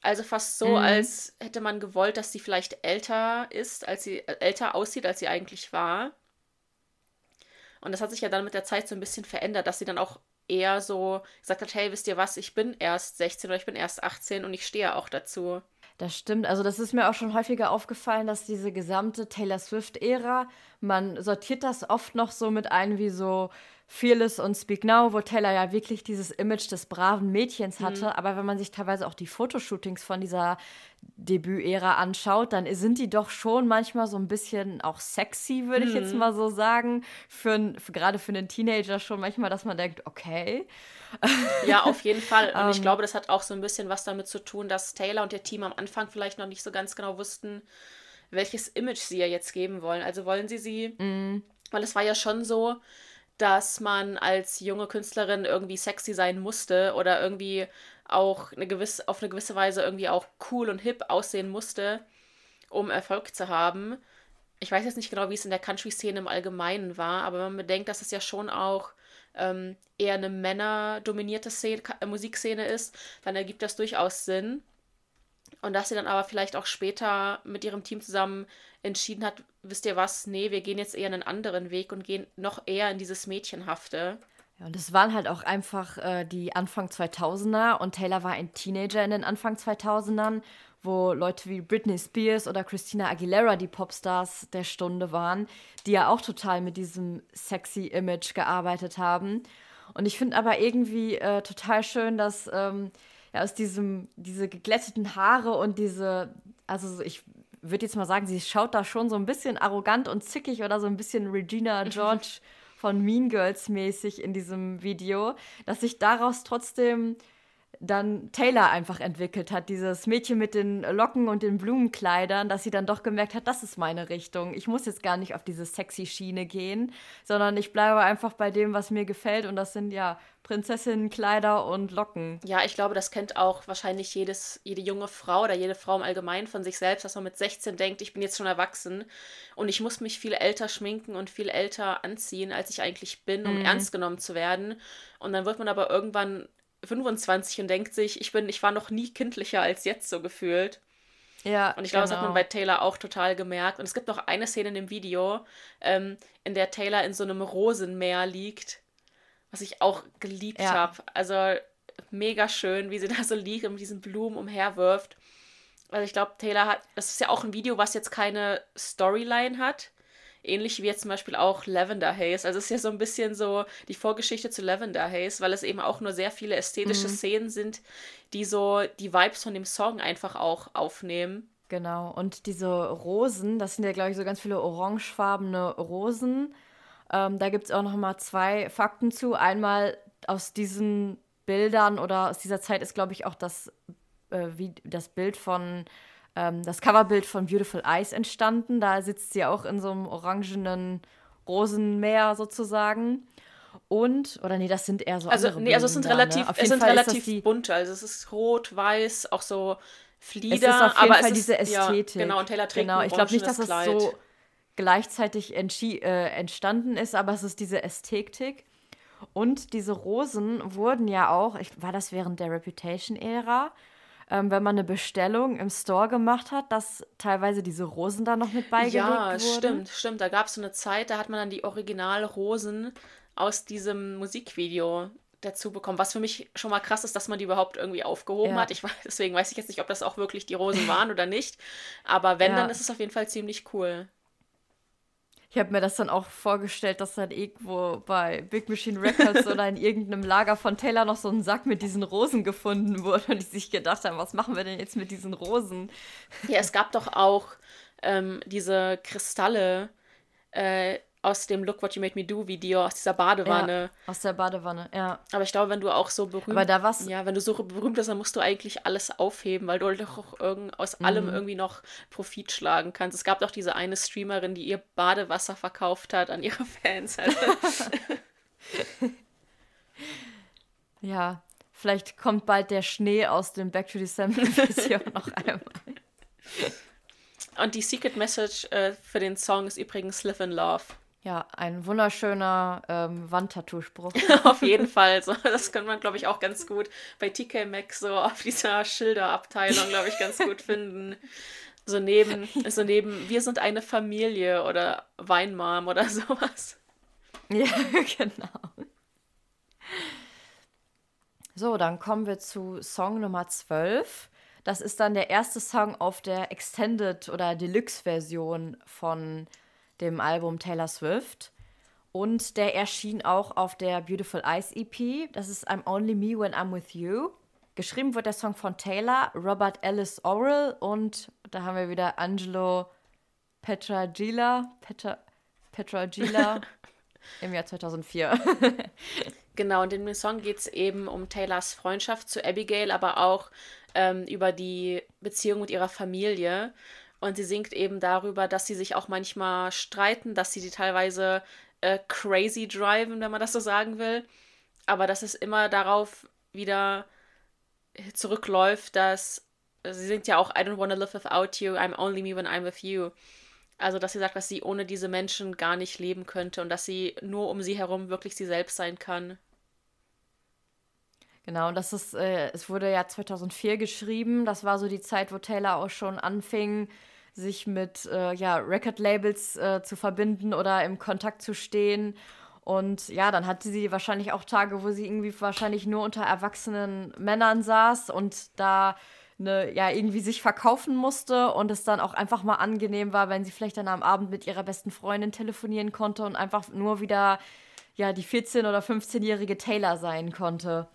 Also fast so, mhm. als hätte man gewollt, dass sie vielleicht älter ist, als sie äh, älter aussieht, als sie eigentlich war. Und das hat sich ja dann mit der Zeit so ein bisschen verändert, dass sie dann auch eher so gesagt hat, hey, wisst ihr was, ich bin erst 16 oder ich bin erst 18 und ich stehe auch dazu. Das stimmt. Also das ist mir auch schon häufiger aufgefallen, dass diese gesamte Taylor Swift-Ära, man sortiert das oft noch so mit ein wie so Fearless und Speak Now, wo Taylor ja wirklich dieses Image des braven Mädchens hatte. Mhm. Aber wenn man sich teilweise auch die Fotoshootings von dieser Debütära anschaut, dann sind die doch schon manchmal so ein bisschen auch sexy, würde ich jetzt mhm. mal so sagen. Für, für, gerade für einen Teenager schon manchmal, dass man denkt, okay. Ja, auf jeden Fall. Und ich ähm. glaube, das hat auch so ein bisschen was damit zu tun, dass Taylor und ihr Team am Anfang vielleicht noch nicht so ganz genau wussten, welches Image sie ja jetzt geben wollen. Also wollen sie sie, mm. weil es war ja schon so, dass man als junge Künstlerin irgendwie sexy sein musste oder irgendwie auch eine gewisse, auf eine gewisse Weise irgendwie auch cool und hip aussehen musste, um Erfolg zu haben. Ich weiß jetzt nicht genau, wie es in der Country-Szene im Allgemeinen war, aber wenn man bedenkt, dass es ja schon auch ähm, eher eine männerdominierte Szene, Musikszene ist, dann ergibt das durchaus Sinn. Und dass sie dann aber vielleicht auch später mit ihrem Team zusammen entschieden hat, wisst ihr was, nee, wir gehen jetzt eher einen anderen Weg und gehen noch eher in dieses Mädchenhafte. Ja, und es waren halt auch einfach äh, die Anfang 2000er und Taylor war ein Teenager in den Anfang 2000ern, wo Leute wie Britney Spears oder Christina Aguilera die Popstars der Stunde waren, die ja auch total mit diesem sexy Image gearbeitet haben. Und ich finde aber irgendwie äh, total schön, dass ähm, ja, aus diesem, diese geglätteten Haare und diese, also ich würde jetzt mal sagen, sie schaut da schon so ein bisschen arrogant und zickig oder so ein bisschen Regina George von Mean Girls mäßig in diesem Video, dass sich daraus trotzdem dann Taylor einfach entwickelt hat, dieses Mädchen mit den Locken und den Blumenkleidern, dass sie dann doch gemerkt hat, das ist meine Richtung. Ich muss jetzt gar nicht auf diese sexy Schiene gehen, sondern ich bleibe einfach bei dem, was mir gefällt und das sind ja Prinzessinnenkleider und Locken. Ja, ich glaube, das kennt auch wahrscheinlich jedes, jede junge Frau oder jede Frau im Allgemeinen von sich selbst, dass man mit 16 denkt, ich bin jetzt schon erwachsen und ich muss mich viel älter schminken und viel älter anziehen, als ich eigentlich bin, um mhm. ernst genommen zu werden. Und dann wird man aber irgendwann 25 und denkt sich, ich bin, ich war noch nie kindlicher als jetzt so gefühlt. Ja. Und ich glaube, genau. das hat man genau. bei Taylor auch total gemerkt. Und es gibt noch eine Szene in dem Video, ähm, in der Taylor in so einem Rosenmeer liegt, was ich auch geliebt ja. habe. Also mega schön, wie sie da so liegt und mit diesen Blumen umherwirft. Also ich glaube, Taylor hat, das ist ja auch ein Video, was jetzt keine Storyline hat, Ähnlich wie jetzt zum Beispiel auch Lavender Haze. Also es ist ja so ein bisschen so die Vorgeschichte zu Lavender Haze, weil es eben auch nur sehr viele ästhetische mhm. Szenen sind, die so die Vibes von dem Song einfach auch aufnehmen. Genau. Und diese Rosen, das sind ja, glaube ich, so ganz viele orangefarbene Rosen. Ähm, da gibt es auch noch mal zwei Fakten zu. Einmal aus diesen Bildern oder aus dieser Zeit ist, glaube ich, auch das, äh, wie, das Bild von ähm, das Coverbild von Beautiful Eyes entstanden. Da sitzt sie auch in so einem orangenen Rosenmeer sozusagen. Und, oder nee, das sind eher so also, nee, also es sind da, relativ, ne? es sind Fall relativ die, bunte. Also es ist rot, weiß, auch so Flieder. Es ist auf jeden aber Fall diese Ästhetik. Ja, genau, und Taylor trägt genau. Ich glaube nicht, dass es so gleichzeitig äh, entstanden ist, aber es ist diese Ästhetik. Und diese Rosen wurden ja auch, ich, war das während der Reputation-Ära, ähm, wenn man eine Bestellung im Store gemacht hat, dass teilweise diese Rosen da noch mit beigelegt ja, wurden. Ja, stimmt, stimmt. Da gab es so eine Zeit, da hat man dann die Originalrosen aus diesem Musikvideo dazu bekommen, was für mich schon mal krass ist, dass man die überhaupt irgendwie aufgehoben ja. hat. Ich weiß, deswegen weiß ich jetzt nicht, ob das auch wirklich die Rosen waren oder nicht. Aber wenn, ja. dann ist es auf jeden Fall ziemlich cool ich habe mir das dann auch vorgestellt, dass dann irgendwo bei Big Machine Records oder in irgendeinem Lager von Taylor noch so ein Sack mit diesen Rosen gefunden wurde und die sich gedacht haben, was machen wir denn jetzt mit diesen Rosen? Ja, es gab doch auch ähm, diese Kristalle, äh, aus dem Look What You Made Me Do Video, aus dieser Badewanne. Ja, aus der Badewanne, ja. Aber ich glaube, wenn du auch so berühmt Aber da was Ja, wenn du so berühmt bist, dann musst du eigentlich alles aufheben, weil du doch auch irgend, aus mhm. allem irgendwie noch Profit schlagen kannst. Es gab doch diese eine Streamerin, die ihr Badewasser verkauft hat an ihre Fans. Also. ja, vielleicht kommt bald der Schnee aus dem Back to December Video noch einmal. Und die Secret Message äh, für den Song ist übrigens Live in Love. Ja, ein wunderschöner ähm, Wandtattoo-Spruch. auf jeden Fall. So, das kann man, glaube ich, auch ganz gut bei TK Maxx so auf dieser Schilderabteilung, glaube ich, ganz gut finden. So neben, so neben, wir sind eine Familie oder Weinmam oder sowas. Ja, genau. So, dann kommen wir zu Song Nummer 12. Das ist dann der erste Song auf der Extended oder Deluxe-Version von dem Album Taylor Swift. Und der erschien auch auf der Beautiful Eyes EP. Das ist I'm Only Me When I'm With You. Geschrieben wird der Song von Taylor, Robert Ellis Oral und da haben wir wieder Angelo Petragila, Petra, Petragila im Jahr 2004. genau, und in dem Song geht es eben um Taylors Freundschaft zu Abigail, aber auch ähm, über die Beziehung mit ihrer Familie. Und sie singt eben darüber, dass sie sich auch manchmal streiten, dass sie die teilweise äh, crazy driven, wenn man das so sagen will. Aber dass es immer darauf wieder zurückläuft, dass sie singt ja auch I don't wanna live without you, I'm only me when I'm with you. Also, dass sie sagt, dass sie ohne diese Menschen gar nicht leben könnte und dass sie nur um sie herum wirklich sie selbst sein kann. Genau, und das ist, äh, es wurde ja 2004 geschrieben. Das war so die Zeit, wo Taylor auch schon anfing, sich mit äh, ja, Record-Labels äh, zu verbinden oder im Kontakt zu stehen. Und ja, dann hatte sie wahrscheinlich auch Tage, wo sie irgendwie wahrscheinlich nur unter erwachsenen Männern saß und da eine, ja, irgendwie sich verkaufen musste und es dann auch einfach mal angenehm war, wenn sie vielleicht dann am Abend mit ihrer besten Freundin telefonieren konnte und einfach nur wieder ja, die 14- oder 15-jährige Taylor sein konnte.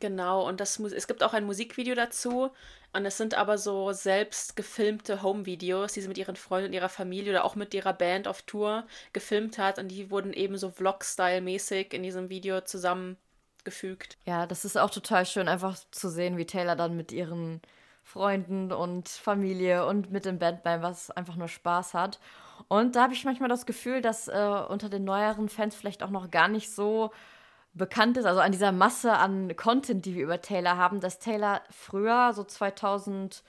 Genau, und das es gibt auch ein Musikvideo dazu. Und es sind aber so selbst gefilmte Home-Videos, die sie mit ihren Freunden und ihrer Familie oder auch mit ihrer Band auf Tour gefilmt hat. Und die wurden eben so Vlog-Style-mäßig in diesem Video zusammengefügt. Ja, das ist auch total schön, einfach zu sehen, wie Taylor dann mit ihren Freunden und Familie und mit dem Bandmembers einfach nur Spaß hat. Und da habe ich manchmal das Gefühl, dass äh, unter den neueren Fans vielleicht auch noch gar nicht so bekannt ist, also an dieser Masse an Content, die wir über Taylor haben, dass Taylor früher, so 2007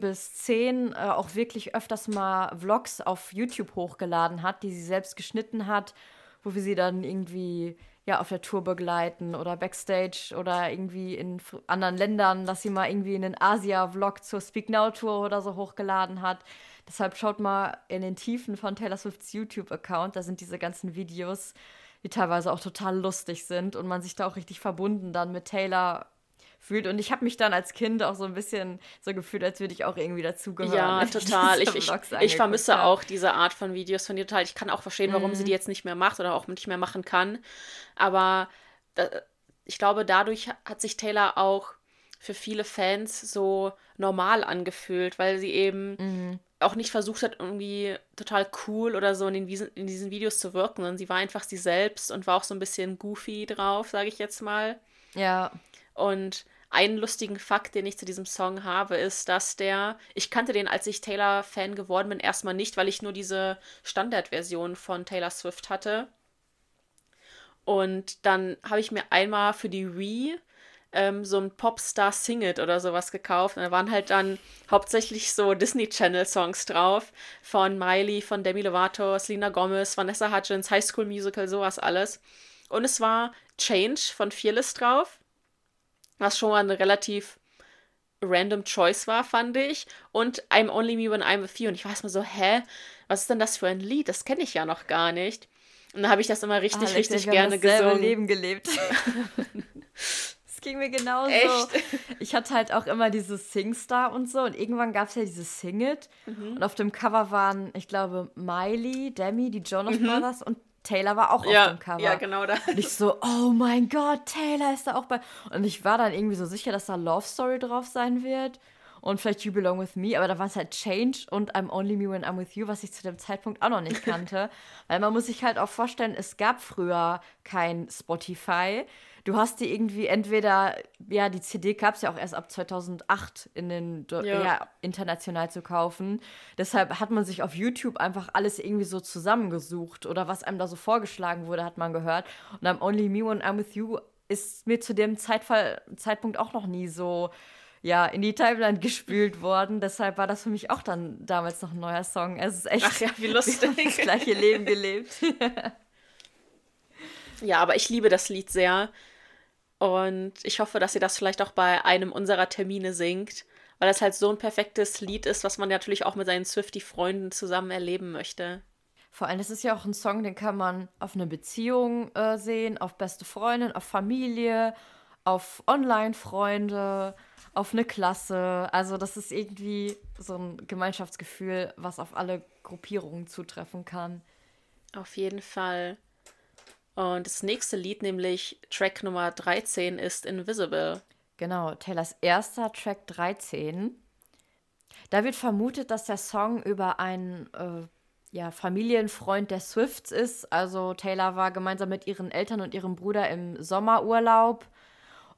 bis 10, äh, auch wirklich öfters mal Vlogs auf YouTube hochgeladen hat, die sie selbst geschnitten hat, wo wir sie dann irgendwie ja auf der Tour begleiten oder Backstage oder irgendwie in anderen Ländern, dass sie mal irgendwie einen Asia-Vlog zur Speak Now Tour oder so hochgeladen hat. Deshalb schaut mal in den Tiefen von Taylor Swifts YouTube-Account, da sind diese ganzen Videos die teilweise auch total lustig sind und man sich da auch richtig verbunden dann mit Taylor fühlt. Und ich habe mich dann als Kind auch so ein bisschen so gefühlt, als würde ich auch irgendwie dazugehören. Ja, total. Ich, ich, ich, vermisse habe. auch diese Art von Videos von dir total. Ich kann auch verstehen, warum mhm. sie die jetzt nicht mehr macht oder auch nicht mehr machen kann. Aber da, ich glaube, dadurch hat sich Taylor auch für viele Fans so normal angefühlt, weil sie eben mhm auch nicht versucht hat, irgendwie total cool oder so in, den, in diesen Videos zu wirken, sondern sie war einfach sie selbst und war auch so ein bisschen goofy drauf, sage ich jetzt mal. Ja. Und einen lustigen Fakt, den ich zu diesem Song habe, ist, dass der, ich kannte den, als ich Taylor-Fan geworden bin, erstmal nicht, weil ich nur diese Standardversion von Taylor Swift hatte. Und dann habe ich mir einmal für die Wii ähm, so ein Popstar Sing It oder sowas gekauft. Und da waren halt dann hauptsächlich so Disney Channel Songs drauf. Von Miley, von Demi Lovato, Selena Gomez, Vanessa Hudgens, High School Musical, sowas alles. Und es war Change von Fearless drauf. Was schon mal eine relativ random Choice war, fand ich. Und I'm Only Me When I'm With You. Und ich weiß mal so, hä? Was ist denn das für ein Lied? Das kenne ich ja noch gar nicht. Und da habe ich das immer richtig, Alex, richtig gerne gesungen. Leben gelebt. ging mir genauso. Echt? Ich hatte halt auch immer dieses Singstar und so. Und irgendwann gab es ja dieses Sing It. Mhm. Und auf dem Cover waren, ich glaube, Miley, Demi, die Jonas mhm. Brothers und Taylor war auch ja, auf dem Cover. Ja, genau da. Und ich so, oh mein Gott, Taylor ist da auch bei. Und ich war dann irgendwie so sicher, dass da Love Story drauf sein wird. Und vielleicht You Belong With Me, aber da war es halt Change und I'm Only Me When I'm With You, was ich zu dem Zeitpunkt auch noch nicht kannte. Weil man muss sich halt auch vorstellen, es gab früher kein Spotify du hast die irgendwie entweder, ja, die CD gab es ja auch erst ab 2008 in den, ja. ja. international zu kaufen. Deshalb hat man sich auf YouTube einfach alles irgendwie so zusammengesucht oder was einem da so vorgeschlagen wurde, hat man gehört. Und am Only Me When I'm With You ist mir zu dem Zeitfall, Zeitpunkt auch noch nie so ja, in die Timeline gespült worden. Deshalb war das für mich auch dann damals noch ein neuer Song. Es ist echt Ach ja, wie lustig. das gleiche Leben gelebt. ja, aber ich liebe das Lied sehr. Und ich hoffe, dass ihr das vielleicht auch bei einem unserer Termine singt, weil das halt so ein perfektes Lied ist, was man natürlich auch mit seinen Swifty-Freunden zusammen erleben möchte. Vor allem, es ist ja auch ein Song, den kann man auf eine Beziehung äh, sehen, auf beste Freundin, auf Familie, auf Online-Freunde, auf eine Klasse. Also das ist irgendwie so ein Gemeinschaftsgefühl, was auf alle Gruppierungen zutreffen kann. Auf jeden Fall. Und das nächste Lied, nämlich Track Nummer 13, ist Invisible. Genau, Taylors erster Track 13. Da wird vermutet, dass der Song über einen äh, ja, Familienfreund der Swifts ist. Also Taylor war gemeinsam mit ihren Eltern und ihrem Bruder im Sommerurlaub.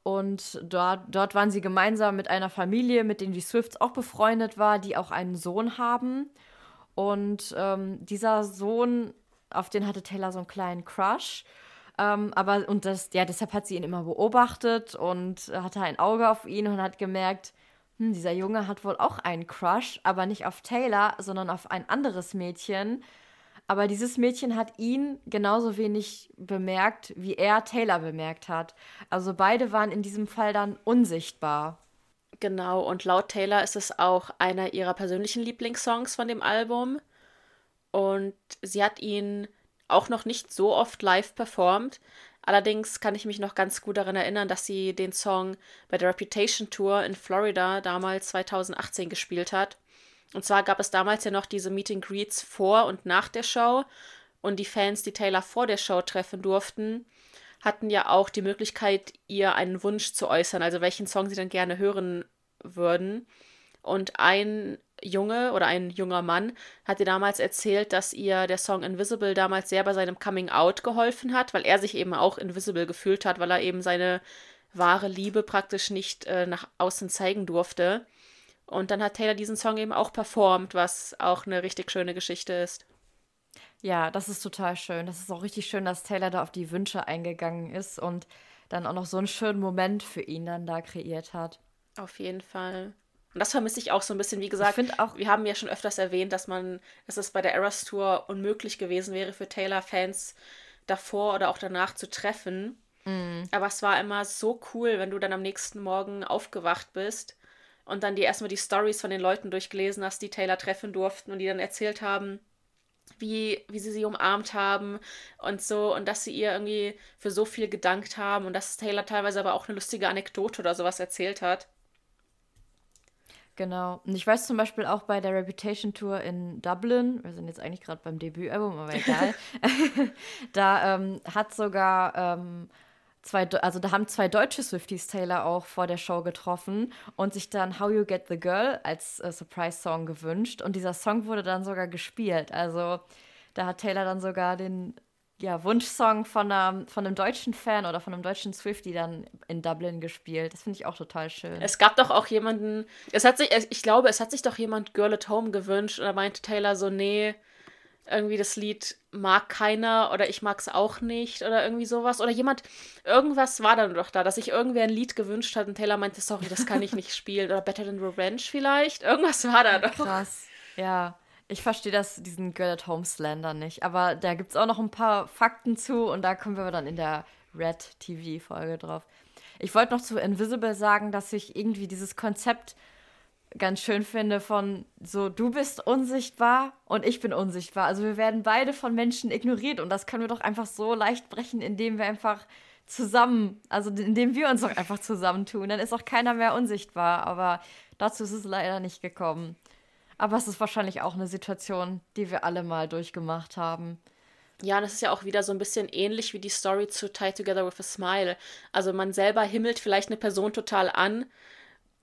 Und dort, dort waren sie gemeinsam mit einer Familie, mit denen die Swifts auch befreundet war, die auch einen Sohn haben. Und ähm, dieser Sohn auf den hatte Taylor so einen kleinen Crush. Ähm, aber und das, ja, deshalb hat sie ihn immer beobachtet und hatte ein Auge auf ihn und hat gemerkt, hm, dieser Junge hat wohl auch einen Crush, aber nicht auf Taylor, sondern auf ein anderes Mädchen. Aber dieses Mädchen hat ihn genauso wenig bemerkt, wie er Taylor bemerkt hat. Also beide waren in diesem Fall dann unsichtbar. Genau, und laut Taylor ist es auch einer ihrer persönlichen Lieblingssongs von dem Album. Und sie hat ihn auch noch nicht so oft live performt. Allerdings kann ich mich noch ganz gut daran erinnern, dass sie den Song bei der Reputation Tour in Florida damals 2018 gespielt hat. Und zwar gab es damals ja noch diese Meet and Greets vor und nach der Show. Und die Fans, die Taylor vor der Show treffen durften, hatten ja auch die Möglichkeit, ihr einen Wunsch zu äußern, also welchen Song sie dann gerne hören würden. Und ein Junge oder ein junger Mann hat ihr damals erzählt, dass ihr der Song Invisible damals sehr bei seinem Coming Out geholfen hat, weil er sich eben auch invisible gefühlt hat, weil er eben seine wahre Liebe praktisch nicht äh, nach außen zeigen durfte. Und dann hat Taylor diesen Song eben auch performt, was auch eine richtig schöne Geschichte ist. Ja, das ist total schön. Das ist auch richtig schön, dass Taylor da auf die Wünsche eingegangen ist und dann auch noch so einen schönen Moment für ihn dann da kreiert hat. Auf jeden Fall. Und das vermisse ich auch so ein bisschen. Wie gesagt, auch, wir haben ja schon öfters erwähnt, dass man, dass es bei der Eras Tour unmöglich gewesen wäre für Taylor-Fans davor oder auch danach zu treffen. Mm. Aber es war immer so cool, wenn du dann am nächsten Morgen aufgewacht bist und dann dir erstmal die Stories von den Leuten durchgelesen hast, die Taylor treffen durften und die dann erzählt haben, wie, wie sie sie umarmt haben und so und dass sie ihr irgendwie für so viel gedankt haben und dass Taylor teilweise aber auch eine lustige Anekdote oder sowas erzählt hat. Genau. Und ich weiß zum Beispiel auch bei der Reputation Tour in Dublin, wir sind jetzt eigentlich gerade beim Debütalbum, aber egal, da ähm, hat sogar ähm, zwei, also da haben zwei deutsche Swifties Taylor auch vor der Show getroffen und sich dann How You Get the Girl als äh, Surprise-Song gewünscht. Und dieser Song wurde dann sogar gespielt. Also da hat Taylor dann sogar den ja, Wunschsong von einem, von einem deutschen Fan oder von einem deutschen Swifty dann in Dublin gespielt. Das finde ich auch total schön. Es gab doch auch jemanden, es hat sich, ich glaube, es hat sich doch jemand Girl at Home gewünscht und da meinte Taylor so, nee, irgendwie das Lied mag keiner oder ich mag es auch nicht oder irgendwie sowas. Oder jemand, irgendwas war dann doch da, dass sich irgendwer ein Lied gewünscht hat und Taylor meinte, sorry, das kann ich nicht spielen. Oder Better Than Revenge vielleicht. Irgendwas war da doch. Krass, ja. Ich verstehe das, diesen Girl at Home Slander nicht. Aber da gibt es auch noch ein paar Fakten zu und da kommen wir dann in der Red TV-Folge drauf. Ich wollte noch zu Invisible sagen, dass ich irgendwie dieses Konzept ganz schön finde von so, du bist unsichtbar und ich bin unsichtbar. Also wir werden beide von Menschen ignoriert und das können wir doch einfach so leicht brechen, indem wir einfach zusammen, also indem wir uns doch einfach zusammentun. Dann ist auch keiner mehr unsichtbar, aber dazu ist es leider nicht gekommen. Aber es ist wahrscheinlich auch eine Situation, die wir alle mal durchgemacht haben. Ja, und das ist ja auch wieder so ein bisschen ähnlich wie die Story zu Tie Together with a Smile. Also man selber himmelt vielleicht eine Person total an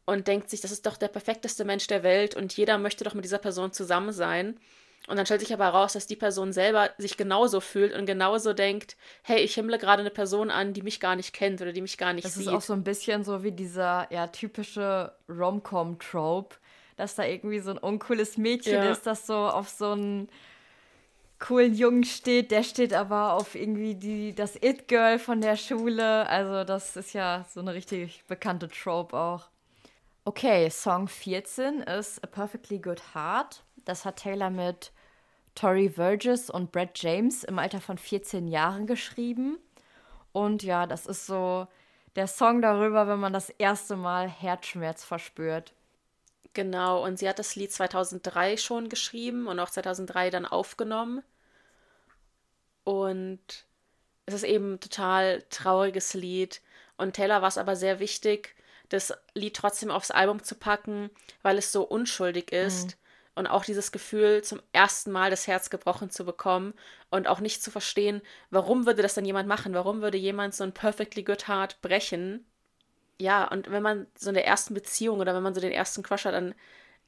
und denkt sich, das ist doch der perfekteste Mensch der Welt und jeder möchte doch mit dieser Person zusammen sein. Und dann stellt sich aber heraus, dass die Person selber sich genauso fühlt und genauso denkt, hey, ich himmle gerade eine Person an, die mich gar nicht kennt oder die mich gar nicht das sieht. Das ist auch so ein bisschen so wie dieser ja, typische Rom-Com-Trope, dass da irgendwie so ein uncooles Mädchen ja. ist, das so auf so einen coolen Jungen steht. Der steht aber auf irgendwie die, das It-Girl von der Schule. Also das ist ja so eine richtig bekannte Trope auch. Okay, Song 14 ist A Perfectly Good Heart. Das hat Taylor mit Tori Burgess und Brad James im Alter von 14 Jahren geschrieben. Und ja, das ist so der Song darüber, wenn man das erste Mal Herzschmerz verspürt. Genau, und sie hat das Lied 2003 schon geschrieben und auch 2003 dann aufgenommen. Und es ist eben ein total trauriges Lied. Und Taylor war es aber sehr wichtig, das Lied trotzdem aufs Album zu packen, weil es so unschuldig ist. Mhm. Und auch dieses Gefühl, zum ersten Mal das Herz gebrochen zu bekommen und auch nicht zu verstehen, warum würde das dann jemand machen? Warum würde jemand so ein Perfectly Good Heart brechen? Ja, und wenn man so in der ersten Beziehung oder wenn man so den ersten Crush hat, dann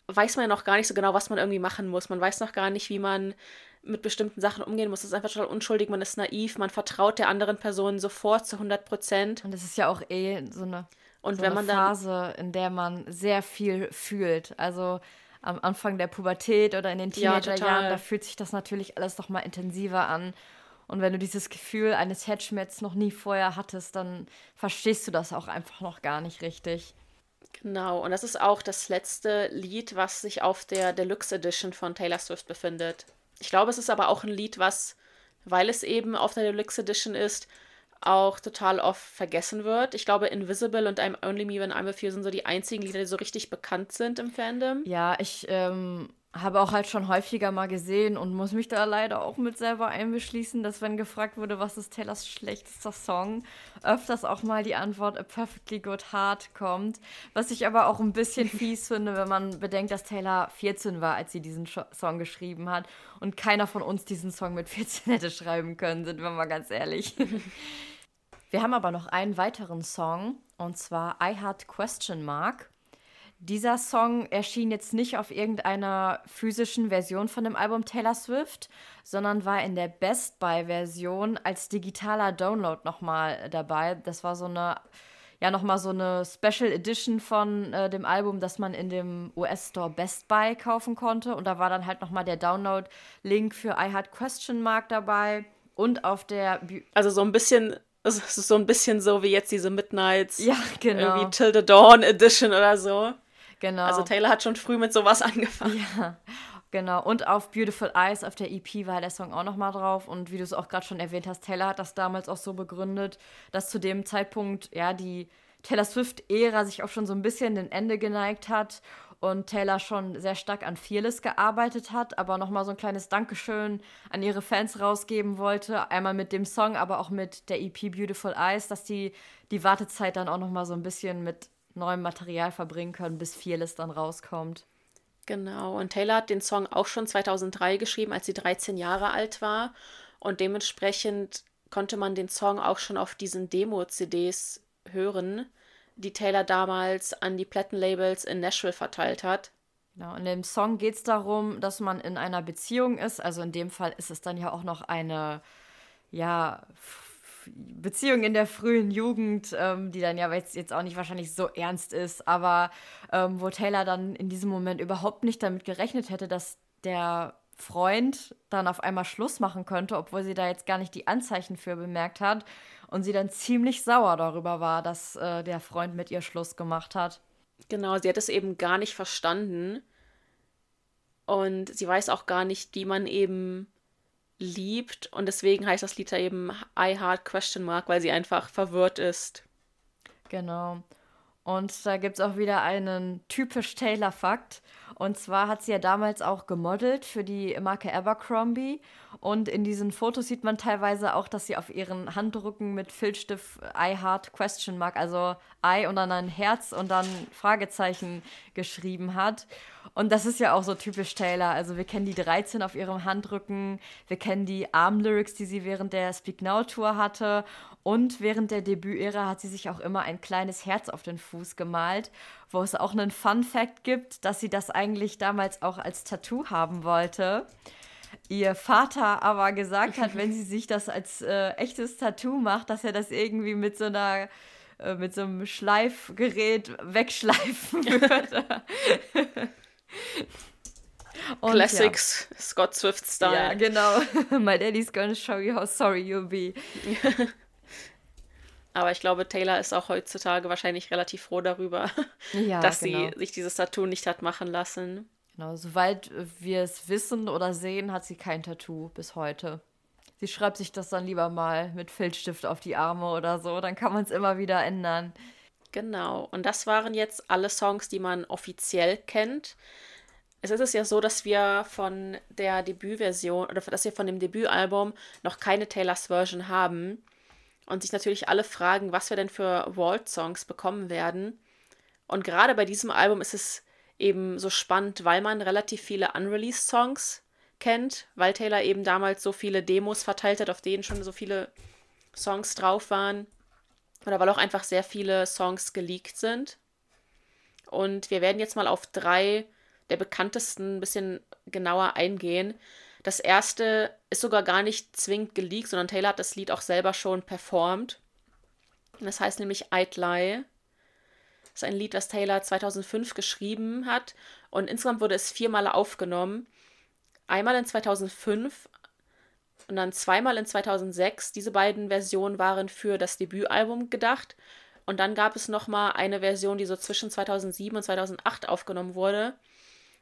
weiß man ja noch gar nicht so genau, was man irgendwie machen muss. Man weiß noch gar nicht, wie man mit bestimmten Sachen umgehen muss. Es ist einfach total unschuldig, man ist naiv, man vertraut der anderen Person sofort zu 100 Prozent. Und es ist ja auch eh so eine und so wenn man eine Phase, in der man sehr viel fühlt. Also am Anfang der Pubertät oder in den Teenagerjahren, ja, da fühlt sich das natürlich alles noch mal intensiver an. Und wenn du dieses Gefühl eines Herzschmerzes noch nie vorher hattest, dann verstehst du das auch einfach noch gar nicht richtig. Genau, und das ist auch das letzte Lied, was sich auf der Deluxe Edition von Taylor Swift befindet. Ich glaube, es ist aber auch ein Lied, was, weil es eben auf der Deluxe Edition ist, auch total oft vergessen wird. Ich glaube, Invisible und I'm Only Me When I'm With You sind so die einzigen Lieder, die so richtig bekannt sind im Fandom. Ja, ich ähm, habe auch halt schon häufiger mal gesehen und muss mich da leider auch mit selber einbeschließen, dass wenn gefragt wurde, was ist Taylors schlechtester Song, öfters auch mal die Antwort A Perfectly Good Heart kommt. Was ich aber auch ein bisschen fies finde, wenn man bedenkt, dass Taylor 14 war, als sie diesen Song geschrieben hat und keiner von uns diesen Song mit 14 hätte schreiben können, sind wir mal ganz ehrlich. wir haben aber noch einen weiteren Song und zwar I Had Question Mark. Dieser Song erschien jetzt nicht auf irgendeiner physischen Version von dem Album Taylor Swift, sondern war in der Best Buy-Version als digitaler Download nochmal dabei. Das war so eine, ja, nochmal so eine Special Edition von äh, dem Album, das man in dem US-Store Best Buy kaufen konnte. Und da war dann halt nochmal der Download-Link für I Had Question Mark dabei. Und auf der. Bu also so ein bisschen es ist so ein bisschen so wie jetzt diese Midnights. Ja, genau. Irgendwie Till the Dawn Edition oder so. Genau. Also Taylor hat schon früh mit sowas angefangen. Ja, genau. Und auf Beautiful Eyes auf der EP war der Song auch nochmal drauf. Und wie du es auch gerade schon erwähnt hast, Taylor hat das damals auch so begründet, dass zu dem Zeitpunkt ja die Taylor Swift-Ära sich auch schon so ein bisschen den Ende geneigt hat und Taylor schon sehr stark an Fearless gearbeitet hat, aber nochmal so ein kleines Dankeschön an ihre Fans rausgeben wollte. Einmal mit dem Song, aber auch mit der EP Beautiful Eyes, dass die die Wartezeit dann auch nochmal so ein bisschen mit neuem Material verbringen können, bis Fearless dann rauskommt. Genau, und Taylor hat den Song auch schon 2003 geschrieben, als sie 13 Jahre alt war. Und dementsprechend konnte man den Song auch schon auf diesen Demo-CDs hören, die Taylor damals an die Plattenlabels in Nashville verteilt hat. Genau, in dem Song geht es darum, dass man in einer Beziehung ist. Also in dem Fall ist es dann ja auch noch eine, ja, Beziehung in der frühen Jugend, ähm, die dann ja jetzt, jetzt auch nicht wahrscheinlich so ernst ist, aber ähm, wo Taylor dann in diesem Moment überhaupt nicht damit gerechnet hätte, dass der Freund dann auf einmal Schluss machen könnte, obwohl sie da jetzt gar nicht die Anzeichen für bemerkt hat und sie dann ziemlich sauer darüber war, dass äh, der Freund mit ihr Schluss gemacht hat. Genau, sie hat es eben gar nicht verstanden und sie weiß auch gar nicht, wie man eben liebt und deswegen heißt das Lied da eben I Heart Question Mark, weil sie einfach verwirrt ist. Genau. Und da gibt es auch wieder einen typisch Taylor-Fakt. Und zwar hat sie ja damals auch gemodelt für die Marke Abercrombie. Und in diesen Fotos sieht man teilweise auch, dass sie auf ihren Handrücken mit Filzstift I Heart Question Mark, also I und dann ein Herz und dann Fragezeichen geschrieben hat. Und das ist ja auch so typisch Taylor. Also wir kennen die 13 auf ihrem Handrücken, wir kennen die Arm-Lyrics, die sie während der Speak Now Tour hatte. Und während der Debütära hat sie sich auch immer ein kleines Herz auf den Fuß gemalt, wo es auch einen Fun-Fact gibt, dass sie das eigentlich damals auch als Tattoo haben wollte. Ihr Vater aber gesagt hat, wenn sie sich das als äh, echtes Tattoo macht, dass er das irgendwie mit so einer äh, mit so einem Schleifgerät wegschleifen würde. Und Classics ja. Scott Swift Style. Ja, genau. My daddy's gonna show you how sorry you'll be. Aber ich glaube, Taylor ist auch heutzutage wahrscheinlich relativ froh darüber, ja, dass genau. sie sich dieses Tattoo nicht hat machen lassen. Genau, soweit wir es wissen oder sehen, hat sie kein Tattoo bis heute. Sie schreibt sich das dann lieber mal mit Filzstift auf die Arme oder so, dann kann man es immer wieder ändern. Genau, und das waren jetzt alle Songs, die man offiziell kennt. Es ist es ja so, dass wir von der Debütversion oder dass wir von dem Debütalbum noch keine Taylors Version haben und sich natürlich alle fragen, was wir denn für Vault-Songs bekommen werden. Und gerade bei diesem Album ist es eben so spannend, weil man relativ viele Unreleased-Songs kennt, weil Taylor eben damals so viele Demos verteilt hat, auf denen schon so viele Songs drauf waren. Oder weil auch einfach sehr viele Songs geleakt sind. Und wir werden jetzt mal auf drei der bekanntesten ein bisschen genauer eingehen. Das erste ist sogar gar nicht zwingend geleakt, sondern Taylor hat das Lied auch selber schon performt. Das heißt nämlich I'd Lie. Das ist ein Lied, das Taylor 2005 geschrieben hat und insgesamt wurde es viermal aufgenommen. Einmal in 2005 und dann zweimal in 2006. Diese beiden Versionen waren für das Debütalbum gedacht. Und dann gab es nochmal eine Version, die so zwischen 2007 und 2008 aufgenommen wurde.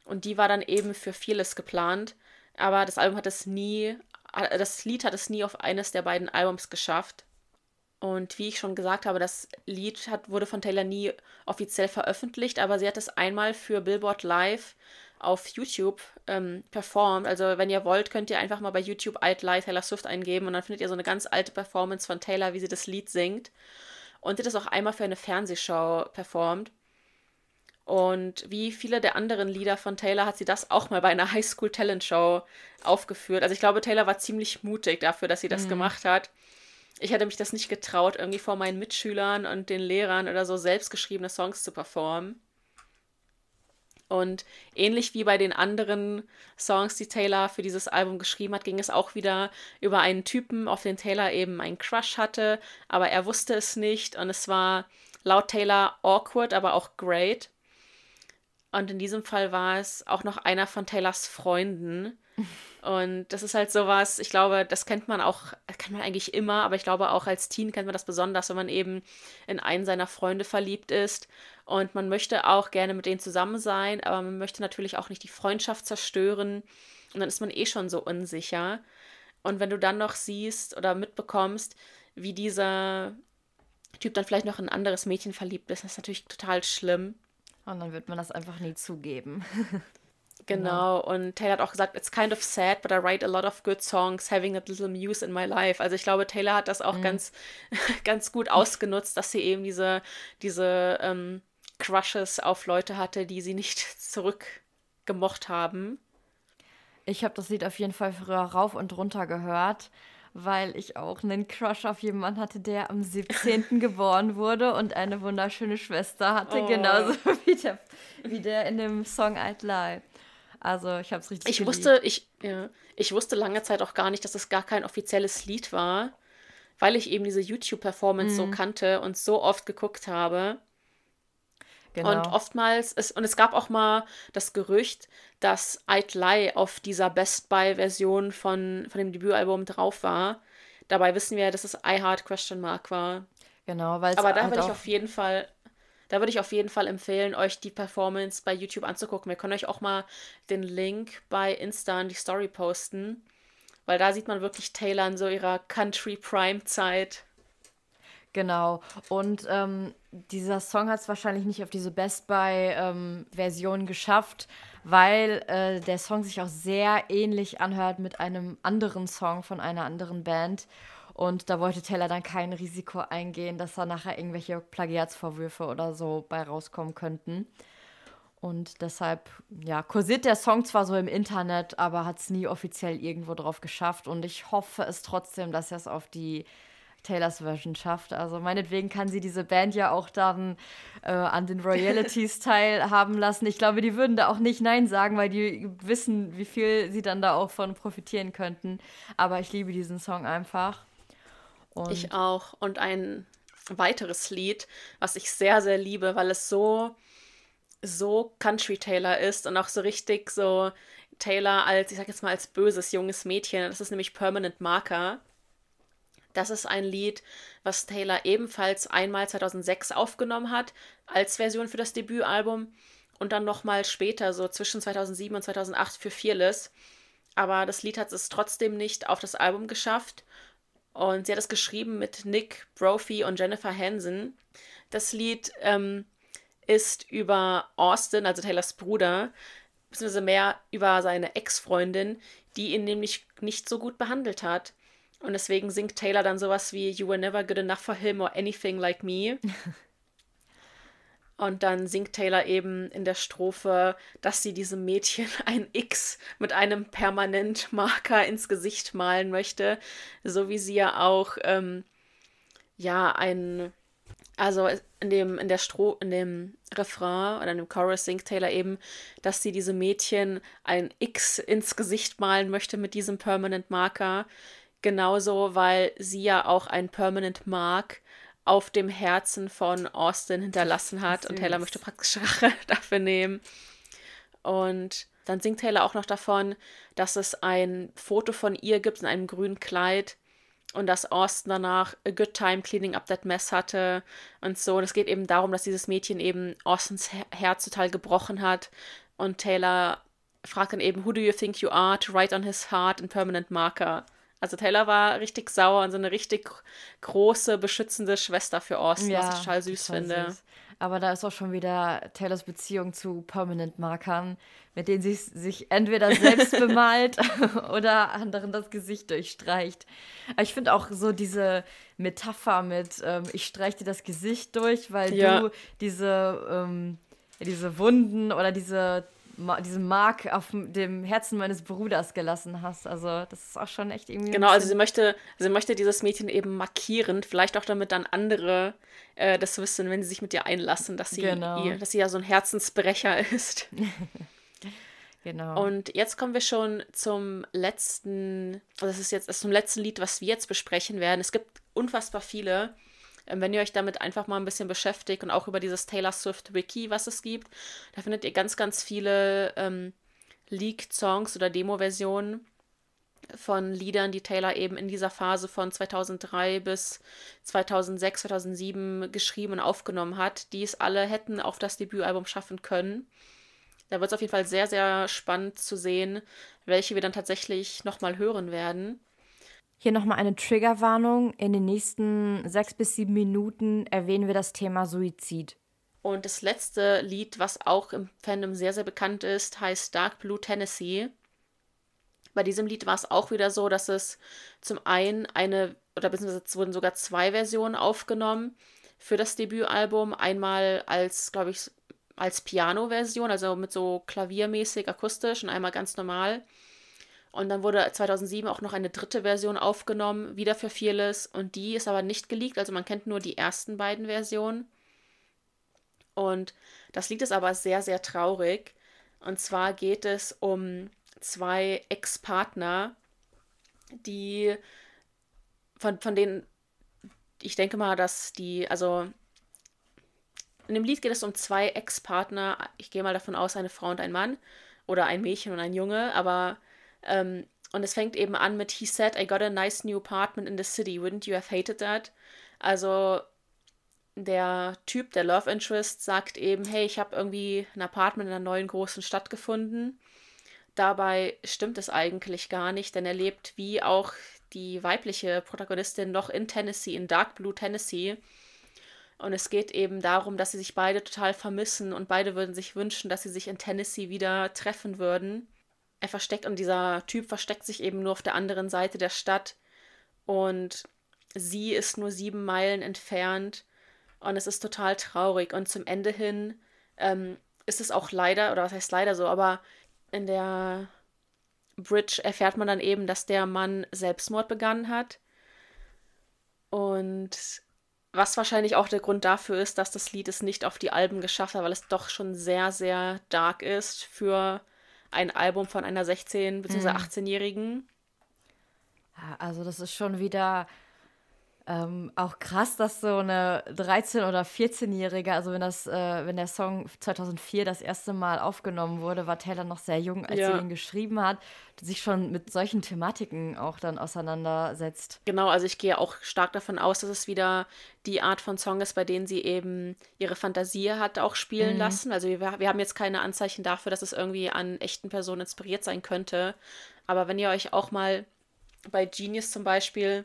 Und die war dann eben für Fearless geplant aber das Album hat es nie, äh, das Lied hat es nie auf eines der beiden Albums geschafft. Und wie ich schon gesagt habe, das Lied hat, wurde von Taylor nie offiziell veröffentlicht, aber sie hat es einmal für Billboard Live auf YouTube ähm, performt. Also wenn ihr wollt, könnt ihr einfach mal bei YouTube I'd Lie Taylor Swift eingeben und dann findet ihr so eine ganz alte Performance von Taylor, wie sie das Lied singt. Und sie hat das auch einmal für eine Fernsehshow performt. Und wie viele der anderen Lieder von Taylor hat sie das auch mal bei einer Highschool Talent Show aufgeführt. Also ich glaube, Taylor war ziemlich mutig dafür, dass sie das mhm. gemacht hat. Ich hätte mich das nicht getraut, irgendwie vor meinen Mitschülern und den Lehrern oder so selbstgeschriebene Songs zu performen. Und ähnlich wie bei den anderen Songs, die Taylor für dieses Album geschrieben hat, ging es auch wieder über einen Typen, auf den Taylor eben einen Crush hatte, aber er wusste es nicht und es war laut Taylor awkward, aber auch great. Und in diesem Fall war es auch noch einer von Taylors Freunden. Und das ist halt sowas, ich glaube, das kennt man auch, kennt man eigentlich immer, aber ich glaube auch als Teen kennt man das besonders, wenn man eben in einen seiner Freunde verliebt ist. Und man möchte auch gerne mit denen zusammen sein, aber man möchte natürlich auch nicht die Freundschaft zerstören. Und dann ist man eh schon so unsicher. Und wenn du dann noch siehst oder mitbekommst, wie dieser Typ dann vielleicht noch in ein anderes Mädchen verliebt ist, das ist natürlich total schlimm. Und dann wird man das einfach nie zugeben. Genau. genau, und Taylor hat auch gesagt, it's kind of sad, but I write a lot of good songs, having that little muse in my life. Also ich glaube, Taylor hat das auch mhm. ganz, ganz gut ausgenutzt, dass sie eben diese, diese ähm, Crushes auf Leute hatte, die sie nicht zurückgemocht haben. Ich habe das Lied auf jeden Fall früher rauf und runter gehört weil ich auch einen Crush auf jemanden hatte, der am 17. geboren wurde und eine wunderschöne Schwester hatte, oh. genauso wie der, wie der in dem Song I'd Lie. Also ich habe es richtig Ich geliebt. wusste, ich, ja, ich wusste lange Zeit auch gar nicht, dass es gar kein offizielles Lied war, weil ich eben diese YouTube-Performance mhm. so kannte und so oft geguckt habe. Genau. Und oftmals, es, und es gab auch mal das Gerücht, dass I'd Lie auf dieser Best Buy-Version von, von dem Debütalbum drauf war. Dabei wissen wir, dass es I Heart Question Mark war. Genau, weil Aber da halt würde ich auf jeden Fall, da würde ich auf jeden Fall empfehlen, euch die Performance bei YouTube anzugucken. Wir können euch auch mal den Link bei Insta in die Story posten. Weil da sieht man wirklich Taylor in so ihrer Country Prime Zeit. Genau. Und ähm, dieser Song hat es wahrscheinlich nicht auf diese Best Buy-Version ähm, geschafft, weil äh, der Song sich auch sehr ähnlich anhört mit einem anderen Song von einer anderen Band. Und da wollte Taylor dann kein Risiko eingehen, dass da nachher irgendwelche Plagiatsvorwürfe oder so bei rauskommen könnten. Und deshalb, ja, kursiert der Song zwar so im Internet, aber hat es nie offiziell irgendwo drauf geschafft. Und ich hoffe es trotzdem, dass er es auf die Taylors Version schafft. Also meinetwegen kann sie diese Band ja auch dann äh, an den Royalties teilhaben lassen. Ich glaube, die würden da auch nicht Nein sagen, weil die wissen, wie viel sie dann da auch von profitieren könnten. Aber ich liebe diesen Song einfach. Und ich auch. Und ein weiteres Lied, was ich sehr, sehr liebe, weil es so, so Country Taylor ist und auch so richtig so Taylor als, ich sag jetzt mal, als böses junges Mädchen. Das ist nämlich Permanent Marker. Das ist ein Lied, was Taylor ebenfalls einmal 2006 aufgenommen hat, als Version für das Debütalbum und dann nochmal später, so zwischen 2007 und 2008 für Fearless. Aber das Lied hat es trotzdem nicht auf das Album geschafft. Und sie hat es geschrieben mit Nick Brophy und Jennifer Hansen. Das Lied ähm, ist über Austin, also Taylors Bruder, beziehungsweise mehr über seine Ex-Freundin, die ihn nämlich nicht so gut behandelt hat. Und deswegen singt Taylor dann sowas wie You were never good enough for him or anything like me. Und dann singt Taylor eben in der Strophe, dass sie diesem Mädchen ein X mit einem Permanentmarker ins Gesicht malen möchte. So wie sie ja auch, ähm, ja, ein, also in dem, in der Stro in dem Refrain oder in dem Chorus singt Taylor eben, dass sie diesem Mädchen ein X ins Gesicht malen möchte mit diesem Permanent Marker. Genauso, weil sie ja auch ein Permanent Mark auf dem Herzen von Austin hinterlassen hat. Süß. Und Taylor möchte praktisch Rache dafür nehmen. Und dann singt Taylor auch noch davon, dass es ein Foto von ihr gibt in einem grünen Kleid und dass Austin danach a good time cleaning up that mess hatte und so. Und es geht eben darum, dass dieses Mädchen eben Austins Herz total gebrochen hat und Taylor fragt dann eben, who do you think you are to write on his heart in permanent marker? Also Taylor war richtig sauer und so eine richtig große, beschützende Schwester für Austin, ja, was ich total süß total finde. Süß. Aber da ist auch schon wieder Taylors Beziehung zu Permanent-Markern, mit denen sie sich entweder selbst bemalt oder anderen das Gesicht durchstreicht. Aber ich finde auch so diese Metapher mit, ähm, ich streiche dir das Gesicht durch, weil ja. du diese, ähm, diese Wunden oder diese diesen Mark auf dem Herzen meines Bruders gelassen hast. Also das ist auch schon echt irgendwie. Genau, also sie möchte, sie möchte dieses Mädchen eben markieren, vielleicht auch damit dann andere äh, das wissen, wenn sie sich mit ihr einlassen, dass sie, genau. ihr, dass sie ja so ein Herzensbrecher ist. genau. Und jetzt kommen wir schon zum letzten, also das ist jetzt das ist zum letzten Lied, was wir jetzt besprechen werden. Es gibt unfassbar viele. Ähm, wenn ihr euch damit einfach mal ein bisschen beschäftigt und auch über dieses Taylor Swift Wiki, was es gibt, da findet ihr ganz, ganz viele ähm, Leaked-Songs oder Demo-Versionen von Liedern, die Taylor eben in dieser Phase von 2003 bis 2006, 2007 geschrieben und aufgenommen hat, die es alle hätten auf das Debütalbum schaffen können. Da wird es auf jeden Fall sehr, sehr spannend zu sehen, welche wir dann tatsächlich nochmal hören werden. Hier nochmal eine Triggerwarnung. In den nächsten sechs bis sieben Minuten erwähnen wir das Thema Suizid. Und das letzte Lied, was auch im Fandom sehr, sehr bekannt ist, heißt Dark Blue Tennessee. Bei diesem Lied war es auch wieder so, dass es zum einen eine, oder beziehungsweise es wurden sogar zwei Versionen aufgenommen für das Debütalbum. Einmal als, glaube ich, als Piano-Version, also mit so klaviermäßig akustisch und einmal ganz normal. Und dann wurde 2007 auch noch eine dritte Version aufgenommen, wieder für Fearless. Und die ist aber nicht geleakt, also man kennt nur die ersten beiden Versionen. Und das Lied ist aber sehr, sehr traurig. Und zwar geht es um zwei Ex-Partner, die von, von denen ich denke mal, dass die, also in dem Lied geht es um zwei Ex-Partner. Ich gehe mal davon aus, eine Frau und ein Mann oder ein Mädchen und ein Junge, aber ähm, und es fängt eben an mit He said, I got a nice new apartment in the city. Wouldn't you have hated that? Also der Typ, der Love Interest, sagt eben, hey, ich habe irgendwie ein Apartment in einer neuen großen Stadt gefunden. Dabei stimmt es eigentlich gar nicht, denn er lebt wie auch die weibliche Protagonistin noch in Tennessee, in Dark Blue Tennessee. Und es geht eben darum, dass sie sich beide total vermissen und beide würden sich wünschen, dass sie sich in Tennessee wieder treffen würden er versteckt und dieser Typ versteckt sich eben nur auf der anderen Seite der Stadt. Und sie ist nur sieben Meilen entfernt. Und es ist total traurig. Und zum Ende hin ähm, ist es auch leider, oder was heißt leider so, aber in der Bridge erfährt man dann eben, dass der Mann Selbstmord begangen hat. Und was wahrscheinlich auch der Grund dafür ist, dass das Lied es nicht auf die Alben geschafft hat, weil es doch schon sehr, sehr dark ist für ein Album von einer 16- bzw. 18-Jährigen. Also das ist schon wieder ähm, auch krass, dass so eine 13- oder 14-Jährige, also wenn das, äh, wenn der Song 2004 das erste Mal aufgenommen wurde, war Taylor noch sehr jung, als ja. sie ihn geschrieben hat, sich schon mit solchen Thematiken auch dann auseinandersetzt. Genau, also ich gehe auch stark davon aus, dass es wieder die Art von Song ist, bei denen sie eben ihre Fantasie hat auch spielen mhm. lassen. Also wir, wir haben jetzt keine Anzeichen dafür, dass es irgendwie an echten Personen inspiriert sein könnte. Aber wenn ihr euch auch mal bei Genius zum Beispiel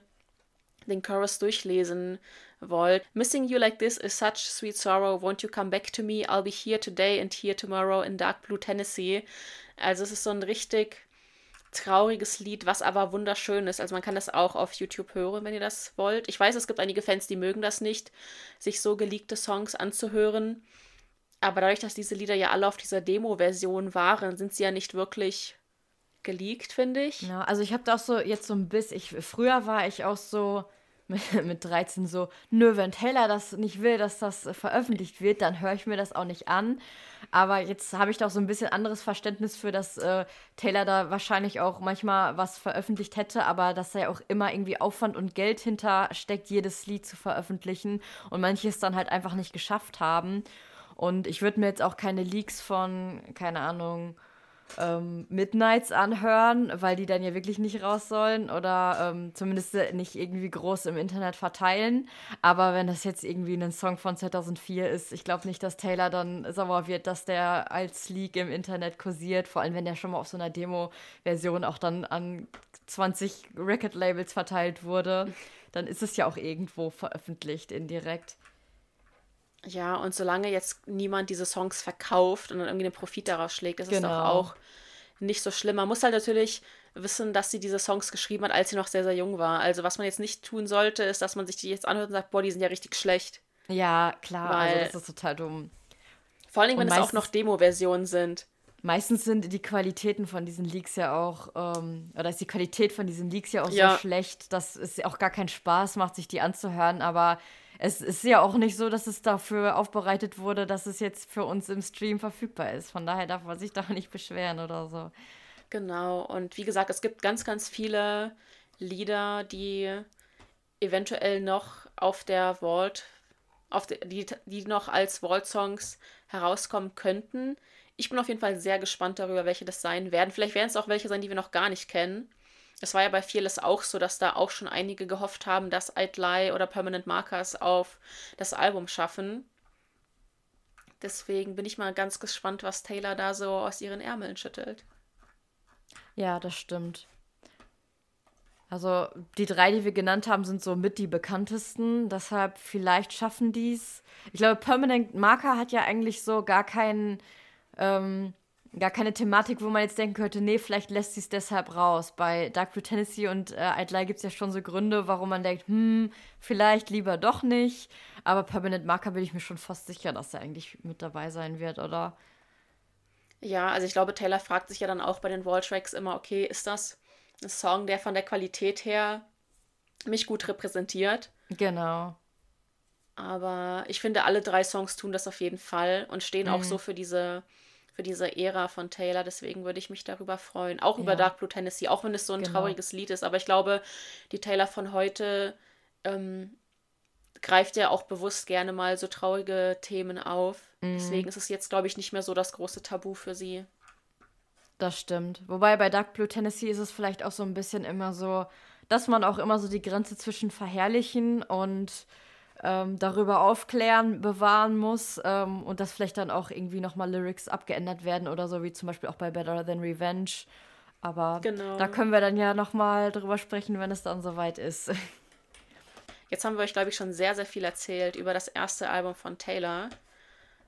den Chorus durchlesen wollt. Missing you like this is such sweet sorrow. Won't you come back to me? I'll be here today and here tomorrow in Dark Blue Tennessee. Also es ist so ein richtig trauriges Lied, was aber wunderschön ist. Also man kann das auch auf YouTube hören, wenn ihr das wollt. Ich weiß, es gibt einige Fans, die mögen das nicht, sich so geleakte Songs anzuhören. Aber dadurch, dass diese Lieder ja alle auf dieser Demo-Version waren, sind sie ja nicht wirklich geleakt, finde ich. Ja, also ich habe da auch so jetzt so ein bisschen, ich, früher war ich auch so, mit, mit 13 so, nö, wenn Taylor das nicht will, dass das veröffentlicht wird, dann höre ich mir das auch nicht an. Aber jetzt habe ich da auch so ein bisschen anderes Verständnis für, dass äh, Taylor da wahrscheinlich auch manchmal was veröffentlicht hätte, aber dass da ja auch immer irgendwie Aufwand und Geld hintersteckt, jedes Lied zu veröffentlichen und manche es dann halt einfach nicht geschafft haben. Und ich würde mir jetzt auch keine Leaks von, keine Ahnung, ähm, Midnights anhören, weil die dann ja wirklich nicht raus sollen oder ähm, zumindest nicht irgendwie groß im Internet verteilen. Aber wenn das jetzt irgendwie ein Song von 2004 ist, ich glaube nicht, dass Taylor dann sauer wird, dass der als Leak im Internet kursiert, vor allem wenn der schon mal auf so einer Demo-Version auch dann an 20 Record-Labels verteilt wurde. Dann ist es ja auch irgendwo veröffentlicht indirekt. Ja, und solange jetzt niemand diese Songs verkauft und dann irgendwie einen Profit daraus schlägt, ist genau. es doch auch nicht so schlimm. Man muss halt natürlich wissen, dass sie diese Songs geschrieben hat, als sie noch sehr, sehr jung war. Also was man jetzt nicht tun sollte, ist, dass man sich die jetzt anhört und sagt, boah, die sind ja richtig schlecht. Ja, klar, also Weil, also das ist total dumm. Vor allem, wenn es auch noch Demo-Versionen sind. Meistens sind die Qualitäten von diesen Leaks ja auch, ähm, oder ist die Qualität von diesen Leaks ja auch ja. so schlecht, dass es auch gar keinen Spaß macht, sich die anzuhören, aber es ist ja auch nicht so, dass es dafür aufbereitet wurde, dass es jetzt für uns im Stream verfügbar ist. Von daher darf man sich da nicht beschweren oder so. Genau, und wie gesagt, es gibt ganz, ganz viele Lieder, die eventuell noch auf der Vault, auf die, die, die noch als Vault-Songs herauskommen könnten. Ich bin auf jeden Fall sehr gespannt darüber, welche das sein werden. Vielleicht werden es auch welche sein, die wir noch gar nicht kennen. Es war ja bei Fearless auch so, dass da auch schon einige gehofft haben, dass I'd Lie oder Permanent Markers auf das Album schaffen. Deswegen bin ich mal ganz gespannt, was Taylor da so aus ihren Ärmeln schüttelt. Ja, das stimmt. Also die drei, die wir genannt haben, sind so mit die bekanntesten. Deshalb vielleicht schaffen die es. Ich glaube, Permanent Marker hat ja eigentlich so gar keinen ähm, gar keine Thematik, wo man jetzt denken könnte, nee, vielleicht lässt sie es deshalb raus. Bei Dark Blue Tennessee und äh, I'd Lie gibt es ja schon so Gründe, warum man denkt, hm, vielleicht lieber doch nicht. Aber Permanent Marker bin ich mir schon fast sicher, dass er eigentlich mit dabei sein wird, oder? Ja, also ich glaube, Taylor fragt sich ja dann auch bei den Wall-Tracks immer, okay, ist das ein Song, der von der Qualität her mich gut repräsentiert? Genau. Aber ich finde, alle drei Songs tun das auf jeden Fall und stehen mhm. auch so für diese für diese Ära von Taylor. Deswegen würde ich mich darüber freuen. Auch ja. über Dark Blue Tennessee, auch wenn es so ein genau. trauriges Lied ist. Aber ich glaube, die Taylor von heute ähm, greift ja auch bewusst gerne mal so traurige Themen auf. Mhm. Deswegen ist es jetzt, glaube ich, nicht mehr so das große Tabu für sie. Das stimmt. Wobei bei Dark Blue Tennessee ist es vielleicht auch so ein bisschen immer so, dass man auch immer so die Grenze zwischen verherrlichen und ähm, darüber aufklären, bewahren muss ähm, und dass vielleicht dann auch irgendwie nochmal Lyrics abgeändert werden oder so, wie zum Beispiel auch bei Better Than Revenge. Aber genau. da können wir dann ja nochmal drüber sprechen, wenn es dann soweit ist. Jetzt haben wir euch, glaube ich, schon sehr, sehr viel erzählt über das erste Album von Taylor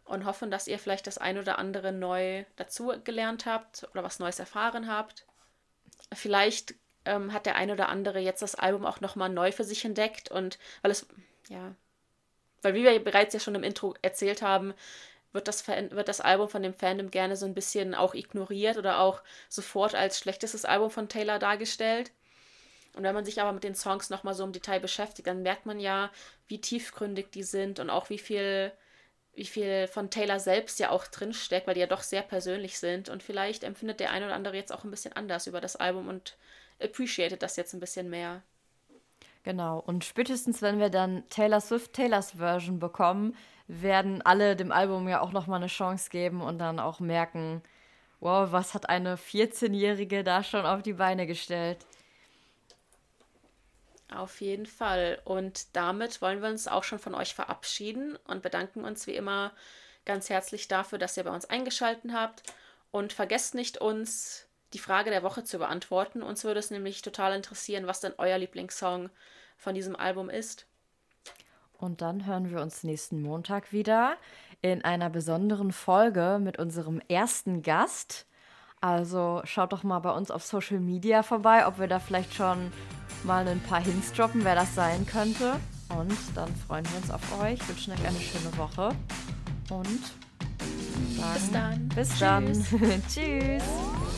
und hoffen, dass ihr vielleicht das ein oder andere neu dazu gelernt habt oder was Neues erfahren habt. Vielleicht ähm, hat der ein oder andere jetzt das Album auch nochmal neu für sich entdeckt und weil es ja. Weil wie wir bereits ja schon im Intro erzählt haben, wird das, wird das Album von dem Fandom gerne so ein bisschen auch ignoriert oder auch sofort als schlechtestes Album von Taylor dargestellt. Und wenn man sich aber mit den Songs nochmal so im Detail beschäftigt, dann merkt man ja, wie tiefgründig die sind und auch wie viel, wie viel von Taylor selbst ja auch drinsteckt, weil die ja doch sehr persönlich sind. Und vielleicht empfindet der ein oder andere jetzt auch ein bisschen anders über das Album und appreciated das jetzt ein bisschen mehr. Genau. Und spätestens, wenn wir dann Taylor Swift Taylors Version bekommen, werden alle dem Album ja auch nochmal eine Chance geben und dann auch merken, wow, was hat eine 14-Jährige da schon auf die Beine gestellt. Auf jeden Fall. Und damit wollen wir uns auch schon von euch verabschieden und bedanken uns wie immer ganz herzlich dafür, dass ihr bei uns eingeschaltet habt. Und vergesst nicht, uns die Frage der Woche zu beantworten. Uns würde es nämlich total interessieren, was denn euer Lieblingssong von diesem Album ist. Und dann hören wir uns nächsten Montag wieder in einer besonderen Folge mit unserem ersten Gast. Also schaut doch mal bei uns auf Social Media vorbei, ob wir da vielleicht schon mal ein paar Hints droppen, wer das sein könnte. Und dann freuen wir uns auf euch, wünschen euch eine schöne Woche und sagen, bis dann. Bis Tschüss. dann. Tschüss.